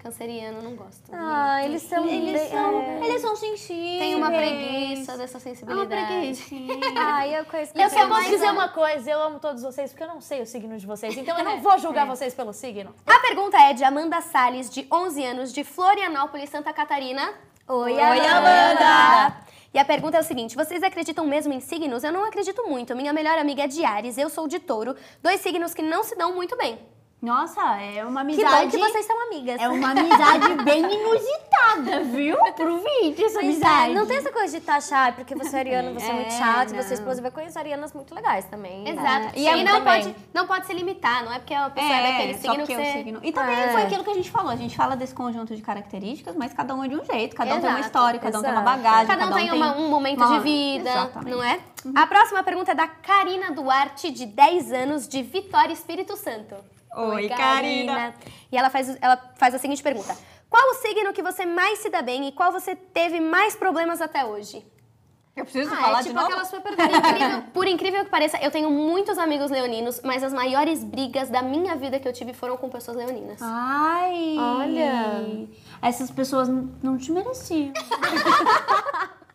Canceriano não gosto. Ah, eles são. Eles bem- são, é. eles são sensíveis. Tem uma preguiça dessa Uma sensibilidade. preguiça. Ai, eu conheço. Eu só posso dizer uma coisa, eu amo todos vocês, porque eu não sei o signo de vocês, então eu não vou julgar vocês pelo signo. A pergunta é de Amanda Salles, de 11 anos, de Florianópolis, Santa Catarina. Oi, Amanda! E a pergunta é o seguinte: vocês acreditam mesmo em signos? Eu não acredito muito. Minha melhor amiga é de Ares, eu sou de Touro, dois signos que não se dão muito bem. Nossa, é uma Que amizade. bom que vocês são amigas. É uma amizade bem inusitada, viu? Aproveite essa Pois amizade. é, não tem essa coisa de taxar, porque você é ariano, você é, muito É, chato, não. você é esposa, vai conhecer arianas muito legais também. Exato. É, E, e aí eu não também. pode, não pode se limitar, não é porque a pessoa é, É, daquele signo que é o você... signo. E também É. foi aquilo que a gente falou. A gente fala desse conjunto de características, mas cada um é de um jeito. Cada um tem uma história, cada um tem uma bagagem. Cada um tem uma- um momento uma- de vida, Exatamente. não é? A próxima pergunta é da Karina Duarte, de 10 anos, de Vitória, Espírito Santo. Oi, E ela faz, ela faz a seguinte pergunta. Qual o signo que você mais se dá bem e qual você teve mais problemas até hoje? Eu preciso Ah, falar é de tipo novo? aquela sua pergunta. Por incrível, por incrível que pareça, eu tenho muitos amigos leoninos, mas as maiores brigas da minha vida que eu tive foram com pessoas leoninas. Ai! Olha. Essas pessoas não te mereciam.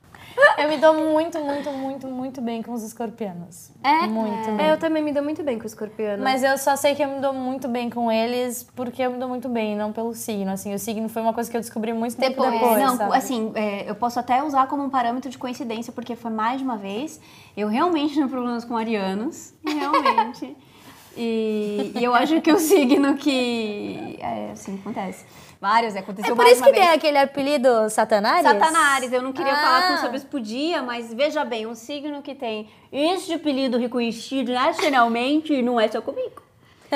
Eu me dou muito, muito, muito, muito bem com os escorpianos. É? Muito bem. É, eu também me dou muito bem com o escorpiano. Mas eu só sei que eu me dou muito bem com eles porque eu me dou muito bem, não pelo signo. Assim, o signo foi uma coisa que eu descobri muito tempo Depois. depois. não, sabe? assim, é, eu posso até usar como um parâmetro de coincidência, porque foi mais de uma vez. Eu realmente tenho problemas com arianos. Realmente. e, e eu acho que o signo que. É, assim, acontece. Vários, aconteceu É por mais isso que tem vez. aquele apelido Satanares? Satanares, eu não queria Ah. falar com sobre isso, podia, mas veja bem, um signo que tem este apelido reconhecido nacionalmente não é só comigo.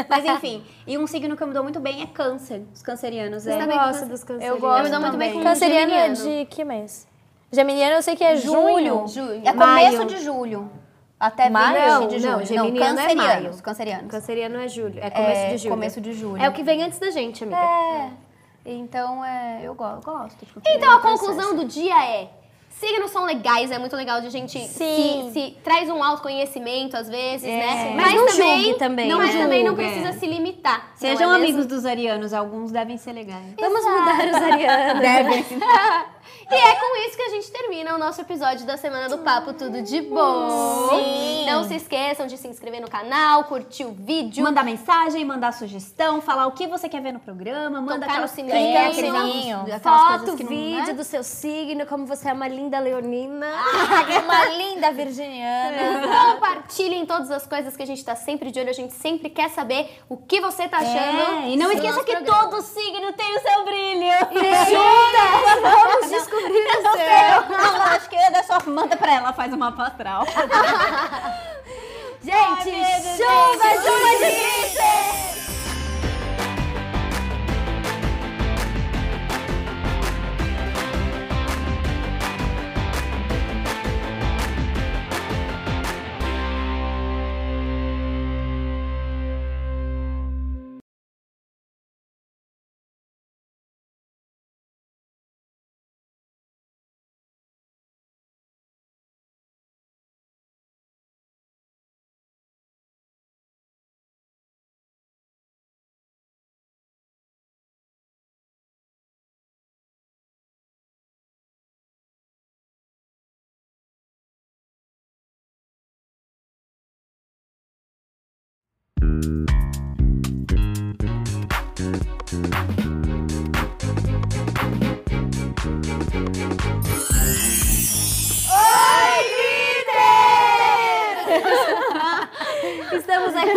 Mas enfim, e um signo que eu me dou muito bem é câncer, os cancerianos. É. eu também gosto gosta- dos Eu cancerianos. gosto Eu me dou muito bem com Canceriano é geminiano. de que mês? Geminiano eu sei que é junho. Julho. É Maio. começo de julho. Até Maio? 20 de Não, julho. geminiano é cancerianos, maio. cancerianos. Canceriano é julho, é começo É de julho. começo de julho. É o que vem antes da gente, amiga. É. Então, é, eu go- gosto. Então a conclusão do dia é: signos são legais, é muito legal de gente Sim. se, se traz um autoconhecimento às vezes, né? Mas não julgue também, Não, mas também não Julgue, precisa é. se limitar. Sejam é mesmo? amigos dos arianos, alguns devem ser legais. Vamos mudar os arianos. Devem. E é com isso que a gente termina o nosso episódio da semana do Papo Tudo de Bom. Sim. Não se esqueçam de se inscrever no canal, curtir o vídeo. Mandar mensagem, mandar sugestão, falar o que você quer ver no programa, manda Tocar no sininho. Clica no sininho. anúncios, aquelas Foto, coisas que não- vídeo né? do seu signo, como você é uma linda leonina. Uma linda virginiana. Compartilhem todas as coisas que a gente tá sempre de olho, a gente sempre quer saber o que você tá achando. É, e não esqueça que programa. todo signo tem o seu brilho. Vamos descobrir o seu. Que é só manda pra ela, faz uma astral. Gente, chuva, chuva de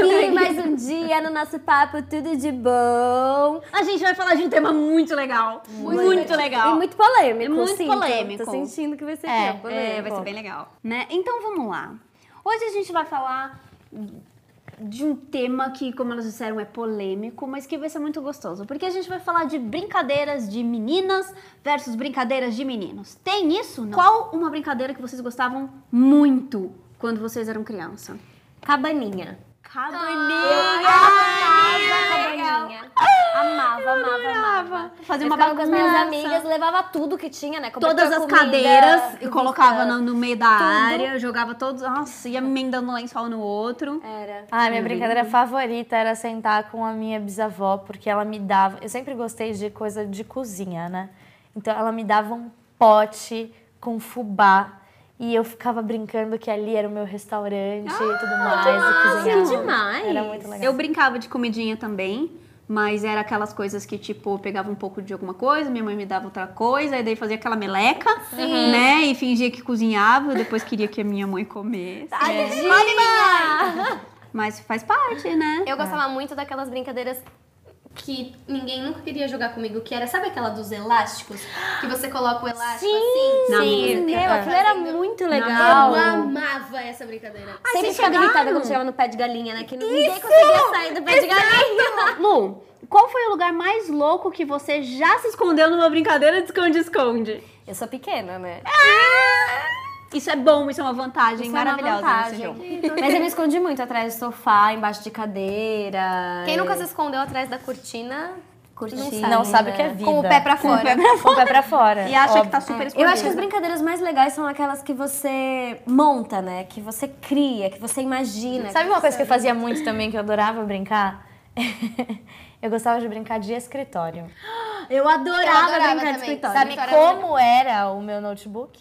aqui mais um dia no nosso papo Tudo de Bom. A gente vai falar de um tema muito legal. Muito, legal. E muito polêmico, Muito sinto. polêmico. Tô sentindo que vai ser É, bem polêmico. é, vai ser bem legal. Né? Então vamos lá. Hoje a gente vai falar de um tema que, como elas disseram, é polêmico, mas que vai ser muito gostoso. Porque a gente vai falar de brincadeiras de meninas versus brincadeiras de meninos. Tem isso? Não? Qual uma brincadeira que vocês gostavam muito quando vocês eram criança? Cabaninha. Cabaninha! Amava cabaninha. Amava, amava, amava. Fazia uma ficava com as minhas bagunça. amigas, levava tudo que tinha, né? cobertor, Todas as comida, cadeiras e colocava no, no meio da área, jogava todos. Nossa, ia emendando um lençol no outro. Era. Ah, minha brincadeira favorita era sentar com a minha bisavó, porque ela me dava. Eu sempre gostei de coisa de cozinha, né? Então ela me dava um pote com fubá. E eu ficava brincando que ali era o meu restaurante e tudo mais. e cozinhava. que demais. Era muito legal. Eu brincava de comidinha também, mas era aquelas coisas que, tipo, eu pegava um pouco de alguma coisa, minha mãe me dava outra coisa, e daí fazia aquela meleca, né? E fingia que cozinhava, depois queria que a minha mãe comesse. É. Mas faz parte, né? Eu gostava muito daquelas brincadeiras que ninguém nunca queria jogar comigo, que era, sabe aquela dos elásticos? Que você coloca o elástico assim? Na Sim, aquilo era muito legal. Eu amava essa brincadeira. Sempre ficava irritada quando chegava no pé de galinha, né? Que ninguém conseguia sair do pé de galinha. Lu, qual foi o lugar mais louco que você já se escondeu numa brincadeira de esconde-esconde? Eu sou pequena, né? Isso é bom, isso é uma vantagem Isso é uma maravilhosa nesse vantagem. jogo. Mas eu me escondi muito atrás do sofá, embaixo de cadeira. Quem nunca se escondeu atrás da cortina, curtindo? Não sabe o que é vida. com o pé pra fora. Com o pé pra fora. E acha que óbvio. tá super Eu escondido. acho que as brincadeiras mais legais são aquelas que você monta, né? Que você cria, que você imagina. Sabe uma coisa que eu fazia muito também, que eu adorava brincar? eu gostava de brincar de escritório. Eu adorava, Eu adorava brincar de também. escritório. Sabe é como era o meu notebook?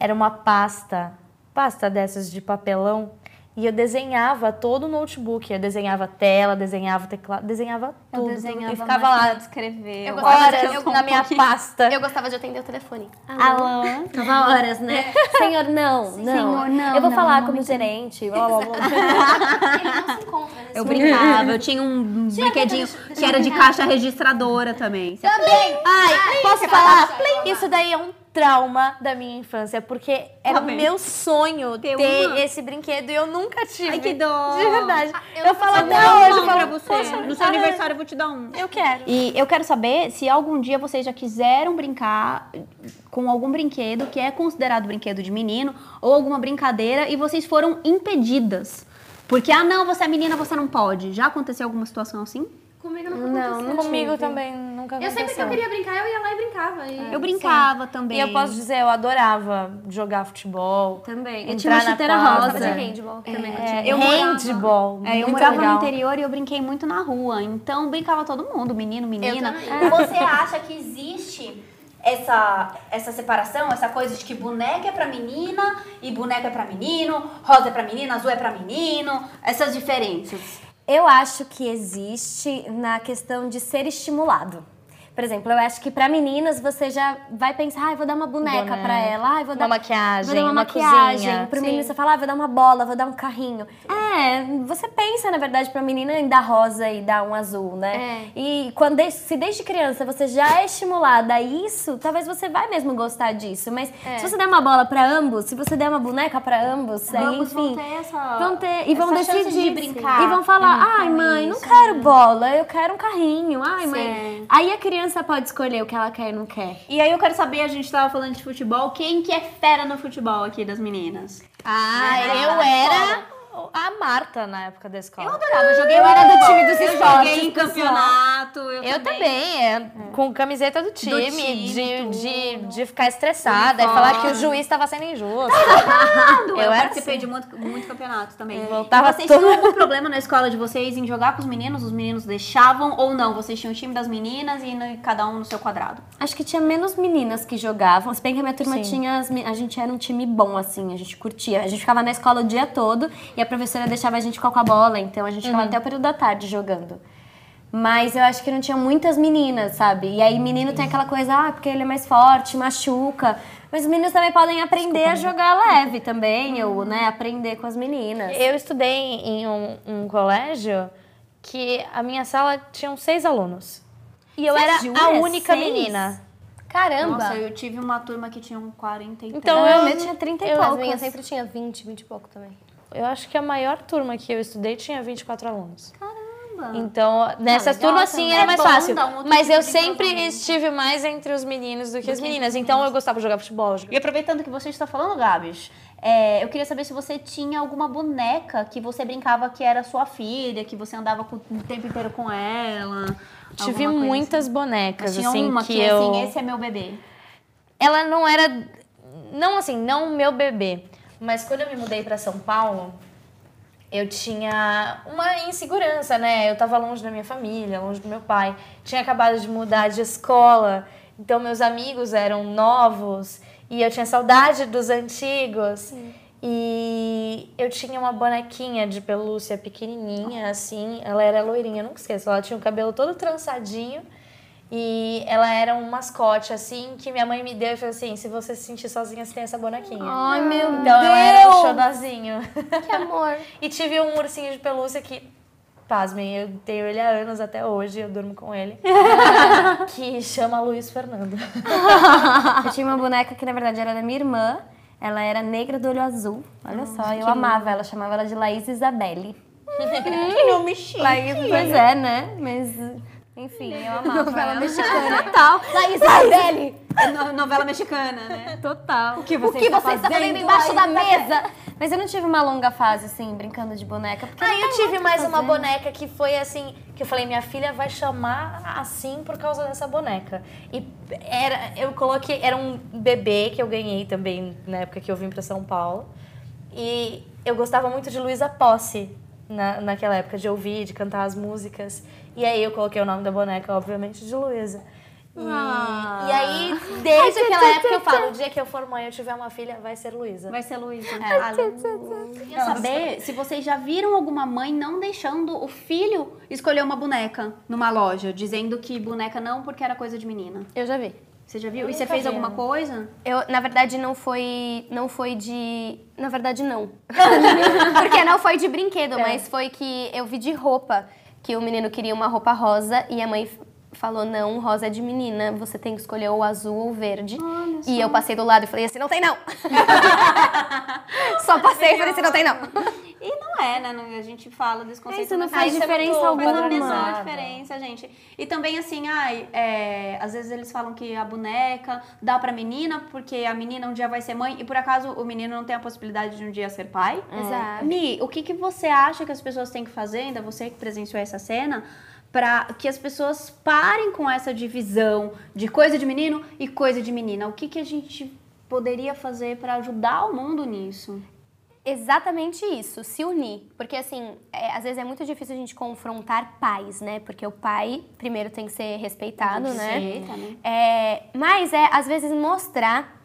Era uma pasta, pasta dessas de papelão, e eu desenhava todo o notebook. Eu desenhava tela, desenhava teclado, desenhava tudo. e ficava lá de escrever. Eu gostava de- horas eu- na minha pasta. Eu gostava de atender o telefone. Alô? Ficava horas, né? Senhor, não, não. Senhor, não, Eu vou não, falar não, como não. gerente. blá, blá, blá. Ele não se encontra nesse Eu brincava, eu tinha um brinquedinho que era de caixa registradora também. Também! Ai, posso falar? Isso daí é um trauma da minha infância, porque era Tá o meu sonho Ter ter, esse brinquedo e eu nunca tive. Ai, que dó. De verdade. eu eu não falo até Não, hoje, não, eu falo, você. poxa, No seu aniversário eu vou te dar um. Eu quero. E eu quero saber se algum dia vocês já quiseram brincar com algum brinquedo que é considerado brinquedo de menino ou alguma brincadeira e vocês foram impedidas. Porque, ah, não, você é menina, você não pode. Já aconteceu alguma situação assim? Comigo Não, aconteceu. não Comigo tive. também nunca Eu sempre que eu queria brincar, eu ia lá e brincava. E... Eu brincava também. E eu posso dizer, eu adorava jogar futebol. Também. Eu entrar tinha uma na chuteira quadra. rosa. De handball também. É, Eu morava- handball. É, eu morava legal. no interior e eu brinquei muito na rua. Então brincava todo mundo, menino, menina. também. Você acha que existe essa, essa separação, essa coisa de que boneca é pra menina e boneca é pra menino, rosa é pra menina, azul é pra menino, essas diferenças? Eu acho que existe na questão de ser estimulado. Por exemplo, eu acho que pra meninas você já vai pensar, ah, vou dar uma boneca Boneca. pra ela, ah, vou dar Uma maquiagem, vou dar uma, uma maquiagem. cozinha. Pro Sim. menino você fala, ah, vou dar uma bola, vou dar um carrinho. É, você pensa, na verdade, pra menina em dar rosa e dar um azul, né? É. E quando se desde criança você já é estimulada a isso, talvez você vai mesmo gostar disso. Mas É. se você der uma bola pra ambos, se você der uma boneca pra ambos, aí, Ambos vão enfim, ter essa- vão ter e vão decidir de brincar e vão falar, ai mãe, não isso, quero bola, eu quero um carrinho, ai mãe. Sim. Aí a criança pode escolher o que ela quer e não quer. E aí eu quero saber, a gente tava falando de futebol, quem que é fera no futebol aqui das meninas? Ah, eu era a Marta na época da escola. Eu adorava, eu joguei Eu era do time dos eu esportes, joguei em campeonato. Eu, Eu também, é, com camiseta do time, time, de, de, de ficar estressada e falar que o juiz estava sendo injusto. Eu, Eu era participei assim. de muito, muito campeonato também. voltava e vocês toda- tinham algum problema na escola de vocês em jogar com os meninos? Os meninos deixavam ou não? Vocês tinham o time das meninas e no- cada um no seu quadrado? Acho que tinha menos meninas que jogavam. Se bem que a minha turma Sim. tinha. as a gente era um time bom, assim, a gente curtia. A gente ficava na escola o dia todo e a professora deixava a gente ficar com a bola, então a gente ficava até o período da tarde jogando. Mas eu acho que não tinha muitas meninas, sabe? E aí menino tem aquela coisa, ah, porque ele é mais forte, machuca. Mas os meninos também podem aprender a jogar leve também, ou, né, aprender com as meninas. Eu estudei em um, um colégio que a minha sala tinha seis alunos. E eu Você era jura? a única Seis? menina. Caramba! Nossa, eu tive uma turma que tinha um 43. Então Ah, eu, o meu tinha 30 e eu- As minhas sempre tinha 20, 20 e pouco também. Eu acho que a maior turma que eu estudei tinha 24 alunos. Caramba! Então, nessas legal turmas sim também. era É mais bom fácil. um Mas tipo eu sempre estive mais entre os meninos do que as meninas. Então eu gostava de jogar futebol. E aproveitando que você está falando, Gabs, É, eu queria saber se você tinha alguma boneca que você brincava que era sua filha, que você andava com- o tempo inteiro com ela. Tive muitas assim. bonecas, Mas tinha assim, uma que, que, eu... assim, esse é meu bebê. Ela não era... Não assim, não o meu bebê. Mas quando eu me mudei pra São Paulo, eu tinha uma insegurança, né? Eu tava longe da minha família, longe do meu pai. Tinha acabado de mudar de escola, então meus amigos eram novos e eu tinha saudade dos antigos. E eu tinha uma bonequinha de pelúcia pequenininha, assim. Ela era loirinha, eu nunca esqueço. Ela tinha o cabelo todo trançadinho. E ela era um mascote, assim, que minha mãe me deu e falou assim: se você se sentir sozinha, você tem essa bonequinha. Ai, meu Então eu era um xodozinho. Que amor. E tive um ursinho de pelúcia que, pasmem, eu tenho ele há anos até hoje, eu durmo com ele. que chama Luiz Fernando. Eu tinha uma boneca que, na verdade, era da minha irmã. Ela era negra do olho azul. Olha só, eu amava ela. Chamava ela de Laís Isabelle. Que nome chique. Laís, pois é, né? Mas, enfim, eu amava Novela ela. mexicana. Total. Laís Isabelle. É no- novela mexicana, né? Total. O que você o que está você está fazendo fazendo, embaixo da mesa? Mas eu não tive uma longa fase, assim, brincando de boneca. Porque Aí não eu tive mais uma boneca que foi assim, que eu falei, minha filha vai chamar assim por causa dessa boneca. E era, eu coloquei, era um bebê que eu ganhei também na época que eu vim pra São Paulo. E eu gostava muito de Luísa Posse na, naquela época, de ouvir, de cantar as músicas. E aí eu coloquei o nome da boneca, obviamente, de Luísa. E, e aí, desde aquela época eu falo, o dia que eu for mãe, eu tiver uma filha, vai ser Luísa. Vai ser Luísa. Queria saber se vocês já viram alguma mãe não deixando o filho escolher uma boneca numa loja, dizendo que boneca não porque era coisa de menina. Eu já vi. Você já viu? E você fez vi, alguma coisa? Eu, na verdade, não foi, não foi de... Na verdade, não. Porque não foi de brinquedo, mas foi que eu vi de roupa. Que o menino queria uma roupa rosa e a mãe falou, não, rosa é de menina, você tem que escolher ou azul ou verde. E eu passei do lado e falei assim, não tem não. Só passei e falei assim, não tem não. E não é, né? Não- A gente fala desse conceito. isso não mas faz é diferença alguma, Faz a menor nada. diferença, gente. E também assim, ai, é, às vezes eles falam que a boneca dá pra menina, porque a menina um dia vai ser mãe, e por acaso o menino não tem a possibilidade de um dia ser pai. Exato. Mi, o que, que você acha que as pessoas têm que fazer, ainda você que presenciou essa cena, pra que as pessoas parem com essa divisão de coisa de menino e coisa de menina? O que, que a gente poderia fazer pra ajudar o mundo nisso? Exatamente isso, se unir. Porque, assim, é, às vezes é muito difícil a gente confrontar pais, né? Porque o pai, primeiro, tem que ser respeitado, né? Respeita, né? É, mas é, às vezes, mostrar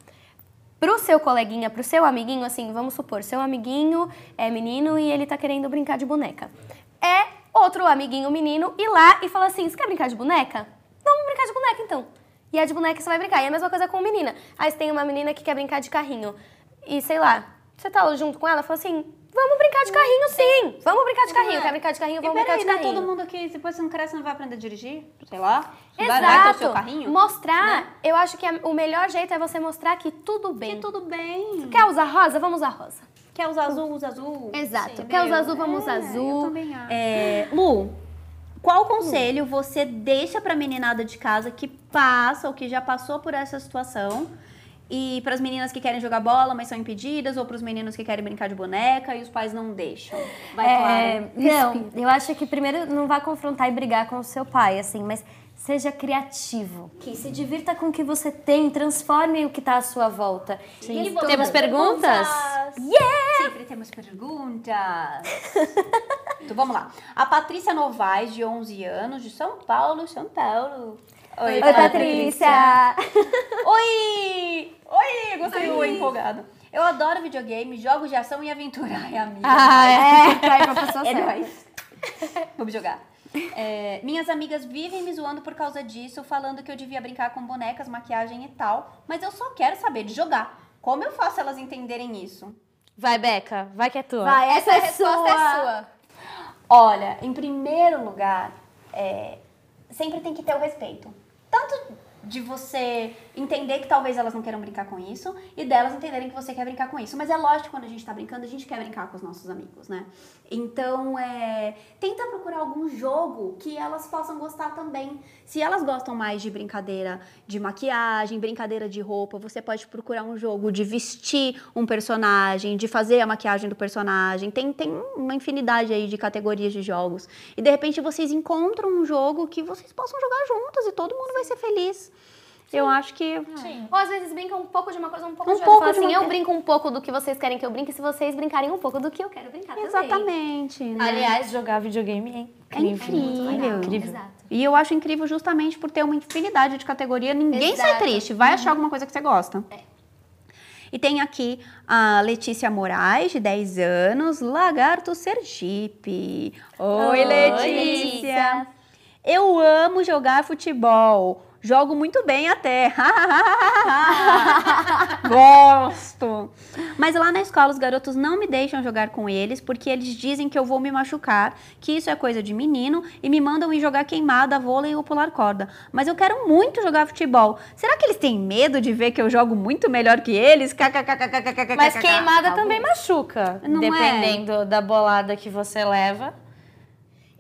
pro seu coleguinha, pro seu amiguinho, assim, vamos supor, seu amiguinho é menino e ele tá querendo brincar de boneca. É outro amiguinho menino ir lá e falar assim, você quer brincar de boneca? Vamos brincar de boneca, então. E a de boneca você vai brincar. E a mesma coisa com menina. Aí você tem uma menina que quer brincar de carrinho. E, sei lá, você tá junto com ela, fala assim, vamos brincar de carrinho, sim. Vamos brincar de carrinho. Quer brincar de carrinho? Vamos brincar de é carrinho. todo mundo aqui, depois você não cresce, não vai aprender a dirigir? Sei lá. Vai, vai Exato. seu carrinho? Mostrar, eu acho que o melhor jeito é você mostrar que tudo bem. Que tudo bem. Quer usar rosa? Vamos usar rosa. Quer usar azul, usa azul. Exato. Entendeu? Quer usar azul, vamos usar É, azul. Eu também acho. É, Lu, qual conselho você deixa pra meninada de casa que passa ou que já passou por essa situação? E pras meninas que querem jogar bola, mas são impedidas, ou pros meninos que querem brincar de boneca e os pais não deixam? Vai, É, claro. não, eu acho que primeiro não vá confrontar e brigar com o seu pai, assim, mas seja criativo. Que se divirta com o que você tem, transforme o que está à sua volta. Sim. E Temos perguntas? Sempre temos perguntas. então vamos lá. A Patrícia Novaes, de 11 anos, de São Paulo, São Paulo. Oi, Oi, Patrícia! Oi! Oi! Gostei do empolgado. Eu adoro videogame, jogos de ação e aventura. Ai, amiga. Ah, é. Cai pra pessoa É certa. nóis. Vamos jogar. É, minhas amigas vivem me zoando por causa disso, falando que eu devia brincar com bonecas, maquiagem e tal, mas eu só quero saber de jogar. Como eu faço elas entenderem isso? Vai, Beca, vai que é tua. Vai, essa resposta é sua. Olha, em primeiro lugar, é, sempre tem que ter o respeito. Tanto de você entender que talvez elas não queiram brincar com isso e delas entenderem que você quer brincar com isso. Mas é lógico que quando a gente tá brincando, a gente quer brincar com os nossos amigos, né? Então, é, tenta procurar algum jogo que elas possam gostar também. Se elas gostam mais de brincadeira de maquiagem, brincadeira de roupa, você pode procurar um jogo de vestir um personagem, de fazer a maquiagem do personagem. Tem, tem uma infinidade aí de categorias de jogos. E de repente vocês encontram um jogo que vocês possam jogar juntas e todo mundo vai ser feliz. Eu acho que Ou às vezes brinca um pouco de uma coisa, um pouco Um de outra. pouco Fala assim, uma eu brinco um pouco do que vocês querem que eu brinque, se vocês brincarem um pouco do que eu quero brincar também. Exatamente. né? Aliás, jogar videogame é É incrível. incrível. Incrível. Exato. E eu acho incrível justamente por ter uma infinidade de categoria. Ninguém sai Exato. triste. Vai achar alguma coisa que você gosta. E tem aqui a Letícia Moraes, de 10 anos, Lagarto Sergipe. Oi, Letícia. Eu amo jogar futebol. Jogo muito bem até. Gosto. Mas lá na escola os garotos não me deixam jogar com eles porque eles dizem que eu vou me machucar, que isso é coisa de menino e me mandam ir jogar queimada, vôlei ou pular corda. Mas eu quero muito jogar futebol. Será que eles têm medo de ver que eu jogo muito melhor que eles? Mas queimada também machuca, dependendo da bolada que você leva.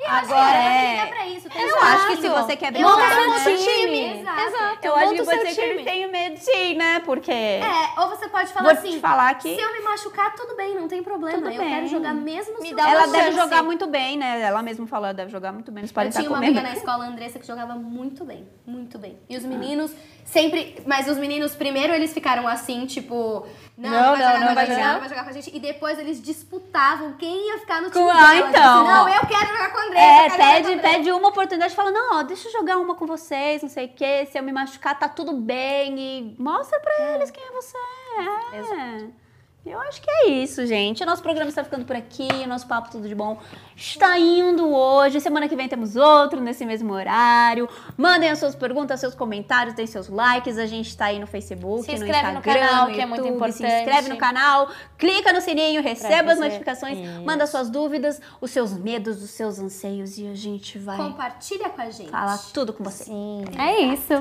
Agora, é. pra isso. Tem Eu acho que se você quer Eu brincar com seu time. Exato. Eu acho que monta você que time. têm medo sim, né? Porque É, ou você pode falar vou assim, te falar que se eu me machucar, tudo bem, não tem problema. Tudo eu bem. quero jogar mesmo se eu ela deve jogar muito bem, né? Ela mesma falou, ela deve jogar muito bem. Eu tinha uma comendo. amiga na escola, a Andressa, que jogava muito bem. Muito bem. E os meninos sempre. Mas os meninos, primeiro, eles ficaram assim, tipo. Não, Não, não, vai jogar, não não vai vai jogar, jogar. vai jogar com a gente. E depois eles disputavam quem ia ficar no time dela. Ah, então. assim, não, eu quero jogar com a Andressa. É, pede, pede uma oportunidade e fala, não, ó, deixa eu jogar uma com vocês, não sei o quê, se eu me machucar, tá tudo bem. E mostra pra eles quem é você. É. Eu acho que é isso, gente. O nosso programa está ficando por aqui, o nosso papo tudo de bom está indo hoje. Semana que vem temos outro nesse mesmo horário. Mandem as suas perguntas, seus comentários, deem seus likes. A gente está aí no Facebook, Se no inscreve no Instagram, canal, no que é muito YouTube. Se importante. inscreve no canal, clica no sininho, receba as notificações, Isso. manda suas dúvidas, os seus medos, os seus anseios e a gente vai Compartilha com a gente. falar tudo com você. Sim. É isso.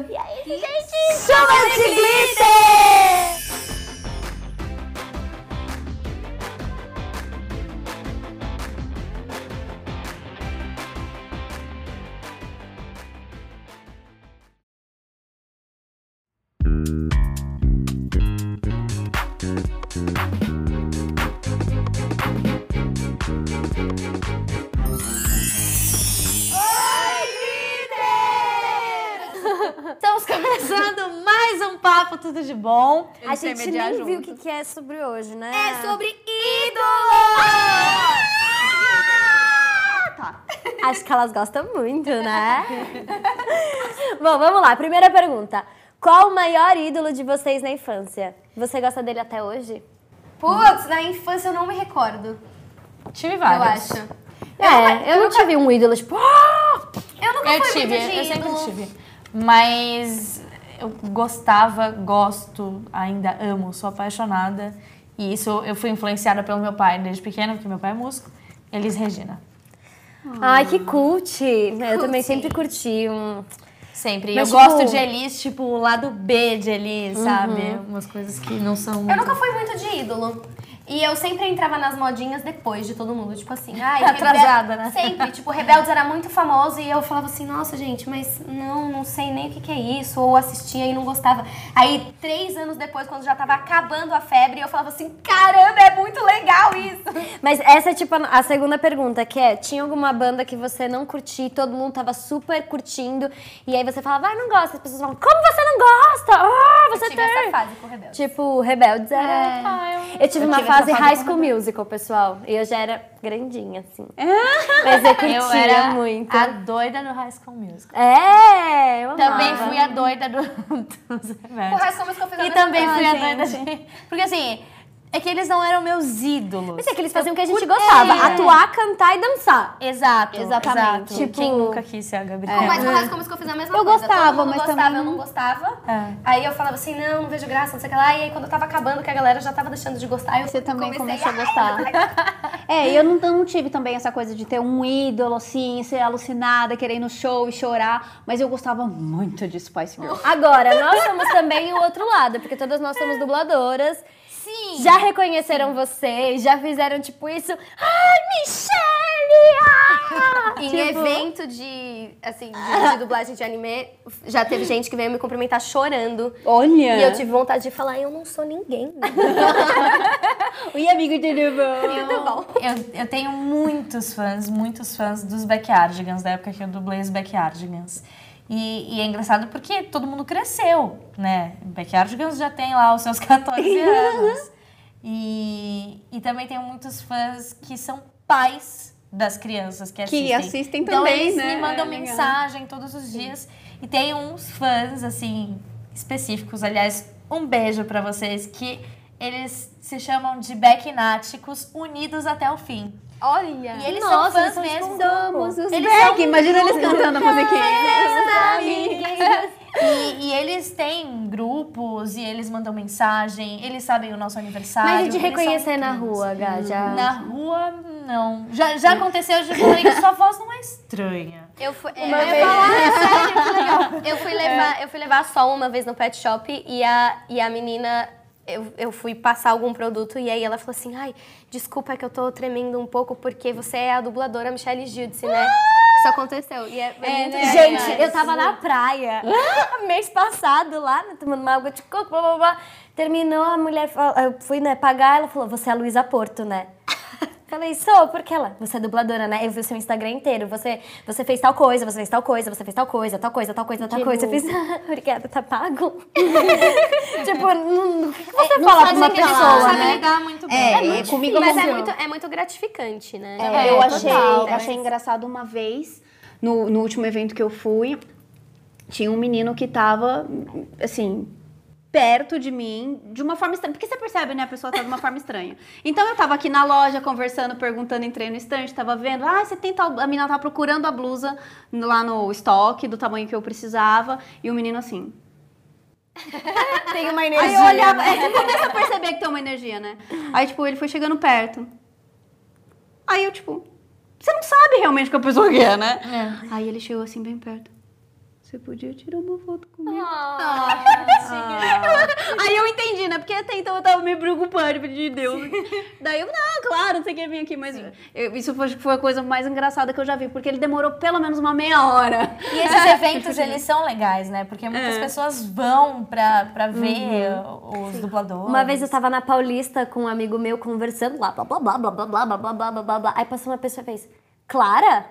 Chama de glitter! Estamos começando mais um Papo Tudo de Bom. A gente nem viu o que, que é sobre hoje, né? É sobre ídolo! Acho que elas gostam muito, né? Bom, vamos lá. Primeira pergunta. Qual o maior ídolo de vocês na infância? Você gosta dele até hoje? Putz, na infância eu não me recordo. Tive Eu vários. acho. É, eu não tive um ídolo, tipo... "Ah!" Eu nunca Eu fui tive, muito de eu sempre ídolo. tive. Mas eu gostava, gosto, ainda amo, sou apaixonada. E isso eu fui influenciada pelo meu pai desde pequena, porque meu pai é músico. Elis Regina. Ai, que cult. Eu também sempre curti um... Sempre. Mas, eu tipo- gosto de Elis, tipo, o lado B de Elis, sabe? Umas coisas que não são. Eu nunca fui muito de ídolo. E eu sempre entrava nas modinhas depois de todo mundo. Tipo assim, ai, Atrasada, né? Sempre. Tipo, Rebeldes era muito famoso e eu falava assim, nossa, gente, mas não, não sei nem o que, que é isso. Ou assistia e não gostava. Aí, três anos depois, quando já tava acabando a febre, eu falava assim, caramba, é muito legal isso. Mas essa é tipo a segunda pergunta, que é, tinha alguma banda que você não curtia, e todo mundo tava super curtindo, e aí você falava, vai, não gosta. As pessoas falam, como você não gosta? Ah, você eu tive tem. essa fase com Rebeldes. Tipo, Rebeldes era... Ah, eu tive eu uma tive fase fase High School Musical, pessoal. E eu já era grandinha, assim. Mas eu curtia Eu era muito. a doida do High School Musical. É, eu Também amava. fui a doida do, dos O. High School Musical eu fiz a E também fui a doida de... Porque assim, é que eles não eram meus ídolos. Mas é que eles faziam o que a gente gostava. É. Atuar, cantar e dançar. Exato, Exatamente. exato. Tipo- Quem nunca quis ser a Gabriela? Mas com o High School Musical eu fiz a mesma Eu coisa. gostava, mas gostava, também eu não gostava. É. Aí eu falava assim, não, não vejo graça, não sei o que lá. E aí quando eu tava acabando, que a galera já tava deixando de gostar, eu Você também comecei começou a gostar. É, e eu não, não tive também essa coisa de ter um ídolo, assim, ser alucinada, querer ir no show e chorar. Mas eu gostava muito de Spice Girl. Agora, nós somos também o outro lado, porque todas nós somos dubladoras. Sim. Já reconheceram vocês, já fizeram tipo isso. Ai, Michelle! Ah! Em Tipo, evento de, assim, de, de dublagem de anime, já teve gente que veio me cumprimentar chorando. Olha! E eu tive vontade de falar, eu não sou ninguém. Oi, amigo, tudo bom? Tudo bom. Eu, eu tenho muitos fãs, muitos fãs dos Backyardigans, da época que eu dublei os Backyardigans. E, e é engraçado porque todo mundo cresceu, né? Backyardigans já tem lá os seus 14 anos. E, e também tenho muitos fãs que são pais das crianças que assistem. Que assistem então, também, eles né? me mandam É mensagem todos os dias. E tem uns fãs, assim, específicos. Aliás, um beijo pra vocês, que eles se chamam de Backnáticos Unidos até o Fim. Olha! E eles Nossa, são eles fãs são um mesmo. Somos os Eles Beck, imagina eles cantando a musiquinha. E, e eles têm grupos e eles mandam mensagem, eles sabem o nosso aniversário. Mas e de eles são reconhecer na incríveis. rua, Gá? Já... Na rua, não. Já, já aconteceu de falarem que sua voz não é estranha. Eu fui, é, eu ia falar, é sério. Eu fui levar, eu fui levar sol uma vez no pet shop e a, e a menina, eu, eu fui passar algum produto e aí ela falou assim, ai, desculpa que eu tô tremendo um pouco porque você é a dubladora Michelle Giudice, né? Isso aconteceu. E é, é legal. Gente, eu tava na praia mês passado lá, né, tomando uma água de coco, blá, blá, blá. Terminou, a mulher, fal- eu fui né, pagar, ela falou, você é a Luísa Porto, né? Falei, sou, porque ela, você é dubladora, né? Eu vi o seu Instagram inteiro, você, você fez tal coisa, você fez tal coisa, você fez tal coisa, tal coisa, tal coisa, tal coisa. Eu fiz, obrigada, tá pago? tipo, não- o que que você fala pra uma Mas é que pessoa, sabem né? lidar muito bem. É, é, comigo Mas é muito, é muito gratificante, né? É, eu achei, total, achei engraçado uma vez, no, no último evento que eu fui, tinha um menino que tava, assim, perto de mim, de uma forma estranha. Porque você percebe, né? A pessoa tá de uma forma estranha. Então eu tava aqui na loja, conversando, perguntando, entrei no estante, tava vendo, ah, você tem tal. A menina tava procurando a blusa lá no estoque, do tamanho que eu precisava, e o menino assim. Tem uma Aí energia. eu olhava, é, você começa a perceber que tem uma energia, né? Aí, tipo, ele foi chegando perto. Aí eu, tipo, você não sabe realmente o que a pessoa quer, né? Aí ele chegou assim, bem perto. Você podia tirar uma foto comigo? Ah. Aí eu entendi, né? Porque até então eu tava me preocupando, de Deus. Daí eu, não, claro, você quer vir aqui, mas eu- isso foi, foi a coisa mais engraçada que eu já vi, porque ele demorou pelo menos uma meia hora. E esses eventos, eles são legais, né? Porque muitas pessoas vão pra, pra ver os dubladores. Uma vez eu tava na Paulista com um amigo meu conversando lá, blá blá blá blá blá blá blá blá blá blá blá blá. Aí passou uma pessoa e fez, Clara?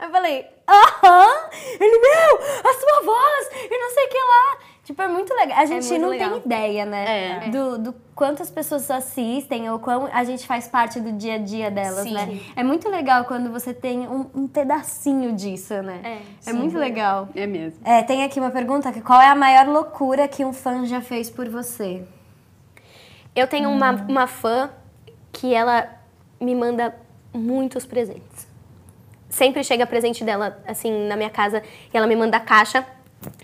eu falei, aham! Ele, meu, a sua voz! E não sei o que lá. Tipo, é muito legal. A gente muito não legal. tem ideia, né? É. Do, do quantas pessoas assistem ou quão a gente faz parte do dia a dia delas, Sim. né? É muito legal quando você tem um, um pedacinho disso, né? É, muito legal. É mesmo. É, tem aqui uma pergunta, que qual é a maior loucura que um fã já fez por você? Eu tenho uma, uma fã que ela me manda muitos presentes. Sempre chega presente dela, assim, na minha casa, e ela me manda caixa.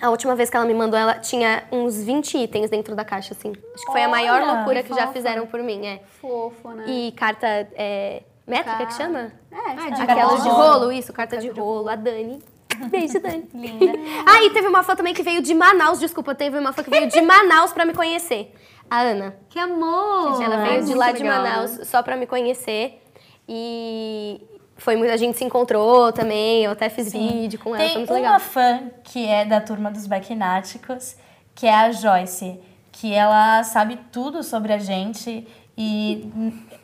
A última vez que ela me mandou, ela tinha uns 20 itens dentro da caixa, assim. Acho que foi a maior Olha, loucura que já fizeram por mim, é. Fofo, né? E carta é, métrica que chama? É, de Aquelas de rolo. rolo, isso, carta de rolo, a Dani. Beijo, Dani. Linda. ah, e teve uma fã também que veio de Manaus, desculpa, teve uma fã que veio de Manaus pra me conhecer. A Ana. Que amor! Ela veio de muito lá de legal, Manaus só pra me conhecer. E foi muito, a gente se encontrou também, eu até fiz vídeo com ela, foi Tem muito uma legal. fã que é da turma dos Backnáticos, que é a Joyce, que ela sabe tudo sobre a gente e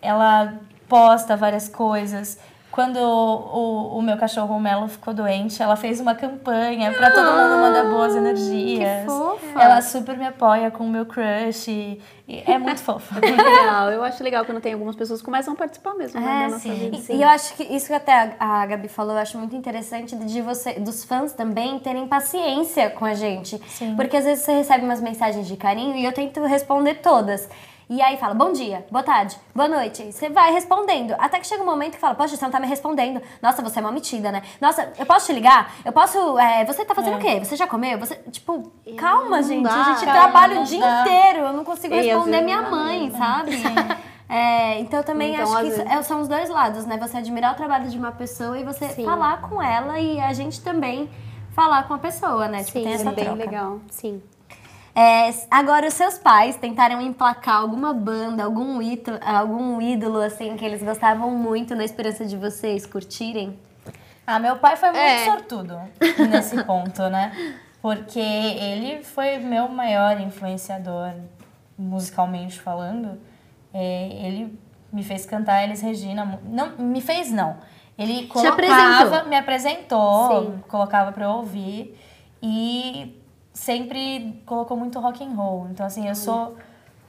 ela posta várias coisas. Quando o, o meu cachorro o Melo ficou doente, ela fez uma campanha pra todo mundo mandar boas energias. fofa. Ela super me apoia com o meu crush. E e é muito fofa. legal. Eu acho legal quando tem algumas pessoas que começam a participar mesmo. né, É, da nossa sim. vida. E, e eu acho que isso que até a, a Gabi falou, eu acho muito interessante de você, dos fãs também terem paciência com a gente. Sim. Porque às vezes você recebe umas mensagens de carinho e eu tento responder todas. E aí fala, bom dia, boa tarde, boa noite. Você vai respondendo. Até que chega um momento que fala, poxa, você não tá me respondendo. Nossa, você é uma metida, né? Nossa, eu posso te ligar? Eu posso. é, você tá fazendo o quê? Você já comeu? Você. Tipo, calma, gente. dá. a gente Calma, trabalha o dia dá. inteiro. Eu não consigo E responder minha dá mãe, sabe? É, então também Então, acho que vezes- é- são os dois lados, né? Você admirar o trabalho de uma pessoa e você Sim. falar com ela e a gente também falar com a pessoa, né? Tipo, Sim, tem é essa bem troca. legal. Sim. É, agora, os seus pais tentaram emplacar alguma banda, algum ídolo, algum ídolo, assim, que eles gostavam muito na esperança de vocês curtirem? Ah, meu pai foi muito É. sortudo nesse ponto, né? Porque ele foi meu maior influenciador, musicalmente falando. É, ele me fez cantar Elis Regina. Não, me fez não. Ele colocava, apresentou. me apresentou, Sim. colocava pra eu ouvir e sempre colocou muito rock and roll. Então assim, eu sou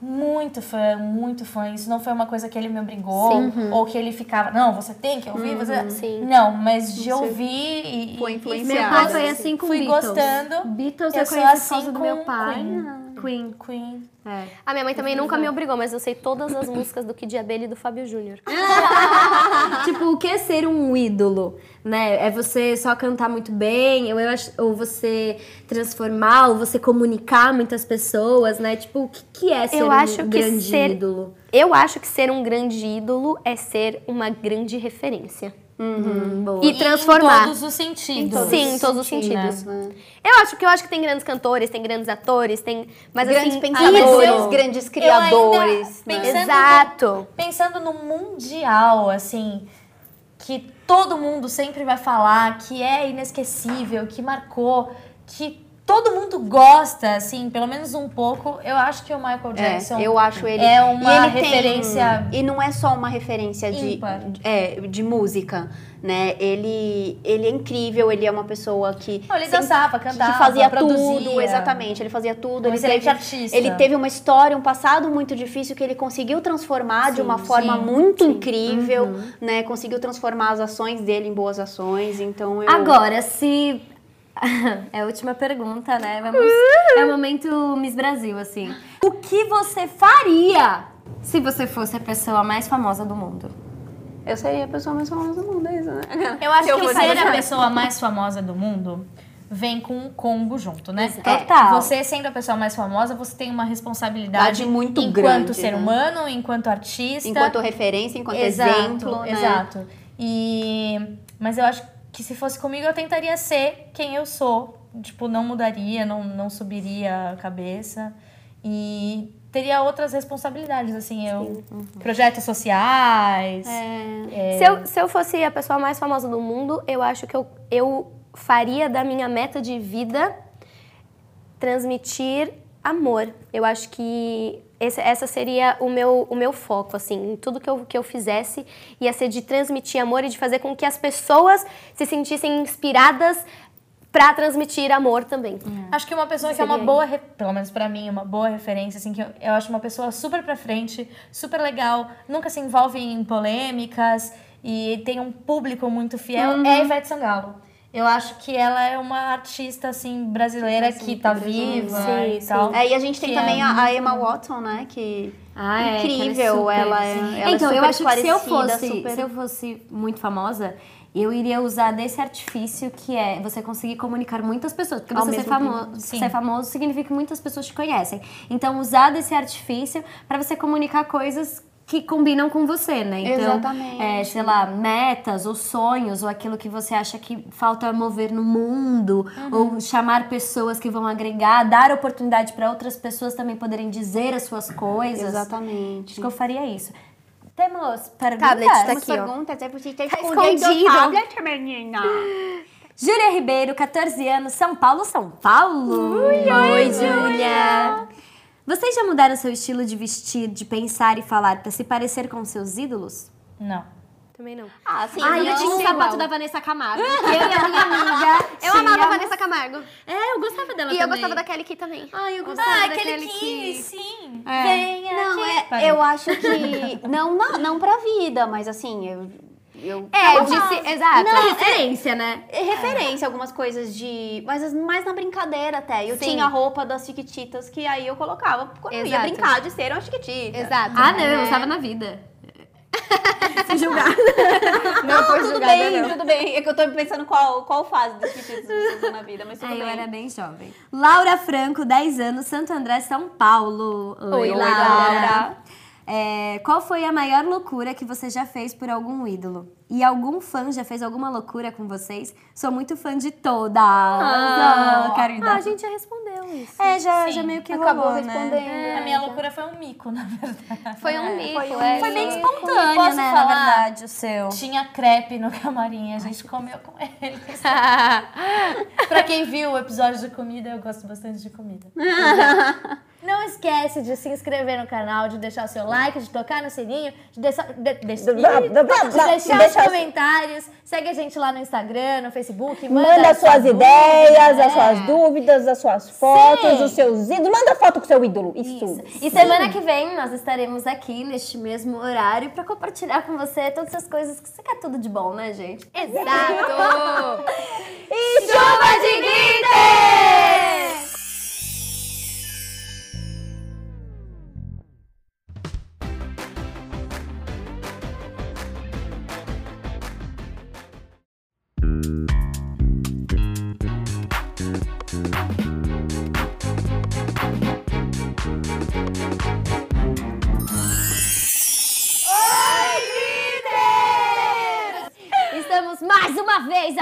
muito fã, muito fã. Isso não foi uma coisa que ele me obrigou ou que ele ficava, não, você tem que ouvir, você Sim. Não, mas de ouvir e, Foi influenciado. Meu pai foi assim com Fui Beatles. gostando. Beatles Eu eu, sou conheci assim por causa do com meu pai. Queen. Queen. Queen. É. A minha mãe também nunca me obrigou, mas eu sei todas as músicas do Kid Abelha e do Fábio Júnior. tipo, o que é ser um ídolo? Né? É você só cantar muito bem, ou, eu acho- ou você transformar, ou você comunicar muitas pessoas, né? Tipo, o que, que é ser Eu um acho que grande ser- ídolo? Eu acho que ser um grande ídolo é ser uma grande referência. Hum, boa. E transformar. Em todos os sentidos. Sim, em todos os sentidos. Eu acho que eu acho que tem grandes cantores, tem grandes atores, tem. Mas grandes assim, pensadores, grandes criadores. ainda- né? pensando Exato. Pensando no mundial, assim, que todo mundo sempre vai falar, que é inesquecível, que marcou, que todo mundo gosta, assim, pelo menos um pouco, eu acho que o Michael Jackson É, eu acho ele. é uma ele tem- referência e não é só uma referência de, é, de música, né? Ele, ele é incrível, ele é uma pessoa que. Não, ele sempre- dançava, cantava, que fazia produzia. tudo, exatamente. Ele fazia tudo. Um ele excelente teve, artista. Ele teve uma história, um passado muito difícil que ele conseguiu transformar de uma forma sim, muito incrível, né? Conseguiu transformar as ações dele em boas ações. Então eu. Agora, se. é a última pergunta, né? Vamos... É o momento Miss Brasil, assim. O que você faria se você fosse a pessoa mais famosa do mundo? Eu seria a pessoa mais famosa do mundo, é isso, né? Eu acho eu que ser a pessoa mais famosa do mundo vem com um combo junto, né? Total. Você sendo a pessoa mais famosa, você tem uma responsabilidade Verdade muito enquanto grande, ser né? humano, enquanto artista. Enquanto referência, enquanto exato, exemplo, né? Exato. E mas eu acho que se fosse comigo eu tentaria ser quem eu sou, tipo, não mudaria, não, não subiria a cabeça e teria outras responsabilidades, assim, eu projetos sociais. É. Se, eu, se eu fosse a pessoa mais famosa do mundo, eu acho que eu, eu faria da minha meta de vida transmitir amor. Eu acho que esse, essa seria o meu, o meu foco, assim, em tudo que eu, que eu fizesse, ia ser de transmitir amor e de fazer com que as pessoas se sentissem inspiradas para transmitir amor também. Acho que uma pessoa que é uma boa, pelo menos pra mim, uma boa referência, assim, que eu, eu acho uma pessoa super pra frente, super legal, nunca se envolve em polêmicas e tem um público muito fiel, é a Ivete Sangalo. Eu acho que ela é uma artista, assim, brasileira que tá viva Sim, e tal. É, e a gente tem Que também é a, a Emma Watson, né? Que Ah, é, que incrível, ela é, super- ela é então, super eu acho que se eu fosse, super- se eu fosse muito famosa, eu iria usar desse artifício que é você conseguir comunicar muitas pessoas, porque Ao você ser famoso, ser famoso significa que muitas pessoas te conhecem. Então, usar desse artifício para você comunicar coisas que combinam com você, né? Então, Exatamente. é, sei lá, metas ou sonhos ou aquilo que você acha que falta mover no mundo, Uhum. ou chamar pessoas que vão agregar, dar oportunidade para outras pessoas também poderem dizer as suas coisas. Exatamente. Acho que eu faria isso. Temos perguntas? Tablet tá Temos aqui, ó. perguntas, é você tá Tá escondido. o tablet, menina. Júlia Ribeiro, 14 anos, São Paulo, São Paulo. Oi, Júlia. Vocês já mudaram seu estilo de vestir, de pensar e falar para se parecer com seus ídolos? Não. Também não. Ah, sim. Ai, eu tinha um sapato igual. da Vanessa Camargo. Eu e a minha amiga. Eu amava a Vanessa Camargo. É, eu gostava dela E eu também. gostava da Kelly Key também. Ai, eu gostava Ah, daquele aquele que, que... sim. É. Venha Não, aqui. é, Parei. eu acho que... Não, não, não pra vida, mas assim, eu... eu É, eu disse. Exato. Não, referência, né? É referência, algumas coisas de. Mas mais na brincadeira até. Eu Sim. tinha a roupa das Chiquititas que aí eu colocava quando eu ia Exato. brincar de ser uma Chiquitita. Exato. Ah, não, eu usava na vida. Se julgar. Não, foi tudo julgada, bem, não. tudo bem. É que eu tô pensando qual, qual fase das Chiquititas você usou na vida, mas tudo É, bem. eu era bem jovem. Laura Franco, 10 anos, Santo André, São Paulo. Oi, Oi, Laura. É, qual foi a maior loucura que você já fez por algum ídolo? E algum fã já fez alguma loucura com vocês? Sou muito fã de todas. Ah. Ah, a gente já respondeu isso. É, já, já meio que Acabou rolou, respondendo. né? A minha loucura foi um mico, na verdade. Foi um mico, foi um é. Foi bem espontâneo, posso né, falar? na verdade, o seu. Tinha crepe no camarim, a gente comeu com eles. pra quem viu o episódio de comida, eu gosto bastante de comida. Não esquece de se inscrever no canal, de deixar o seu like, de tocar no sininho, de deixar, de, de- de deixar os comentários. Segue a gente lá no Instagram, no Facebook. Manda, Manda sua suas dúvida. ideias, as É. suas dúvidas, as suas fotos, Sim. os seus ídolos. Manda foto com seu ídolo. Isso. E semana que vem nós estaremos aqui neste mesmo horário pra compartilhar com você todas as coisas que você quer tudo de bom, né, gente? Exato! E chuva de glitter!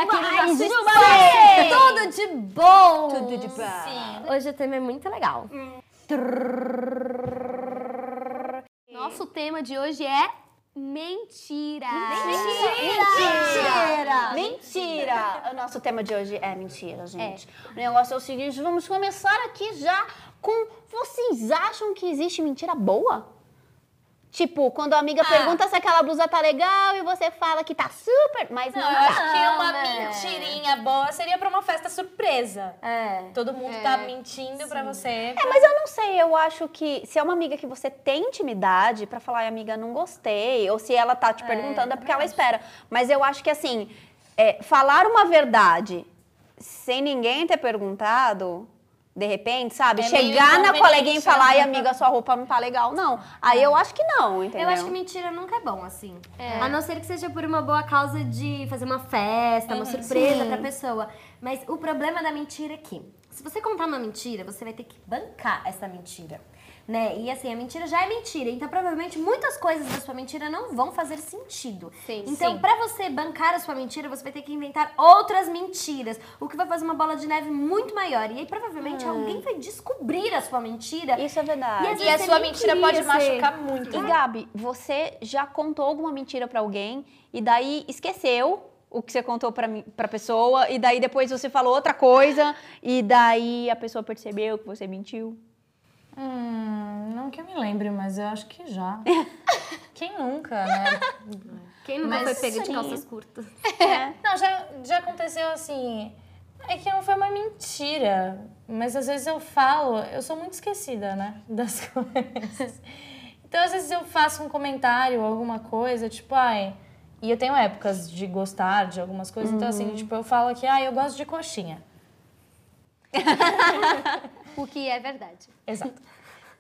Aqui no nosso. Tudo de bom! Tudo de bom. Sim. Hoje o tema é muito legal. Nosso tema de hoje é mentira. Mentira! Mentira! O nosso tema de hoje é mentira, gente. O negócio é o seguinte, vamos começar aqui já com... Vocês acham que existe mentira boa? Tipo, quando a amiga pergunta se aquela blusa tá legal e você fala que tá super, mas não, Não, eu tá. acho que uma mentirinha boa seria pra uma festa surpresa. É. Todo mundo tá mentindo pra você. É, mas eu não sei, eu acho que se é uma amiga que você tem intimidade pra falar, "Ai, amiga, não gostei, ou se ela tá te perguntando é porque ela espera. Mas eu acho que assim, é, falar uma verdade sem ninguém ter perguntado, de repente, sabe? É Chegar na coleguinha e falar, ai, né? amiga, sua roupa não tá legal. Não. Aí eu acho que não, entendeu? Eu acho que mentira nunca é bom, assim. A não ser que seja por uma boa causa de fazer uma festa, uma surpresa pra pessoa. Mas o problema da mentira é que, se você contar uma mentira, você vai ter que bancar essa mentira. Né? E assim, a mentira já é mentira. Então, provavelmente, muitas coisas da sua mentira não vão fazer sentido. Sim, então, sim. pra você bancar a sua mentira, você vai ter que inventar outras mentiras. O que vai fazer uma bola de neve muito maior. E aí, provavelmente, alguém vai descobrir a sua mentira. Isso é verdade. E E a sua mentira pode ser. machucar muito. E Gabi, você já contou alguma mentira pra alguém e daí esqueceu o que você contou pra, mim- pra pessoa e daí depois você falou outra coisa e daí a pessoa percebeu que você mentiu? Hum, não que eu me lembre, mas eu acho que já. Quem nunca, né? Quem nunca Mas foi pego de calças curtas? Não, já, já aconteceu assim. É que não foi uma mentira. Mas às vezes eu falo, eu sou muito esquecida, né? Das coisas. Então, às vezes eu faço um comentário, alguma coisa, tipo, ai. E eu tenho épocas de gostar de algumas coisas. Então, assim, tipo, eu falo que, ai, eu gosto de coxinha. O que é verdade. Exato.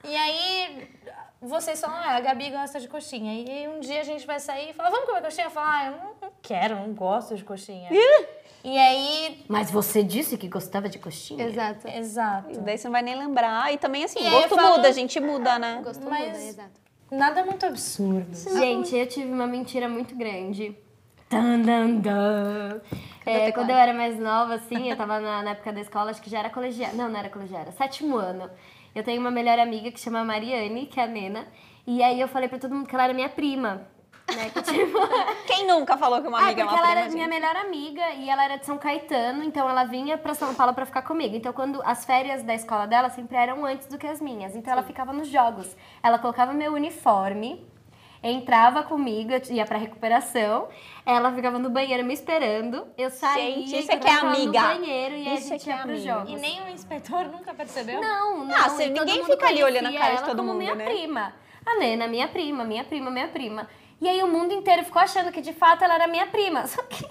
E aí, vocês falam, ah, a Gabi gosta de coxinha. E um dia a gente vai sair e fala, vamos comer coxinha? Eu falo, ah, eu não, não quero, não gosto de coxinha. e aí, Mas você disse que gostava de coxinha? Exato. exato. E daí você não vai nem lembrar. E também assim, E aí gosto falo- muda, a gente muda, né? Gostou Mas- muda, exato. Nada muito absurdo. Gente, eu tive uma mentira muito grande. Tan, dan, dan. É, quando eu era mais nova, assim, eu tava na, na época da escola, acho que já era colegial. Não, não era colegial, era sétimo ano. Eu tenho uma melhor amiga que chama Mariane, que é a Nena. E aí eu falei pra todo mundo que ela era minha prima. Né? Que, tipo, Quem nunca falou que uma ah, amiga é porque uma ela prima, era gente? minha melhor amiga e ela era de São Caetano, então ela vinha pra São Paulo pra ficar comigo. Então, quando as férias da escola dela sempre eram antes do que as minhas. Então, ela ficava nos jogos. Ela colocava meu uniforme, entrava comigo, eu ia pra recuperação. Ela ficava no banheiro me esperando. Eu saía, Gente, isso e é que é amiga. no banheiro e aí Isso a é gente que é ia pros jogos. E nem o inspetor nunca percebeu? Não, não. Ah, você- todo ninguém fica ali olhando a cara de todo como mundo, minha né? prima. A Nena, minha prima, minha prima, minha prima. E aí o mundo inteiro ficou achando que de fato ela era minha prima. Só que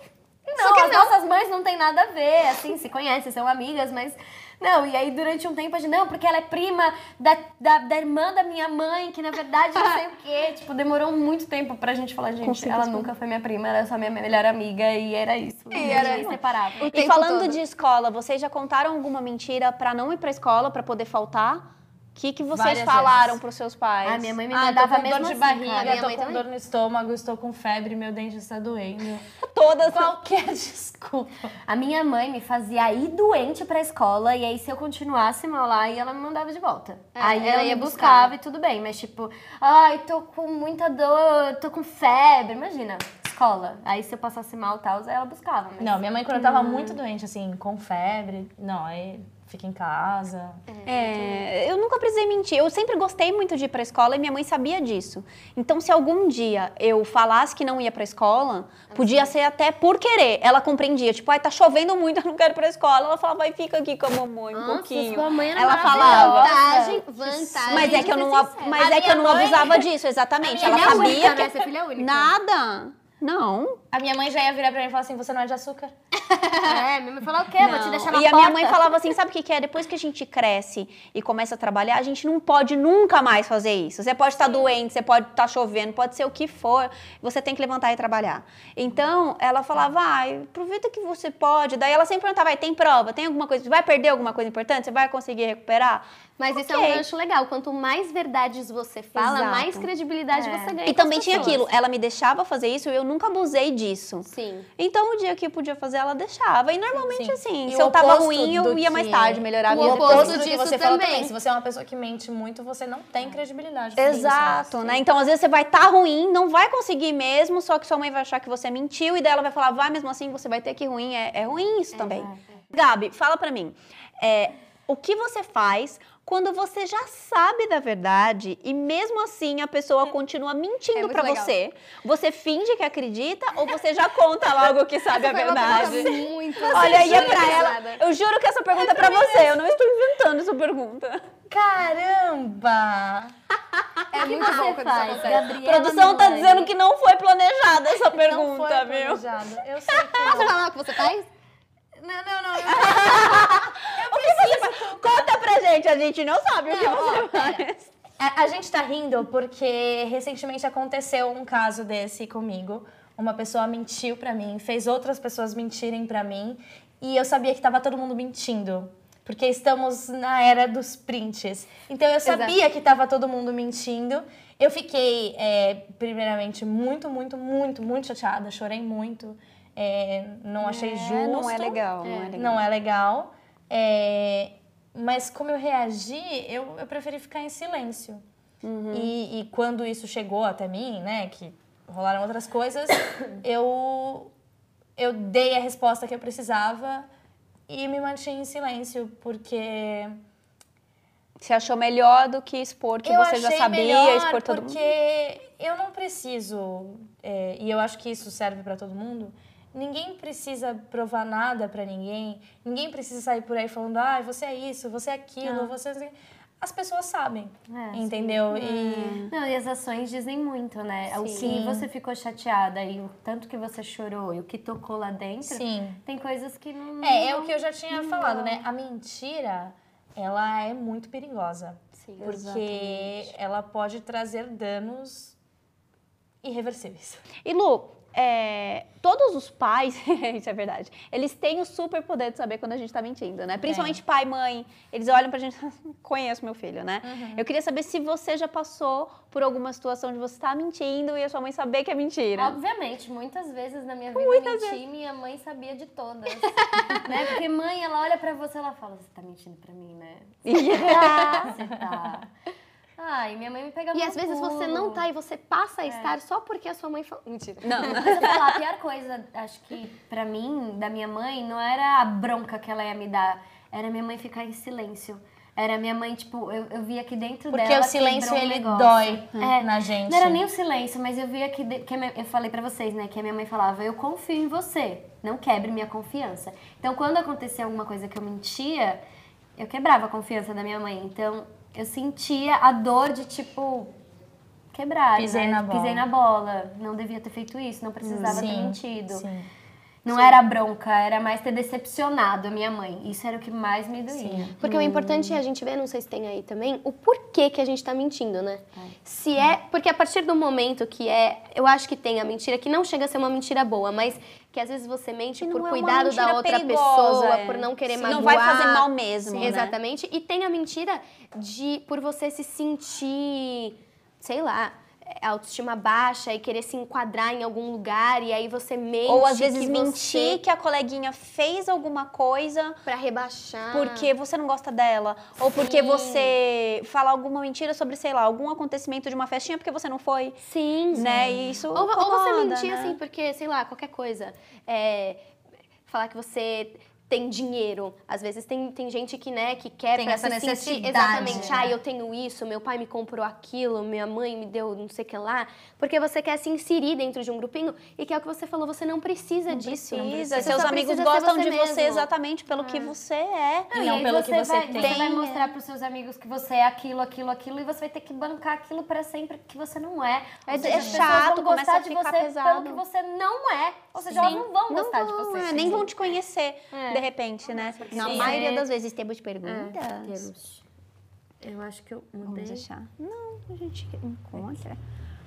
não, as nossas mães não tem nada a ver, assim, se conhecem, são amigas, mas não. E aí durante um tempo a gente, não, porque ela é prima da, da, da irmã da minha mãe, que na verdade não sei o quê. Tipo, demorou muito tempo pra gente falar, gente, ela nunca foi minha prima, ela é só minha melhor amiga e era isso. E era inseparável. E falando de escola, vocês já contaram alguma mentira pra não ir pra escola, pra poder faltar? Que, que vocês Várias falaram vezes. pros seus pais? A minha mãe me Ah, tô mandava com mesmo dor de assim, barriga, cara. Minha tô mãe com também. dor no estômago, estou com febre, meu dente está doendo. todas. Qualquer desculpa. A minha mãe me fazia ir doente pra escola e aí se eu continuasse mal lá, ela me mandava de volta. aí ela ela ia ia buscar. buscava e tudo bem, mas tipo, ai, tô com muita dor, tô com febre, imagina, escola. Aí se eu passasse mal e tal, aí ela buscava. Mas... Não, minha mãe quando eu tava muito doente, assim, com febre, não, aí fica em casa. É, eu nunca precisei mentir. Eu sempre gostei muito de ir pra escola e minha mãe sabia disso. Então, se algum dia eu falasse que não ia pra escola, podia ser até por querer. Ela compreendia. Tipo, ai, tá chovendo muito, eu não quero ir pra escola. Ela falava, vai, fica aqui com a mamãe um Nossa, pouquinho. sua mãe era Ela falava. Vantagem, vantagem. Mas é que eu não, mas A é que eu não mãe- abusava disso, exatamente. Ela sabia única, que né? Você é filha única. nada. Não. A minha mãe já ia virar pra mim e falar assim, você não é de açúcar? É, minha mãe falou o quê? Vou te deixar na e a porta. minha mãe falava assim, sabe o que, que é? Depois que a gente cresce e começa a trabalhar, a gente não pode nunca mais fazer isso. Você pode estar doente, você pode estar chovendo, pode ser o que for, você tem que levantar e trabalhar. Então, ela falava, ai, aproveita que você pode. Daí ela sempre perguntava, vai, tem prova, tem alguma coisa, vai perder alguma coisa importante? Você vai conseguir recuperar? Mas isso é um gancho legal. Quanto mais verdades você fala, Exato. mais credibilidade você ganha. E também tinha aquilo, ela me deixava fazer isso e eu nunca abusei disso. Sim. Então, o dia que eu podia fazer, ela deixava. E normalmente, Sim. assim, E se eu tava ruim, eu ia mais tarde, melhorava. o oposto oposto do que disso você falou também. também. Se você é uma pessoa que mente muito, você não tem credibilidade. pra isso, Exato, né? né? Então, às vezes você vai estar ruim, não vai conseguir mesmo, só que sua mãe vai achar que você mentiu e daí ela vai falar, vai mesmo assim, você vai ter que ir ruim. É, é ruim isso também. Gabi, fala pra mim. é, o que você faz quando você já sabe da verdade e mesmo assim a pessoa continua mentindo muito pra legal. você? Você finge que acredita ou você já conta logo que sabe a Foi uma verdade? muito Olha aí é pra personalizada. ela. Eu juro que essa pergunta é pra você. Eu não estou inventando essa pergunta. Caramba! É muito bom quando isso faz, acontece. A Gabriela produção tá Milani. dizendo que não foi planejada essa Não pergunta, foi viu? planejado. Eu sei que Posso falar o que você faz? Não, não, não. O que você faz? Conta pra gente, a gente não sabe o que você faz. A, a gente tá rindo porque recentemente aconteceu um caso desse comigo. Uma pessoa mentiu pra mim, fez outras pessoas mentirem pra mim e eu sabia que tava todo mundo mentindo. Porque estamos na era dos prints. Então eu sabia que tava todo mundo mentindo. Eu fiquei, é, primeiramente, muito, muito, muito, muito chateada. Chorei muito. É, não achei justo. não é legal, não é legal. Não é legal. É, mas como eu reagi, eu, eu preferi ficar em silêncio. Uhum. E, e quando isso chegou até mim, né, que rolaram outras coisas, eu, eu dei a resposta que eu precisava e me mantinha em silêncio, porque Você achou melhor do que expor que eu você já sabia, expor todo porque mundo? eu não preciso, é, e eu acho que isso serve para todo mundo, ninguém precisa provar nada para ninguém, ninguém precisa sair por aí falando, ah, você é isso, você é aquilo, você... As pessoas sabem, entendeu? E Não, e as ações dizem muito, né? O que Sim. você ficou chateada e o tanto que você chorou e o que tocou lá dentro, sim. tem coisas que não. É, é o que eu já tinha falado, né? A mentira, ela é muito perigosa. Sim. Porque ela pode trazer danos irreversíveis. E Lu, é, todos os pais, isso é verdade, eles têm o super poder de saber quando a gente tá mentindo, né? Principalmente pai, mãe, eles olham pra gente, conheço meu filho, né? Eu queria saber se você já passou por alguma situação de você estar mentindo e a sua mãe saber que é mentira. Obviamente, muitas vezes na minha vida eu menti, minha mãe sabia de todas. né? Porque mãe, ela olha pra você e ela fala, você tá mentindo pra mim, né? Você tá. Ai, minha mãe me pega E às vezes você não tá e você passa a estar só porque a sua mãe falou. Mentira. Não, Mas eu falar, a pior coisa, acho que pra mim, da minha mãe, não era a bronca que ela ia me dar, era minha mãe ficar em silêncio. Era minha mãe, tipo, eu, eu via que dentro Porque dela o silêncio, quebrou um ele negócio. dói É, na gente. Não era nem o silêncio, mas eu via que, de- que a minha- eu falei pra vocês, né, que a minha mãe falava, eu confio em você, não quebre minha confiança. Então, quando acontecia alguma coisa que eu mentia, eu quebrava a confiança da minha mãe. Então, eu sentia a dor de, tipo, quebrar, Pisei né? na bola. Pisei na bola, não devia ter feito isso, não precisava ter Sim, mentido. sim. Não era bronca, era mais ter decepcionado a minha mãe. Isso era o que mais me doía. Porque o importante é a gente ver, não sei se tem aí também, o porquê que a gente tá mentindo, né? Se é. Porque a partir do momento que é. Eu acho que tem a mentira que não chega a ser uma mentira boa, mas que às vezes você mente por é cuidado da outra perigosa, pessoa, é. por não querer Sim, magoar. não vai fazer mal mesmo, né? Exatamente. E tem a mentira de por você se sentir, sei lá. A Autoestima baixa e querer se enquadrar em algum lugar e aí você mente. Ou às vezes que mentir você- que a coleguinha fez alguma coisa pra rebaixar. porque você não gosta dela. Ou porque Sim. você fala alguma mentira sobre, sei lá, algum acontecimento de uma festinha porque você não foi. Sim, Né? E isso Ou, ou você incomoda, mentir né? assim, porque, sei lá, qualquer coisa. É, falar que você tem dinheiro. Às vezes tem, tem gente que, né, que quer Tem pra essa se sentir necessidade, exatamente, né? ah, eu tenho isso, meu pai me comprou aquilo, minha mãe me deu não sei o que lá, porque você quer se inserir dentro de um grupinho e que é o que você falou, você não precisa disso. Precisa. Você Seus só amigos precisa gostam de você mesmo. exatamente pelo que você é. Não, Não e aí pelo você que você vai, tem. Você vai mostrar pros seus amigos que você é aquilo, aquilo, aquilo, e você vai ter que bancar aquilo pra sempre que você não é. Ou É- seja, é chato, vão gostar a de ficar você pesado. pelo que você não é. Ou seja, elas não vão gostar de você. é, nem vão te conhecer, É. de repente, né? Na Sim. maioria É. das vezes temos perguntas. Temos. Eu acho que eu Vamos mudei. deixar. Não, a gente encontra.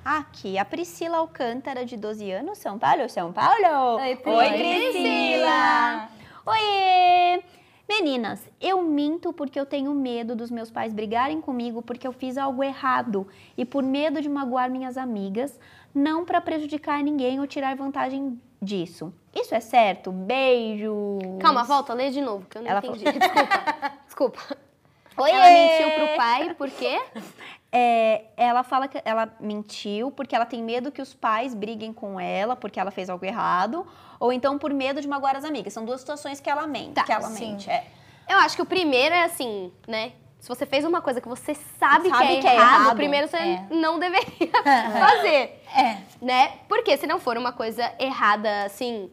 Aqui, a Priscila Alcântara, de 12 anos, São Paulo, São Paulo. Oi, Pri. Oi Priscila. Oi. Meninas, eu minto porque eu tenho medo dos meus pais brigarem comigo porque eu fiz algo errado e por medo de magoar minhas amigas, não para prejudicar ninguém ou tirar vantagem disso. Isso é certo? Beijo. Calma, volta, lê de novo, que eu não Ela entendi. Desculpa. Desculpa. Oi. Ela mentiu pro pai, por quê? É, ela fala que ela mentiu porque ela tem medo que os pais briguem com ela porque ela fez algo errado, ou então por medo de magoar as amigas. São duas situações que ela mente. Tá, que ela sim. mente. É. Eu acho que o primeiro é assim, né? Se você fez uma coisa que você sabe, Sabe que, é que é errado, errado, primeiro você é. não deveria fazer. É. Né? Porque se não for uma coisa errada, assim.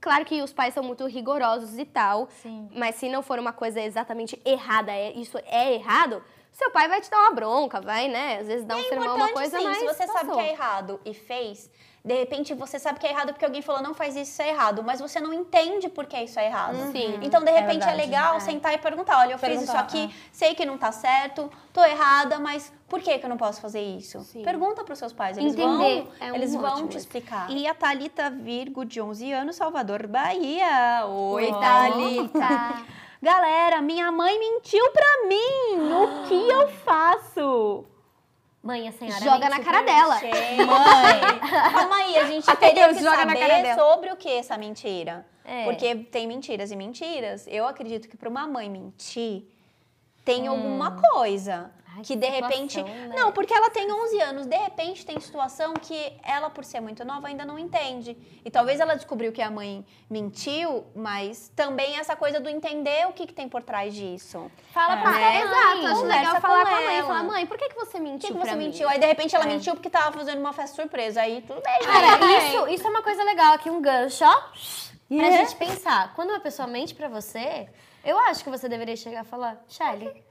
Claro que os pais são muito rigorosos e tal. Sim. Mas se não for uma coisa exatamente errada, é, isso é errado, seu pai vai te dar uma bronca, vai, né? Às vezes dá um sermão, uma coisa, sim, mas se você sabe passou. que é errado e fez, de repente você sabe que é errado porque alguém falou não faz isso, isso é errado, mas você não entende por que isso é errado. Sim. Então, de repente, é, verdade, legal sentar e perguntar, olha, eu fiz isso Perguntar, aqui, sei que não tá certo, tô errada, mas por que que eu não posso fazer isso? Sim. Pergunta pros seus pais, eles Entender vão, é um eles vão te explicar. E a Thalita Virgo, de 11 anos, Salvador, Bahia. Oi, Oi, Thalita. Galera, minha mãe mentiu pra mim. O que eu faço? Mãe, a senhora Joga na cara dela. Mãe, calma aí, a gente teria que Joga na cara saber dela. sobre o que essa mentira. É. Porque tem mentiras e mentiras. Eu acredito que para uma mãe mentir, tem alguma coisa. Ai, que que de situação, repente. né? Não, porque ela tem 11 anos. De repente tem situação que ela, por ser muito nova, ainda não entende. E talvez ela descobriu que a mãe mentiu, mas também essa coisa do entender o que, que tem por trás disso. Fala pra né? ela. Exato, acho legal falar com com a mãe. ela. Falar, mãe, por que, que você Por mentiu que, que pra você mim? mentiu? Aí de repente ela mentiu porque tava fazendo uma festa surpresa. Aí tudo bem, Cara, né? isso, isso é uma coisa legal aqui, um gancho, ó. Pra Yeah. gente pensar. Quando uma pessoa mente pra você, eu acho que você deveria chegar e falar, Shelly, por que, que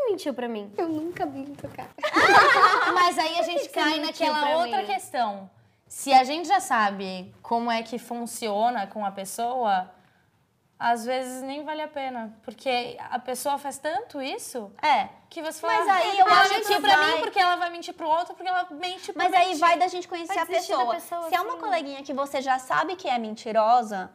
você mentiu pra mim? Eu nunca minto, cara. Mas aí a gente cai naquela outra mim? questão. Se a gente já sabe como é que funciona com a pessoa, às vezes nem vale a pena. Porque a pessoa faz tanto isso É. que você fala, Mas aí eu ela acho que mentiu pra vai- mim porque ela vai mentir pro outro, porque ela mente pra Mas aí mentir. vai da gente conhecer Vai a pessoa. pessoa, Se é uma assim. coleguinha que você já sabe que é mentirosa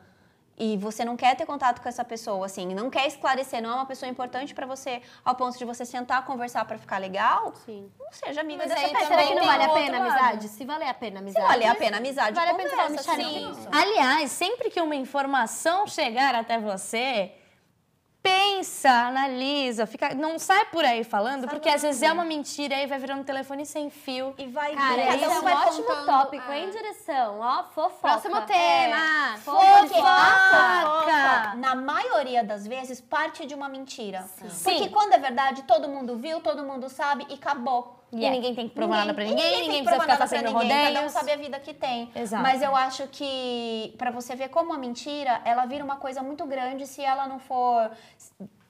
e você não quer ter contato com essa pessoa, assim, não quer esclarecer, não é uma pessoa importante pra você ao ponto de você sentar, conversar pra ficar legal, Sim. não seja amiga Mas dessa aí pessoa. Será que também não vale a pena a amizade? Se valer a pena a Se amizade. valer a pena a amizade, Vale a pena conversa, falar, sim. Michelle, Aliás, sempre que uma informação chegar até você, pensa, analisa, fica, não sai por aí falando, porque às vezes é uma mentira e vai virando um telefone sem fio. E vai Cara, cada isso é um vai ótimo contando- tópico, Ah. hein, direção? Ó, fofoca. Próximo tema. Fofoca, na maioria das vezes, parte de uma mentira. Porque Sim. quando é verdade, todo mundo viu, todo mundo sabe e acabou. E ninguém tem que provar nada pra ninguém, ninguém, que precisa ficar fazendo ninguém, rodeios. Cada um sabe a vida que tem. Exato. Mas eu acho que, pra você ver como a mentira, ela vira uma coisa muito grande se ela não for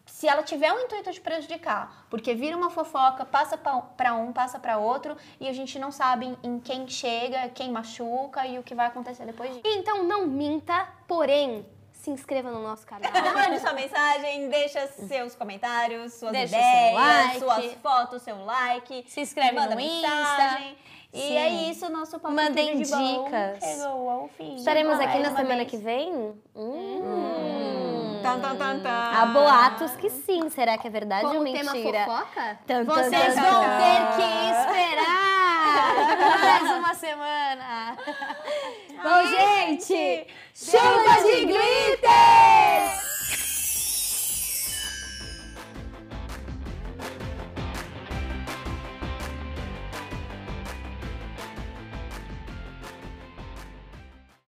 se ela tiver o intuito de prejudicar, porque vira uma fofoca, passa pa- pra um, passa pra outro, e a gente não sabe em- em quem chega, quem machuca e o que vai acontecer depois disso. Então não minta, porém, se inscreva no nosso canal. Mande sua mensagem, deixa seus comentários, suas Deixa ideias, like. suas fotos, seu like. Se inscreve manda no mensagem. E Sim. é isso, nosso papo Mandem dicas. Chegou ao fim. Estaremos aqui na semana vez. que vem? Hum. Tan, tan, tan, tan. Há boatos que sim. Será que é verdade Com ou mentira? tema fofoca? Tan, tan, Vocês tan, vão tan. ter que esperar mais uma semana. Bom, gente, chuva de glitter!